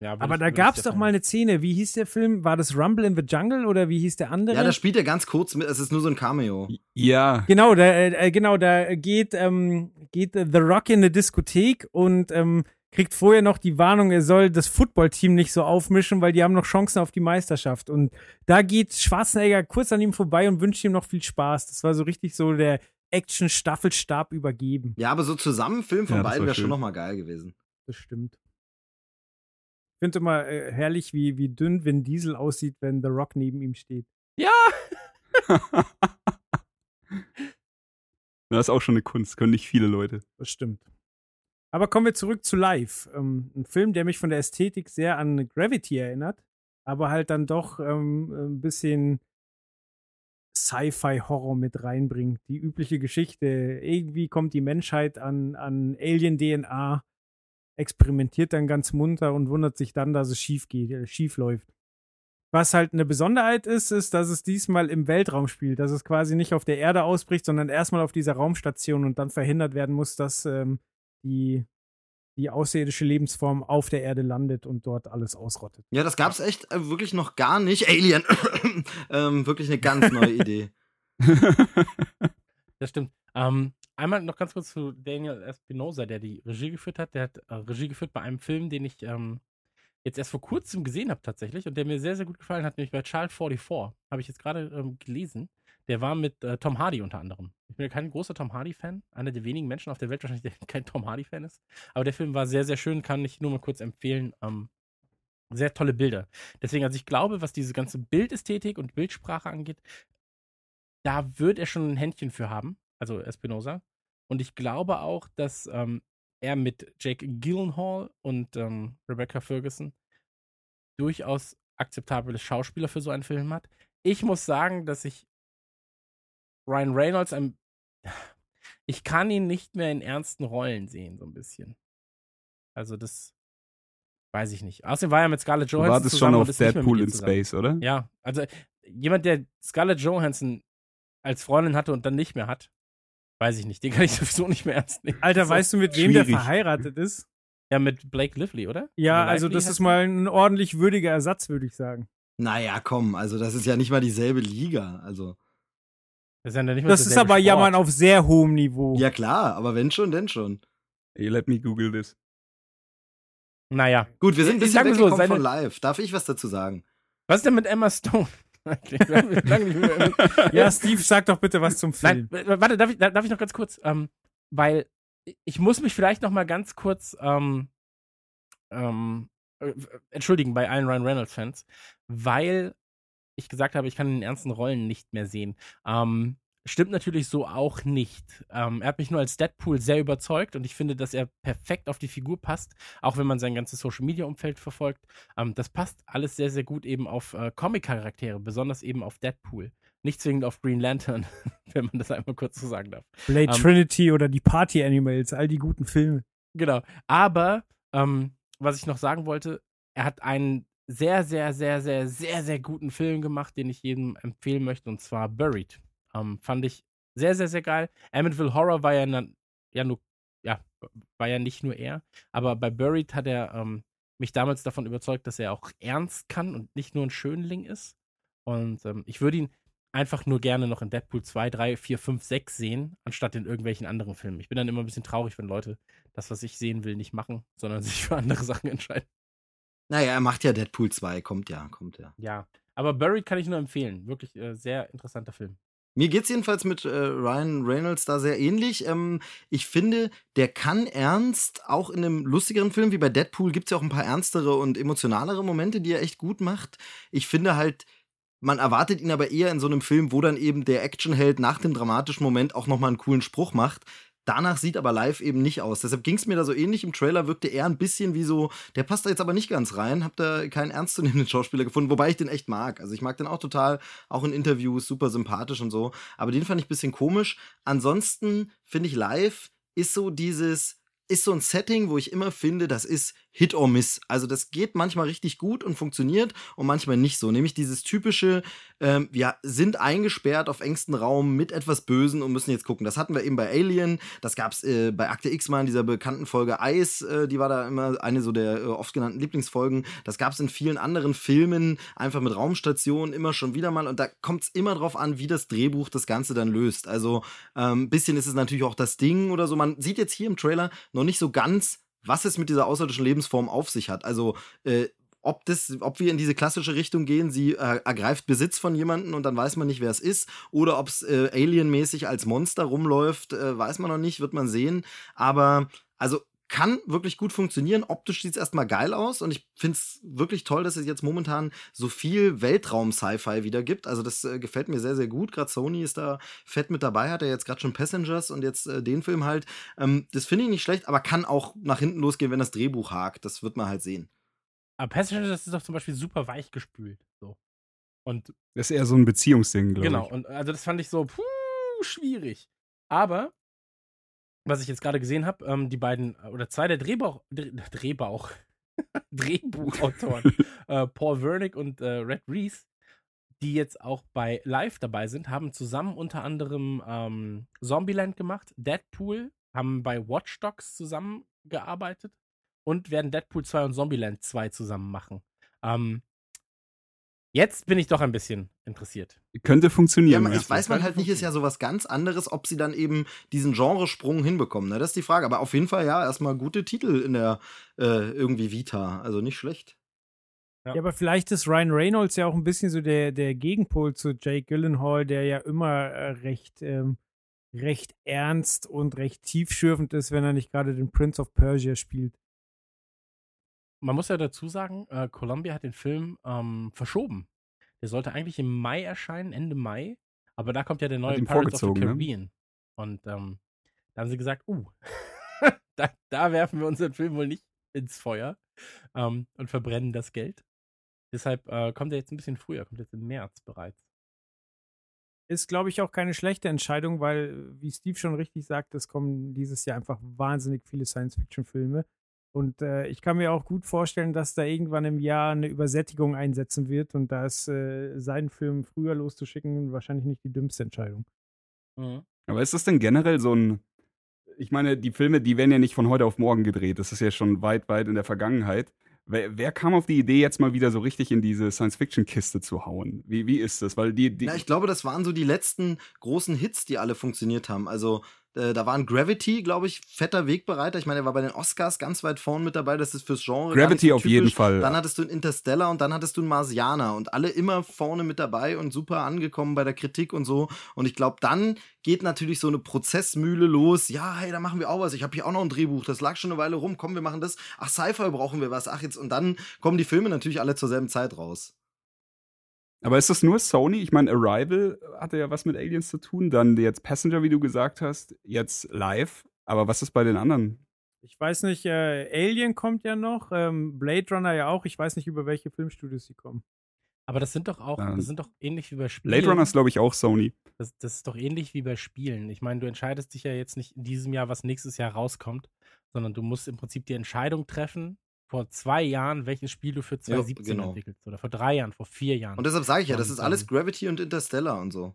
Ja, Aber ich- da gab es doch mal eine Szene. Wie hieß der Film? War das Rumble in the Jungle oder wie hieß der andere? Ja, da spielt er ganz kurz mit, es ist nur so ein Cameo. Ja. Genau, da, äh, genau, da geht, ähm, geht äh, The Rock in eine Diskothek und ähm, kriegt vorher noch die Warnung, er soll das Footballteam nicht so aufmischen, weil die haben noch Chancen auf die Meisterschaft. Und da geht Schwarzenegger kurz an ihm vorbei und wünscht ihm noch viel Spaß. Das war so richtig so der Action-Staffelstab übergeben. Ja, aber so zusammen Film von Ja, beiden war wäre schon nochmal geil gewesen. Das stimmt. Ich finde immer äh, herrlich, wie, wie dünn Vin Diesel aussieht, wenn The Rock neben ihm steht. Ja, Das ist auch schon eine Kunst, können nicht viele Leute. Das stimmt. Aber kommen wir zurück zu Live. Ähm, ein Film, der mich von der Ästhetik sehr an Gravity erinnert, aber halt dann doch ähm, ein bisschen Sci-Fi-Horror mit reinbringt. Die übliche Geschichte. Irgendwie kommt die Menschheit an, an Alien-DNA, experimentiert dann ganz munter und wundert sich dann, dass es schief geht, äh, schief läuft. Was halt eine Besonderheit ist, ist, dass es diesmal im Weltraum spielt, dass es quasi nicht auf der Erde ausbricht, sondern erstmal auf dieser Raumstation und dann verhindert werden muss, dass ähm, die, die außerirdische Lebensform auf der Erde landet und dort alles ausrottet. Ja, das gab's echt äh, wirklich noch gar nicht. Alien. ähm, wirklich eine ganz neue Idee. das stimmt. Ähm, einmal noch ganz kurz zu Daniel Espinosa, der die Regie geführt hat. Der hat äh, Regie geführt bei einem Film, den ich ähm, jetzt erst vor kurzem gesehen habe tatsächlich und der mir sehr, sehr gut gefallen hat, nämlich bei Child 44. Habe ich jetzt gerade ähm, gelesen. Der war mit äh, Tom Hardy unter anderem. Ich bin ja kein großer Tom Hardy-Fan. Einer der wenigen Menschen auf der Welt wahrscheinlich, der kein Tom Hardy-Fan ist. Aber der Film war sehr, sehr schön, kann ich nur mal kurz empfehlen. Ähm, sehr tolle Bilder. Deswegen, also ich glaube, was diese ganze Bildästhetik und Bildsprache angeht, da wird er schon ein Händchen für haben, also Espinosa. Und ich glaube auch, dass ähm, er mit Jake Gyllenhaal und ähm, Rebecca Ferguson durchaus akzeptable Schauspieler für so einen Film hat. Ich muss sagen, dass ich Ryan Reynolds, ein, ich kann ihn nicht mehr in ernsten Rollen sehen, so ein bisschen. Also das weiß ich nicht. Außerdem war er mit Scarlett Du Johansson wartest zusammen schon auf Deadpool in zusammen. Space, oder? Ja, also jemand, der Scarlett Johansson als Freundin hatte und dann nicht mehr hat, weiß ich nicht. Den kann ich sowieso nicht mehr ernst nehmen. Alter, so. weißt du, mit wem der schwierig. verheiratet ist? Ja, mit Blake Lively, oder? Ja, also Lively das heißt ist mal ein ordentlich würdiger Ersatz, würde ich sagen. Naja, komm, also das ist ja nicht mal dieselbe Liga. Also, Das ist, ja nicht mal Das ist aber Sport. Jammern auf sehr hohem Niveau. ja klar, aber wenn schon, denn schon. Hey, let me google this. Naja. Gut, wir sind ein bisschen weggekommen seine- von live. Darf ich was dazu sagen? Was ist denn mit Emma Stone? Ja, Steve, sag doch bitte was zum Film. Nein, warte, darf ich, darf ich noch ganz kurz? Ähm, weil ich muss mich vielleicht noch mal ganz kurz ähm, ähm, äh, entschuldigen bei allen Ryan Reynolds-Fans, weil ich gesagt habe, ich kann in ernsten Rollen nicht mehr sehen. Ähm, stimmt natürlich so auch nicht. Ähm, er hat mich nur als Deadpool sehr überzeugt und ich finde, dass er perfekt auf die Figur passt, auch wenn man sein ganzes Social-Media-Umfeld verfolgt. Ähm, das passt alles sehr, sehr gut eben auf äh, Comic-Charaktere, besonders eben auf Deadpool. Nicht zwingend auf Green Lantern, wenn man das einmal kurz so sagen darf. Blade ähm, Trinity oder die Party Animals, all die guten Filme. Genau. Aber, ähm, was ich noch sagen wollte, er hat einen sehr, sehr, sehr, sehr, sehr, sehr guten Film gemacht, den ich jedem empfehlen möchte, und zwar Buried. Ähm, fand ich sehr, sehr, sehr geil. Amityville Horror war ja, na, ja nur, ja, war ja nicht nur er, aber bei Buried hat er ähm, mich damals davon überzeugt, dass er auch ernst kann und nicht nur ein Schönling ist. Und ähm, ich würde ihn einfach nur gerne noch in Deadpool 2, 3, 4, 5, 6 sehen, anstatt in irgendwelchen anderen Filmen. Ich bin dann immer ein bisschen traurig, wenn Leute das, was ich sehen will, nicht machen, sondern sich für andere Sachen entscheiden. Naja, er macht ja Deadpool 2, kommt ja, kommt ja. Ja. Aber Buried kann ich nur empfehlen. Wirklich äh, sehr interessanter Film. Mir geht's jedenfalls mit äh, Ryan Reynolds da sehr ähnlich. Ähm, ich finde, der kann ernst, auch in einem lustigeren Film wie bei Deadpool gibt's ja auch ein paar ernstere und emotionalere Momente, die er echt gut macht. Ich finde halt, man erwartet ihn aber eher in so einem Film, wo dann eben der Actionheld nach dem dramatischen Moment auch nochmal einen coolen Spruch macht. Danach sieht aber live eben nicht aus. Deshalb ging es mir da so ähnlich. Im Trailer wirkte er ein bisschen wie so, der passt da jetzt aber nicht ganz rein. Hab da keinen ernstzunehmenden Schauspieler gefunden, wobei ich den echt mag. Also ich mag den auch total, auch in Interviews, super sympathisch und so. Aber den fand ich ein bisschen komisch. Ansonsten finde ich live ist so dieses, ist so ein Setting, wo ich immer finde, das ist Hit or Miss. Also das geht manchmal richtig gut und funktioniert und manchmal nicht so. Nämlich dieses typische, ähm, wir sind eingesperrt auf engstem Raum mit etwas Bösen und müssen jetzt gucken. Das hatten wir eben bei Alien, das gab es äh, bei Akte X mal in dieser bekannten Folge Eis, äh, die war da immer eine so der äh, oft genannten Lieblingsfolgen. Das gab es in vielen anderen Filmen, einfach mit Raumstationen, immer schon wieder mal. Und da kommt es immer drauf an, wie das Drehbuch das Ganze dann löst. Also ein ähm, bisschen ist es natürlich auch das Ding oder so. Man sieht jetzt hier im Trailer noch nicht so ganz, was es mit dieser außerirdischen Lebensform auf sich hat. Also, äh, ob, das, ob wir in diese klassische Richtung gehen, sie äh, ergreift Besitz von jemandem und dann weiß man nicht, wer es ist, oder ob es äh, alienmäßig als Monster rumläuft, äh, weiß man noch nicht, wird man sehen. Aber, also, kann wirklich gut funktionieren. Optisch sieht es erstmal geil aus und ich finde es wirklich toll, dass es jetzt momentan so viel Weltraum-Sci-Fi wieder gibt. Also das äh, gefällt mir sehr, sehr gut. Gerade Sony ist da fett mit dabei, hat er jetzt gerade schon Passengers und jetzt äh, den Film halt. Ähm, das finde ich nicht schlecht, aber kann auch nach hinten losgehen, wenn das Drehbuch hakt. Das wird man halt sehen. Aber Passengers, das ist doch zum Beispiel super weich gespült. So. Und Das ist eher so ein Beziehungsding, glaube genau, ich. und also das fand ich so puh, schwierig. Aber was ich jetzt gerade gesehen habe, ähm, die beiden oder zwei der Drehbauch, Dreh, Drehbauch, Drehbuchautoren, äh, Paul Wernick und äh, Red Reese, die jetzt auch bei Live dabei sind, haben zusammen unter anderem ähm, Zombieland gemacht, Deadpool, haben bei Watch Dogs zusammengearbeitet und werden Deadpool 2 und Zombieland 2 zusammen machen. Ähm, jetzt bin ich doch ein bisschen interessiert. Könnte Ja, funktionieren. man, ja. ich weiß man halt nicht, ist ja sowas ganz anderes, ob sie dann eben diesen Genresprung hinbekommen. Ne? Das ist die Frage. Aber auf jeden Fall, ja, erstmal gute Titel in der äh, irgendwie Vita. Also nicht schlecht. Ja. Ja, aber vielleicht ist Ryan Reynolds ja auch ein bisschen so der, der Gegenpol zu Jake Gyllenhaal, der ja immer äh, recht, ähm, recht ernst und recht tiefschürfend ist, wenn er nicht gerade den Prince of Persia spielt. Man muss ja dazu sagen, äh, Columbia hat den Film ähm, verschoben. Der sollte eigentlich im Mai erscheinen, Ende Mai. Aber da kommt ja der neue Pirates of the ne? Caribbean. Und ähm, da haben sie gesagt, uh, da, da werfen wir unseren Film wohl nicht ins Feuer ähm, und verbrennen das Geld. Deshalb äh, kommt er jetzt ein bisschen früher, kommt jetzt im März bereits. Ist, glaube ich, auch keine schlechte Entscheidung, weil, wie Steve schon richtig sagt, es kommen dieses Jahr einfach wahnsinnig viele Science-Fiction-Filme. Und äh, ich kann mir auch gut vorstellen, dass da irgendwann im Jahr eine Übersättigung einsetzen wird. Und da ist äh, seinen Film früher loszuschicken wahrscheinlich nicht die dümmste Entscheidung. Mhm. Aber ist das denn generell so ein. Ich meine, die Filme, die werden ja nicht von heute auf morgen gedreht. Das ist ja schon weit, weit in der Vergangenheit. Wer, wer kam auf die Idee, jetzt mal wieder so richtig in diese Science-Fiction-Kiste zu hauen? Wie, wie ist das? Weil die, die Na, ich glaube, das waren so die letzten großen Hits, die alle funktioniert haben. Also äh, da waren Gravity, glaube ich, fetter Wegbereiter. Ich meine, er war bei den Oscars ganz weit vorn mit dabei. Das ist fürs Genre. Gravity so auf jeden. Fall. Dann hattest du einen Interstellar und dann hattest du einen Marsianer und alle immer vorne mit dabei und super angekommen bei der Kritik und so. Und ich glaube, dann geht natürlich so eine Prozessmühle los. Ja, hey, da machen wir auch was. Ich habe hier auch noch ein Drehbuch. Das lag schon eine Weile rum. Komm, wir machen das. Ach, Sci-Fi brauchen wir was. Ach, jetzt. Und dann kommen die Filme natürlich alle zur selben Zeit raus. Aber ist das nur Sony? Ich meine, Arrival hatte ja was mit Aliens zu tun. Dann jetzt Passenger, wie du gesagt hast, jetzt live. Aber was ist bei den anderen? Ich weiß nicht, äh, Alien kommt ja noch, ähm, Blade Runner ja auch. Ich weiß nicht, über welche Filmstudios sie kommen. Aber das sind doch auch, Ähm, das sind doch ähnlich wie bei Spielen. Blade Runner ist, glaube ich, auch Sony. Das, das ist doch ähnlich wie bei Spielen. Ich meine, du entscheidest dich ja jetzt nicht in diesem Jahr, was nächstes Jahr rauskommt, sondern du musst im Prinzip die Entscheidung treffen, vor zwei Jahren, welches Spiel du für 2017 genau. entwickelst. Oder vor drei Jahren, vor vier Jahren. Und deshalb sage ich ja, das ist alles ähm, Gravity und Interstellar und so.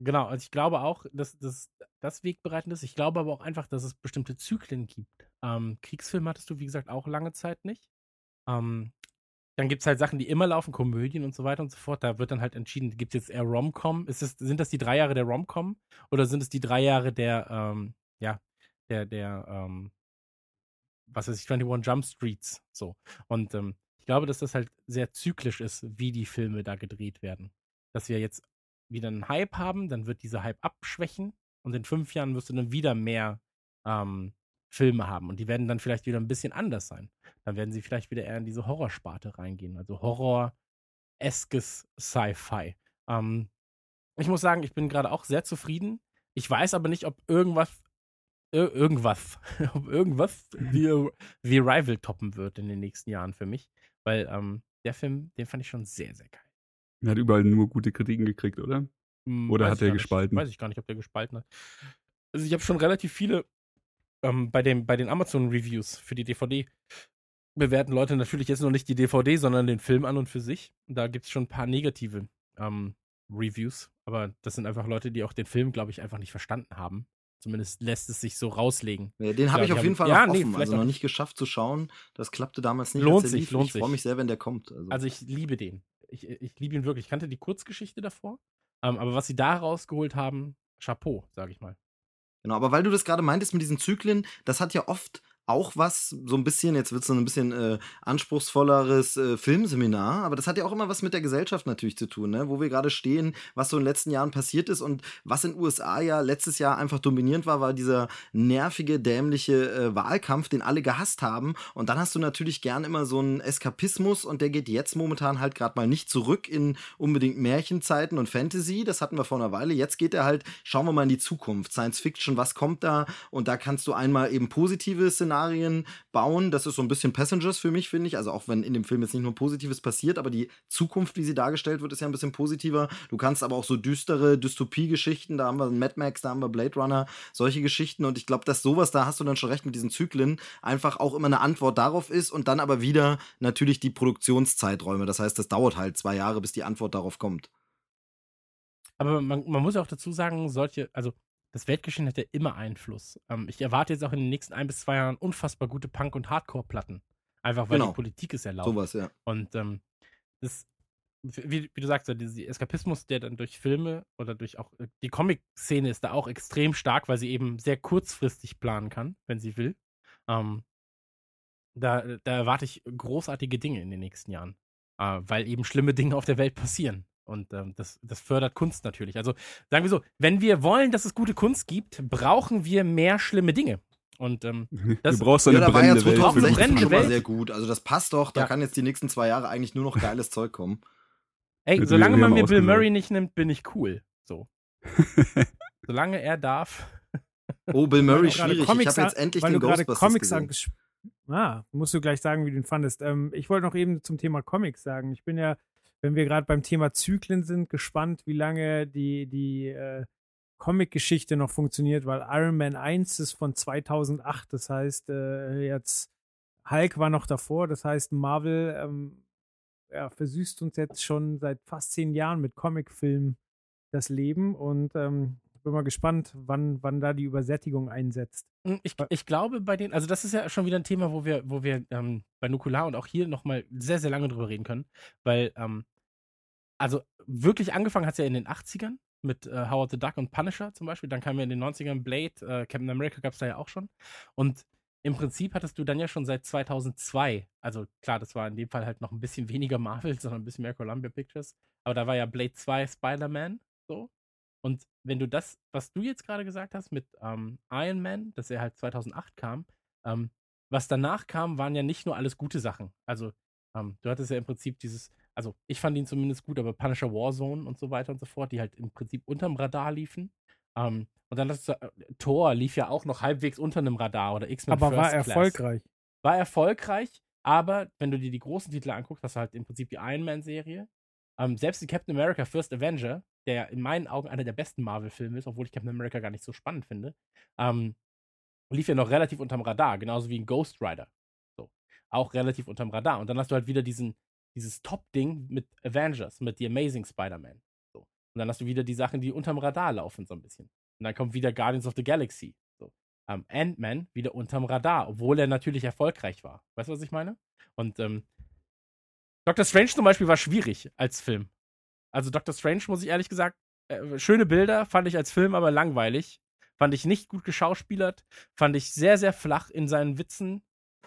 Genau, also ich glaube auch, dass das, das wegbereitend ist. Ich glaube aber auch einfach, dass es bestimmte Zyklen gibt. Ähm, Kriegsfilme hattest du, wie gesagt, auch lange Zeit nicht. Ähm, dann gibt es halt Sachen, die immer laufen, Komödien und so weiter und so fort. Da wird dann halt entschieden, gibt es jetzt eher Rom-Com? Sind das die drei Jahre der Rom-Com? Oder sind es die drei Jahre der, ähm, ja, der, der, ähm, was weiß ich, 21 Jump Streets? So. Und ähm, ich glaube, dass das halt sehr zyklisch ist, wie die Filme da gedreht werden. Dass wir jetzt wieder einen Hype haben, dann wird dieser Hype abschwächen und in fünf Jahren wirst du dann wieder mehr ähm, Filme haben und die werden dann vielleicht wieder ein bisschen anders sein. Dann werden sie vielleicht wieder eher in diese Horrorsparte reingehen, also Horror-eskes Sci-Fi. Ähm, ich muss sagen, ich bin gerade auch sehr zufrieden. Ich weiß aber nicht, ob irgendwas, ir irgendwas, ob irgendwas wie, wie Rival toppen wird in den nächsten Jahren für mich, weil ähm, der Film, den fand ich schon sehr, sehr geil. Er hat überall nur gute Kritiken gekriegt, oder? Hm, Oder weiß hat er nicht. gespalten? Weiß ich gar nicht, ob der gespalten hat. Also ich habe schon relativ viele ähm, bei, dem, bei den Amazon-Reviews für die DVD bewerten Leute natürlich jetzt noch nicht die DVD, sondern den Film an und für sich. Da gibt es schon ein paar negative ähm, Reviews, aber das sind einfach Leute, die auch den Film, glaube ich, einfach nicht verstanden haben. Zumindest lässt es sich so rauslegen. Ja, den habe ich auf jeden Fall ja, noch nee, offen, also noch nicht. geschafft zu schauen. Das klappte damals nicht. Lohnt sich, lief. lohnt ich freue sich. mich sehr, wenn der kommt. Also. Also ich liebe den. Ich, ich liebe ihn wirklich. Ich kannte die Kurzgeschichte davor, ähm, aber was sie da rausgeholt haben, Chapeau, sage ich mal. Genau, aber weil du das gerade meintest mit diesen Zyklen, das hat ja oft auch was, so ein bisschen, jetzt wird es ein bisschen äh, anspruchsvolleres äh, Filmseminar, aber das hat ja auch immer was mit der Gesellschaft natürlich zu tun, ne? wo wir gerade stehen, was so in den letzten Jahren passiert ist und was in den USA ja letztes Jahr einfach dominierend war, war dieser nervige, dämliche äh, Wahlkampf, den alle gehasst haben. Und dann hast du natürlich gern immer so einen Eskapismus und der geht jetzt momentan halt gerade mal nicht zurück in unbedingt Märchenzeiten und Fantasy, das hatten wir vor einer Weile, jetzt geht er halt, schauen wir mal in die Zukunft, Science Fiction, was kommt da? Und da kannst du einmal eben positive Szenarien bauen. Das ist so ein bisschen Passengers für mich, finde ich. Also auch wenn in dem Film jetzt nicht nur Positives passiert, aber die Zukunft, wie sie dargestellt wird, ist ja ein bisschen positiver. Du kannst aber auch so düstere Dystopie-Geschichten, da haben wir Mad Max, da haben wir Blade Runner, solche Geschichten. Und ich glaube, dass sowas, da hast du dann schon recht mit diesen Zyklen, einfach auch immer eine Antwort darauf ist und dann aber wieder natürlich die Produktionszeiträume. Das heißt, das dauert halt zwei Jahre, bis die Antwort darauf kommt. Aber man, man muss auch dazu sagen, solche, also das Weltgeschehen hat ja immer Einfluss. Ähm, ich erwarte jetzt auch in den nächsten ein bis zwei Jahren unfassbar gute Punk- und Hardcore-Platten. Einfach weil Genau. die Politik es erlaubt. Sowas, ja. Und ähm, das, wie, wie du sagst, so dieser Eskapismus, der dann durch Filme oder durch auch äh, die Comic-Szene ist da auch extrem stark, weil sie eben sehr kurzfristig planen kann, wenn sie will. Ähm, da, da erwarte ich großartige Dinge in den nächsten Jahren, äh, weil eben schlimme Dinge auf der Welt passieren. Und ähm, das, das fördert Kunst natürlich. Also sagen wir so, wenn wir wollen, dass es gute Kunst gibt, brauchen wir mehr schlimme Dinge. Und ähm, Das- du brauchst eine ja, da war ja brennende Welt. Brauchen eine 2016 brennende schon mal Welt. sehr gut. Also das passt doch. Da Ja. kann jetzt die nächsten zwei Jahre eigentlich nur noch geiles Zeug kommen. ey, Jetzt solange man mir Bill. Murray nicht nimmt, bin ich cool. So. Solange er darf. Oh, Bill Murray, schwierig. Ich Comics habe jetzt endlich den Ghostbusters Comics gesehen. angesprochen Ah, musst du gleich sagen, wie du ihn fandest. Ähm, ich wollte noch eben zum Thema Comics sagen. Ich bin ja wenn wir gerade beim Thema Zyklen sind, gespannt, wie lange die, die äh, Comic-Geschichte noch funktioniert, weil Iron Man 1 ist von 2008, das heißt, äh, jetzt Hulk war noch davor, das heißt, Marvel ähm, ja, versüßt uns jetzt schon seit fast zehn Jahren mit Comicfilmen das Leben und ähm, bin mal gespannt, wann, wann da die Übersättigung einsetzt. Hm, Ich, ich glaube bei den, also das ist ja schon wieder ein Thema, wo wir, wo wir ähm, bei Nukular und auch hier nochmal sehr, sehr lange drüber reden können, weil, ähm, also wirklich angefangen hat es ja in den 80ern mit äh, Howard the Duck und Punisher zum Beispiel, dann kam ja in den 90ern Blade, äh, Captain America gab es da ja auch schon. Und im Prinzip hattest du dann ja schon seit 2002, also klar, das war in dem Fall halt noch ein bisschen weniger Marvel, sondern ein bisschen mehr Columbia Pictures, aber da war ja Blade 2 Spider-Man so. Und wenn du das, was du jetzt gerade gesagt hast mit ähm, Iron Man, dass er halt 2008 kam, ähm, was danach kam, waren ja nicht nur alles gute Sachen. Also ähm, du hattest ja im Prinzip dieses, also ich fand ihn zumindest gut, aber Punisher Warzone und so weiter und so fort, die halt im Prinzip unterm Radar liefen. Ähm, und dann hast du, äh, Thor lief ja auch noch halbwegs unter einem Radar oder X-Men Aber war First Class. erfolgreich. War erfolgreich, aber wenn du dir die großen Titel anguckst, hast du halt im Prinzip die Iron Man-Serie. Ähm, selbst die Captain America First Avenger, der ja in meinen Augen einer der besten Marvel-Filme ist, obwohl ich Captain America gar nicht so spannend finde, ähm, lief ja noch relativ unterm Radar, genauso wie ein Ghost Rider. So. Auch relativ unterm Radar. Und dann hast du halt wieder diesen, dieses Top-Ding mit Avengers, mit The Amazing Spider-Man. So. Und dann hast du wieder die Sachen, die unterm Radar laufen, so ein bisschen. Und dann kommt wieder Guardians of the Galaxy. So. Ähm, Ant-Man wieder unterm Radar, obwohl er natürlich erfolgreich war. Weißt du, was ich meine? Und ähm, Doctor Strange zum Beispiel war schwierig als Film. Also Doctor Strange, muss ich ehrlich gesagt, äh, schöne Bilder, fand ich als Film aber langweilig. Fand ich nicht gut geschauspielert. Fand ich sehr, sehr flach in seinen Witzen.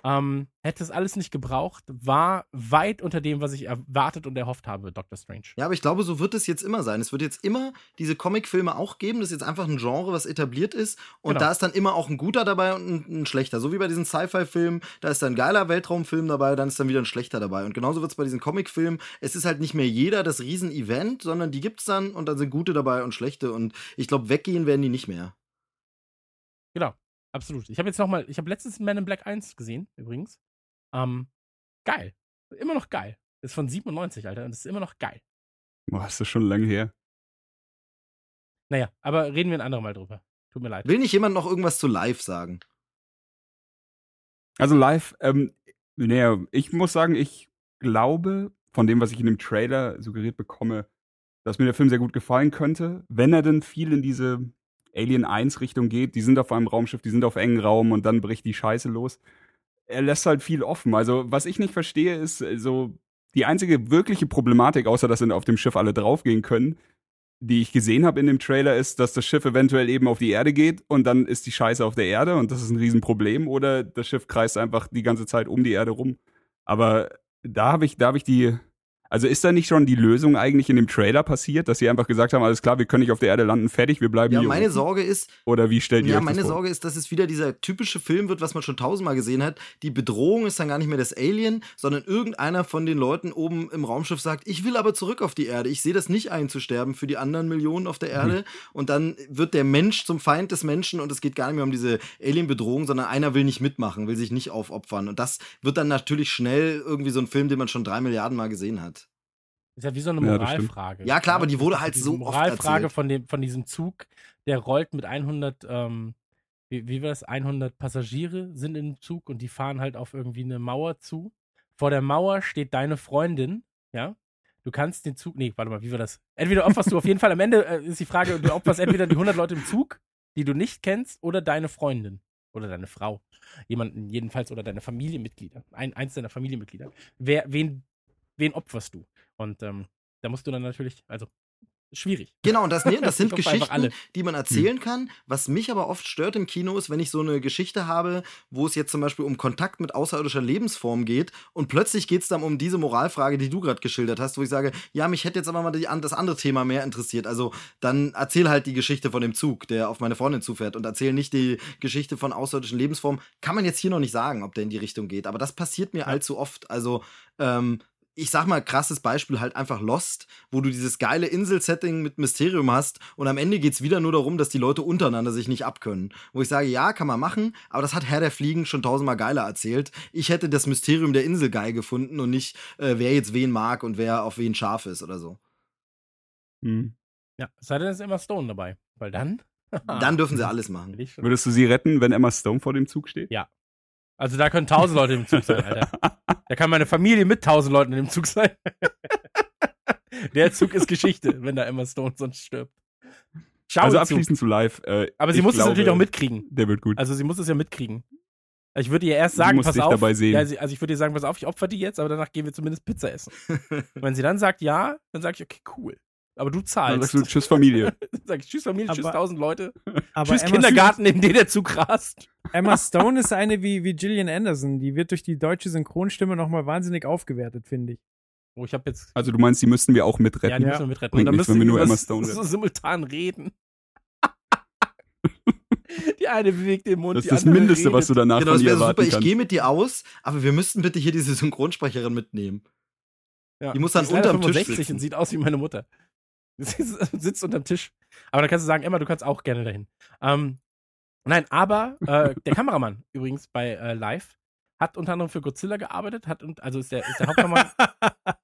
Ähm, hätte es alles nicht gebraucht. War weit unter dem, was ich erwartet und erhofft habe, Doctor Strange. Ja, aber ich glaube, so wird es jetzt immer sein. Es wird jetzt immer diese Comicfilme auch geben. Das ist jetzt einfach ein Genre, was etabliert ist. Und Genau. da ist dann immer auch ein guter dabei und ein, ein schlechter. So wie bei diesen Sci-Fi-Filmen. Da ist dann ein geiler Weltraumfilm dabei, dann ist dann wieder ein schlechter dabei. Und genauso wird es bei diesen Comicfilmen. Es ist halt nicht mehr jeder das Riesen-Event, sondern die gibt's dann und dann sind gute dabei und schlechte. Und ich glaube, weggehen werden die nicht mehr. Genau, absolut. Ich habe jetzt nochmal, ich habe letztens Man in Black 1 gesehen, übrigens. Ähm, geil. Immer noch geil. Ist von 97, Alter, und ist immer noch geil. Boah, ist das schon lange her. Naja, aber reden wir ein andermal drüber. Tut mir leid. Will nicht jemand noch irgendwas zu live sagen? Also live, ähm, naja, ich muss sagen, ich glaube, von dem, was ich in dem Trailer suggeriert bekomme, dass mir der Film sehr gut gefallen könnte, wenn er denn viel in diese Alien 1 Richtung geht. Die sind auf einem Raumschiff, die sind auf engen Raum und dann bricht die Scheiße los. Er lässt halt viel offen. Also, was ich nicht verstehe, ist äh, so die einzige wirkliche Problematik, außer dass auf dem Schiff alle draufgehen können, die ich gesehen habe in dem Trailer, ist, dass das Schiff eventuell eben auf die Erde geht und dann ist die Scheiße auf der Erde und das ist ein Riesenproblem. Oder das Schiff kreist einfach die ganze Zeit um die Erde rum. Aber da habe ich, da habe ich die. Also ist da nicht schon die Lösung eigentlich in dem Trailer passiert, dass sie einfach gesagt haben, alles klar, wir können nicht auf der Erde landen, fertig, wir bleiben Ja, hier. meine unten? Sorge ist, Oder wie stellt ihr Ja, euch meine das vor? Sorge ist, dass es wieder dieser typische Film wird, was man schon tausendmal gesehen hat. Die Bedrohung ist dann gar nicht mehr das Alien, sondern irgendeiner von den Leuten oben im Raumschiff sagt, ich will aber zurück auf die Erde. Ich sehe das nicht einzusterben für die anderen Millionen auf der Erde. Und dann wird der Mensch zum Feind des Menschen und es geht gar nicht mehr um diese Alien-Bedrohung, sondern einer will nicht mitmachen, will sich nicht aufopfern. Und das wird dann natürlich schnell irgendwie so ein Film, den man schon drei Milliarden Mal gesehen hat. Ist ja wie so eine Ja. Moralfrage. Ja, klar, aber die wurde halt so oft Moralfrage von, dem, von diesem Zug, der rollt mit 100, ähm, wie, wie war das, 100 Passagiere sind im Zug und die fahren halt auf irgendwie eine Mauer zu. Vor der Mauer steht deine Freundin, ja. Du kannst den Zug, nee, warte mal, wie war das? Entweder opferst du auf jeden Fall, am Ende äh, ist die Frage, du opferst entweder die 100 Leute im Zug, die du nicht kennst, oder deine Freundin oder deine Frau. Jemanden jedenfalls oder deine Familienmitglieder. Ein, eins deiner Familienmitglieder. Wer, wen, wen opferst du? Und ähm, da musst du dann natürlich, also schwierig. Genau, und das, ne, das sind Geschichten, alle. die man erzählen kann. Was mich aber oft stört im Kino ist, wenn ich so eine Geschichte habe, wo es jetzt zum Beispiel um Kontakt mit außerirdischer Lebensform geht und plötzlich geht es dann um diese Moralfrage, die du gerade geschildert hast, wo ich sage, ja, mich hätte jetzt aber mal die, das andere Thema mehr interessiert. Also dann erzähl halt die Geschichte von dem Zug, der auf meine Freundin zufährt und erzähl nicht die Geschichte von außerirdischen Lebensformen. Kann man jetzt hier noch nicht sagen, ob der in die Richtung geht, aber das passiert mir allzu oft. Also ähm, ich sag mal, krasses Beispiel halt einfach Lost, wo du dieses geile Insel-Setting mit Mysterium hast und am Ende geht's wieder nur darum, dass die Leute untereinander sich nicht abkönnen. Wo ich sage, ja, kann man machen, aber das hat Herr der Fliegen schon tausendmal geiler erzählt. Ich hätte das Mysterium der Insel geil gefunden und nicht, äh, wer jetzt wen mag und wer auf wen scharf ist oder so. Hm. Ja, es sei denn, es ist Emma Stone dabei. Weil dann. Dann dürfen sie alles machen. Würdest du sie retten, wenn Emma Stone vor dem Zug steht? Ja. Also da können tausend Leute im Zug sein, Alter. Da kann meine Familie mit tausend Leuten in dem Zug sein. Der Zug ist Geschichte, wenn da Emma Stone sonst stirbt. Schau also abschließend zu live. Äh, Aber sie muss es natürlich auch mitkriegen. Der wird gut. Also sie muss es ja mitkriegen. Ich würde ihr erst sagen, pass auf. dabei sehen. Ja, also ich würde ihr sagen, pass auf, ich opfer die jetzt, aber danach gehen wir zumindest Pizza essen. Und wenn sie dann sagt ja, dann sage ich, okay, cool. Aber du Dann zahlst. sagst du Tschüss Familie. Dann sag ich, tschüss Familie, tschüss Aber- tausend Leute. Aber tschüss Emma Kindergarten, in den der Zug rast. Emma Stone ist eine wie, wie Gillian Anderson. Die wird durch die deutsche Synchronstimme nochmal wahnsinnig aufgewertet, finde ich. Oh, ich habe jetzt. Also du meinst, die müssten wir auch Ja, mitretten? die müssen wir mitretten. Und dann müssen wir nur Emma Stone so simultan reden. die eine bewegt den Mund, das die ist das Mindeste, was du redet. danach Genau, von das ihr wäre super. erwarten Ich gehe mit dir aus, aber wir müssten bitte hier diese Synchronsprecherin mitnehmen. Ja. Die muss dann leider unterm Tisch 65 sitzen. und sieht aus wie meine Mutter. Sie sitzt unterm Tisch. Aber dann kannst du sagen, Emma, du kannst auch gerne dahin. Ähm, nein, aber äh, der Kameramann übrigens bei äh, Live hat unter anderem für Godzilla gearbeitet, hat und also ist der, ist der Hauptkameramann.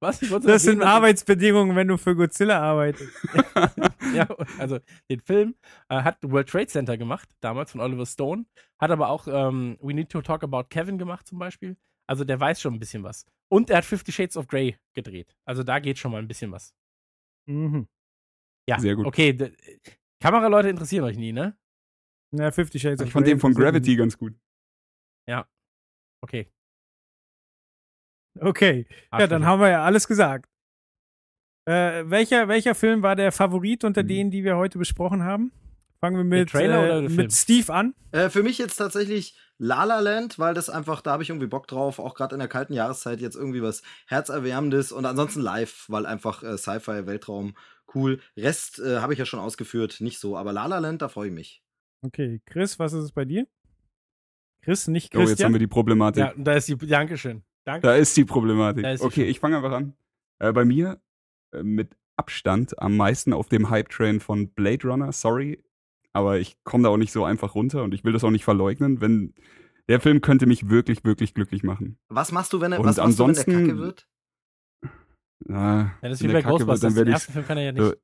Was? Das sind erwähnen, dass- Arbeitsbedingungen, wenn du für Godzilla arbeitest. ja, also den Film äh, hat World Trade Center gemacht, damals von Oliver Stone. Hat aber auch ähm, We Need to Talk About Kevin gemacht zum Beispiel. Also der weiß schon ein bisschen was. Und er hat Fifty Shades of Grey gedreht. Also da geht schon mal ein bisschen was. Mhm. Ja, Sehr gut. Okay, Kameraleute interessieren euch nie, ne? Ja, Fifty Shades of Ich fand Grey den von Gravity ganz gut. Okay. mich. Okay, ja, dann haben wir ja alles gesagt. Äh, welcher, welcher Film war der Favorit unter Mhm. denen, die wir heute besprochen haben? Fangen wir mit, Trailer oder äh, mit Steve an. Äh, für mich jetzt tatsächlich La La Land, weil das einfach, da habe ich irgendwie Bock drauf, auch gerade in der kalten Jahreszeit jetzt irgendwie was Herzerwärmendes und ansonsten live, weil einfach äh, Sci-Fi, Weltraum, cool. Rest äh, habe ich ja schon ausgeführt, nicht so, aber La La Land, da freue ich mich. Okay, Chris, was ist es bei dir? Chris, nicht Oh, jetzt haben wir die Problematik. Ja, und da ist die. Dankeschön. Danke. Da ist die Problematik. Da ist sie okay, schon. ich fange einfach an. Äh, bei mir äh, mit Abstand am meisten auf dem Hype-Train von Blade Runner, sorry, aber ich komme da auch nicht so einfach runter und ich will das auch nicht verleugnen, wenn der Film könnte mich wirklich, wirklich glücklich machen. Was machst du, wenn er, Und was machst du, wenn der ansonsten- Kacke wird? Äh, ja, das ist wie bei Kacke Ghostbusters. dann Den werde ich ersten Film kann er ja nicht so-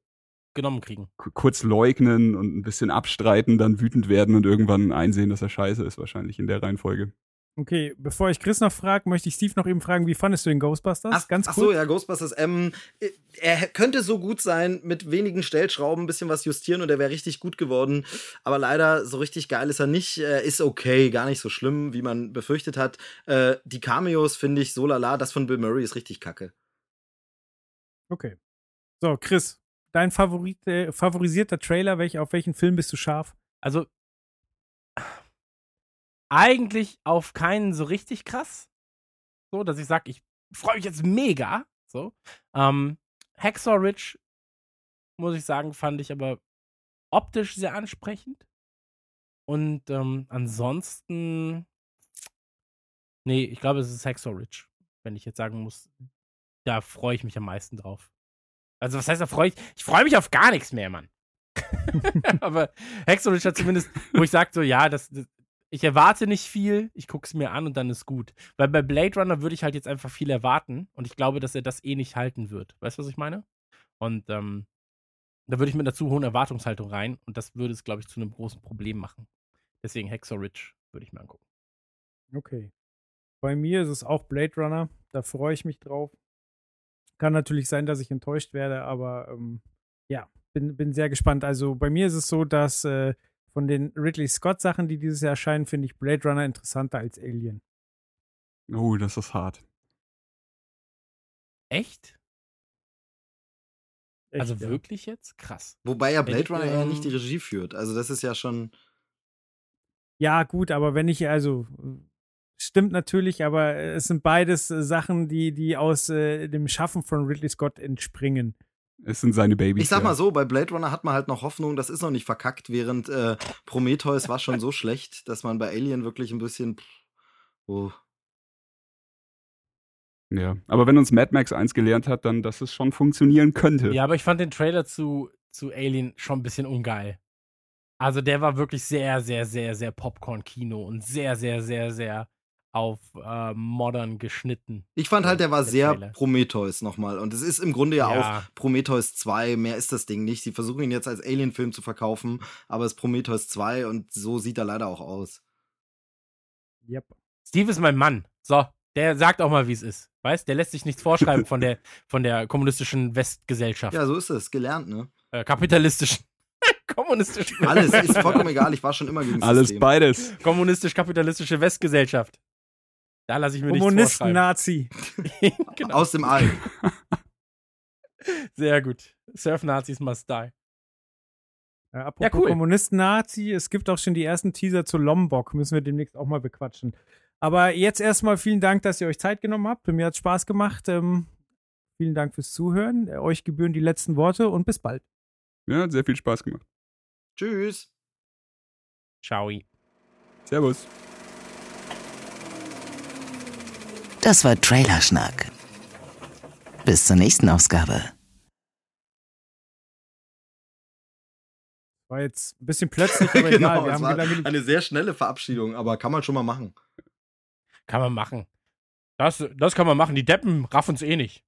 genommen kriegen. kurz leugnen und ein bisschen abstreiten, dann wütend werden und irgendwann einsehen, dass er scheiße ist, wahrscheinlich in der Reihenfolge. Okay, bevor ich Chris noch frage, möchte ich Steve noch eben fragen, wie fandest du den Ghostbusters? Ach, Ganz ach kurz. so, ja, Ghostbusters. Ähm, äh, er könnte so gut sein, mit wenigen Stellschrauben ein bisschen was justieren und er wäre richtig gut geworden. Aber leider, so richtig geil ist er nicht. Er ist okay, gar nicht so schlimm, wie man befürchtet hat. Äh, die Cameos finde ich so lala. Das von Bill Murray ist richtig kacke. Okay. So, Chris, dein Favorit, äh, favorisierter Trailer, welch, auf welchen Film bist du scharf? Also eigentlich auf keinen so richtig krass. So, dass ich sage, ich freue mich jetzt mega. So. Ähm, Hacksaw Ridge, muss ich sagen, fand ich aber optisch sehr ansprechend. Und ähm, ansonsten. Nee, ich glaube, es ist Hacksaw Ridge, wenn ich jetzt sagen muss. Da freue ich mich am meisten drauf. Also, was heißt, da freue ich? Ich freue mich auf gar nichts mehr, Mann. aber Ridge hat zumindest, wo ich sage so, ja, das, das, ich erwarte nicht viel, ich gucke es mir an und dann ist gut. Weil bei Blade Runner würde ich halt jetzt einfach viel erwarten und ich glaube, dass er das eh nicht halten wird. Weißt du, was ich meine? Und ähm, da würde ich mit einer zu hohen Erwartungshaltung rein und das würde es, glaube ich, zu einem großen Problem machen. Deswegen Ridge würde ich mir angucken. Okay. Bei mir ist es auch Blade Runner. Da freue ich mich drauf. Kann natürlich sein, dass ich enttäuscht werde, aber ähm, ja, bin, bin sehr gespannt. Also bei mir ist es so, dass äh, von den Ridley Scott-Sachen, die dieses Jahr erscheinen, finde ich Blade Runner interessanter als Alien. Oh, das ist hart. Echt? Echt, also ja. wirklich jetzt? Krass. Wobei ja Blade Ich, Runner ja ähm, nicht die Regie führt. Also das ist ja schon. Ja, gut, aber wenn ich, also, stimmt natürlich, aber äh, es sind beides äh, Sachen, die, die aus äh, dem Schaffen von Ridley Scott entspringen. Es sind seine Babys. Ich sag mal so, bei Blade Runner hat man halt noch Hoffnung, das ist noch nicht verkackt, während äh, Prometheus war schon so schlecht, dass man bei Alien wirklich ein bisschen. Oh. Ja, aber wenn uns Mad Max eins gelernt hat, dann, dass es schon funktionieren könnte. Ja, aber ich fand den Trailer zu, zu Alien schon ein bisschen ungeil. Also der war wirklich sehr, sehr, sehr, sehr Popcorn-Kino und sehr, sehr, sehr, sehr auf äh, modern geschnitten. Ich fand halt, der war Der sehr Trailer. Prometheus nochmal. Und es ist im Grunde ja, Ja. auch Prometheus 2. Mehr ist das Ding nicht. Sie versuchen ihn jetzt als Alien-Film zu verkaufen, aber es ist Prometheus 2 und so sieht er leider auch aus. Yep. Steve ist mein Mann. So, der sagt auch mal, wie es ist. Weißt, der lässt sich nichts vorschreiben von der, von der kommunistischen Westgesellschaft. Ja, so ist es. Gelernt, ne? Äh, kapitalistischen. kommunistischen. Alles ist vollkommen egal. Ich war schon immer gegen Alles System. beides. Kommunistisch-kapitalistische Westgesellschaft. Da lasse ich mir nichts Kommunisten, vorschreiben. Nazi. genau. Aus dem All. Sehr gut. Surf-Nazis must die. Äh, apropos cool. Kommunisten, Nazi, es gibt auch schon die ersten Teaser zu Lombok. Müssen wir demnächst auch mal bequatschen. Aber jetzt erstmal vielen Dank, dass ihr euch Zeit genommen habt. Mir hat Spaß gemacht. Ähm, vielen Dank fürs Zuhören. Äh, Euch gebühren die letzten Worte und bis bald. Ja, hat sehr viel Spaß gemacht. Tschüss. Ciao. Servus. Das war Trailerschnack. Bis zur nächsten Ausgabe. War jetzt ein bisschen plötzlich, aber egal. Wir Genau, es haben eine sehr schnelle Verabschiedung, aber kann man schon mal machen. Kann man machen. Das, das kann man machen. Die Deppen raffen es eh nicht.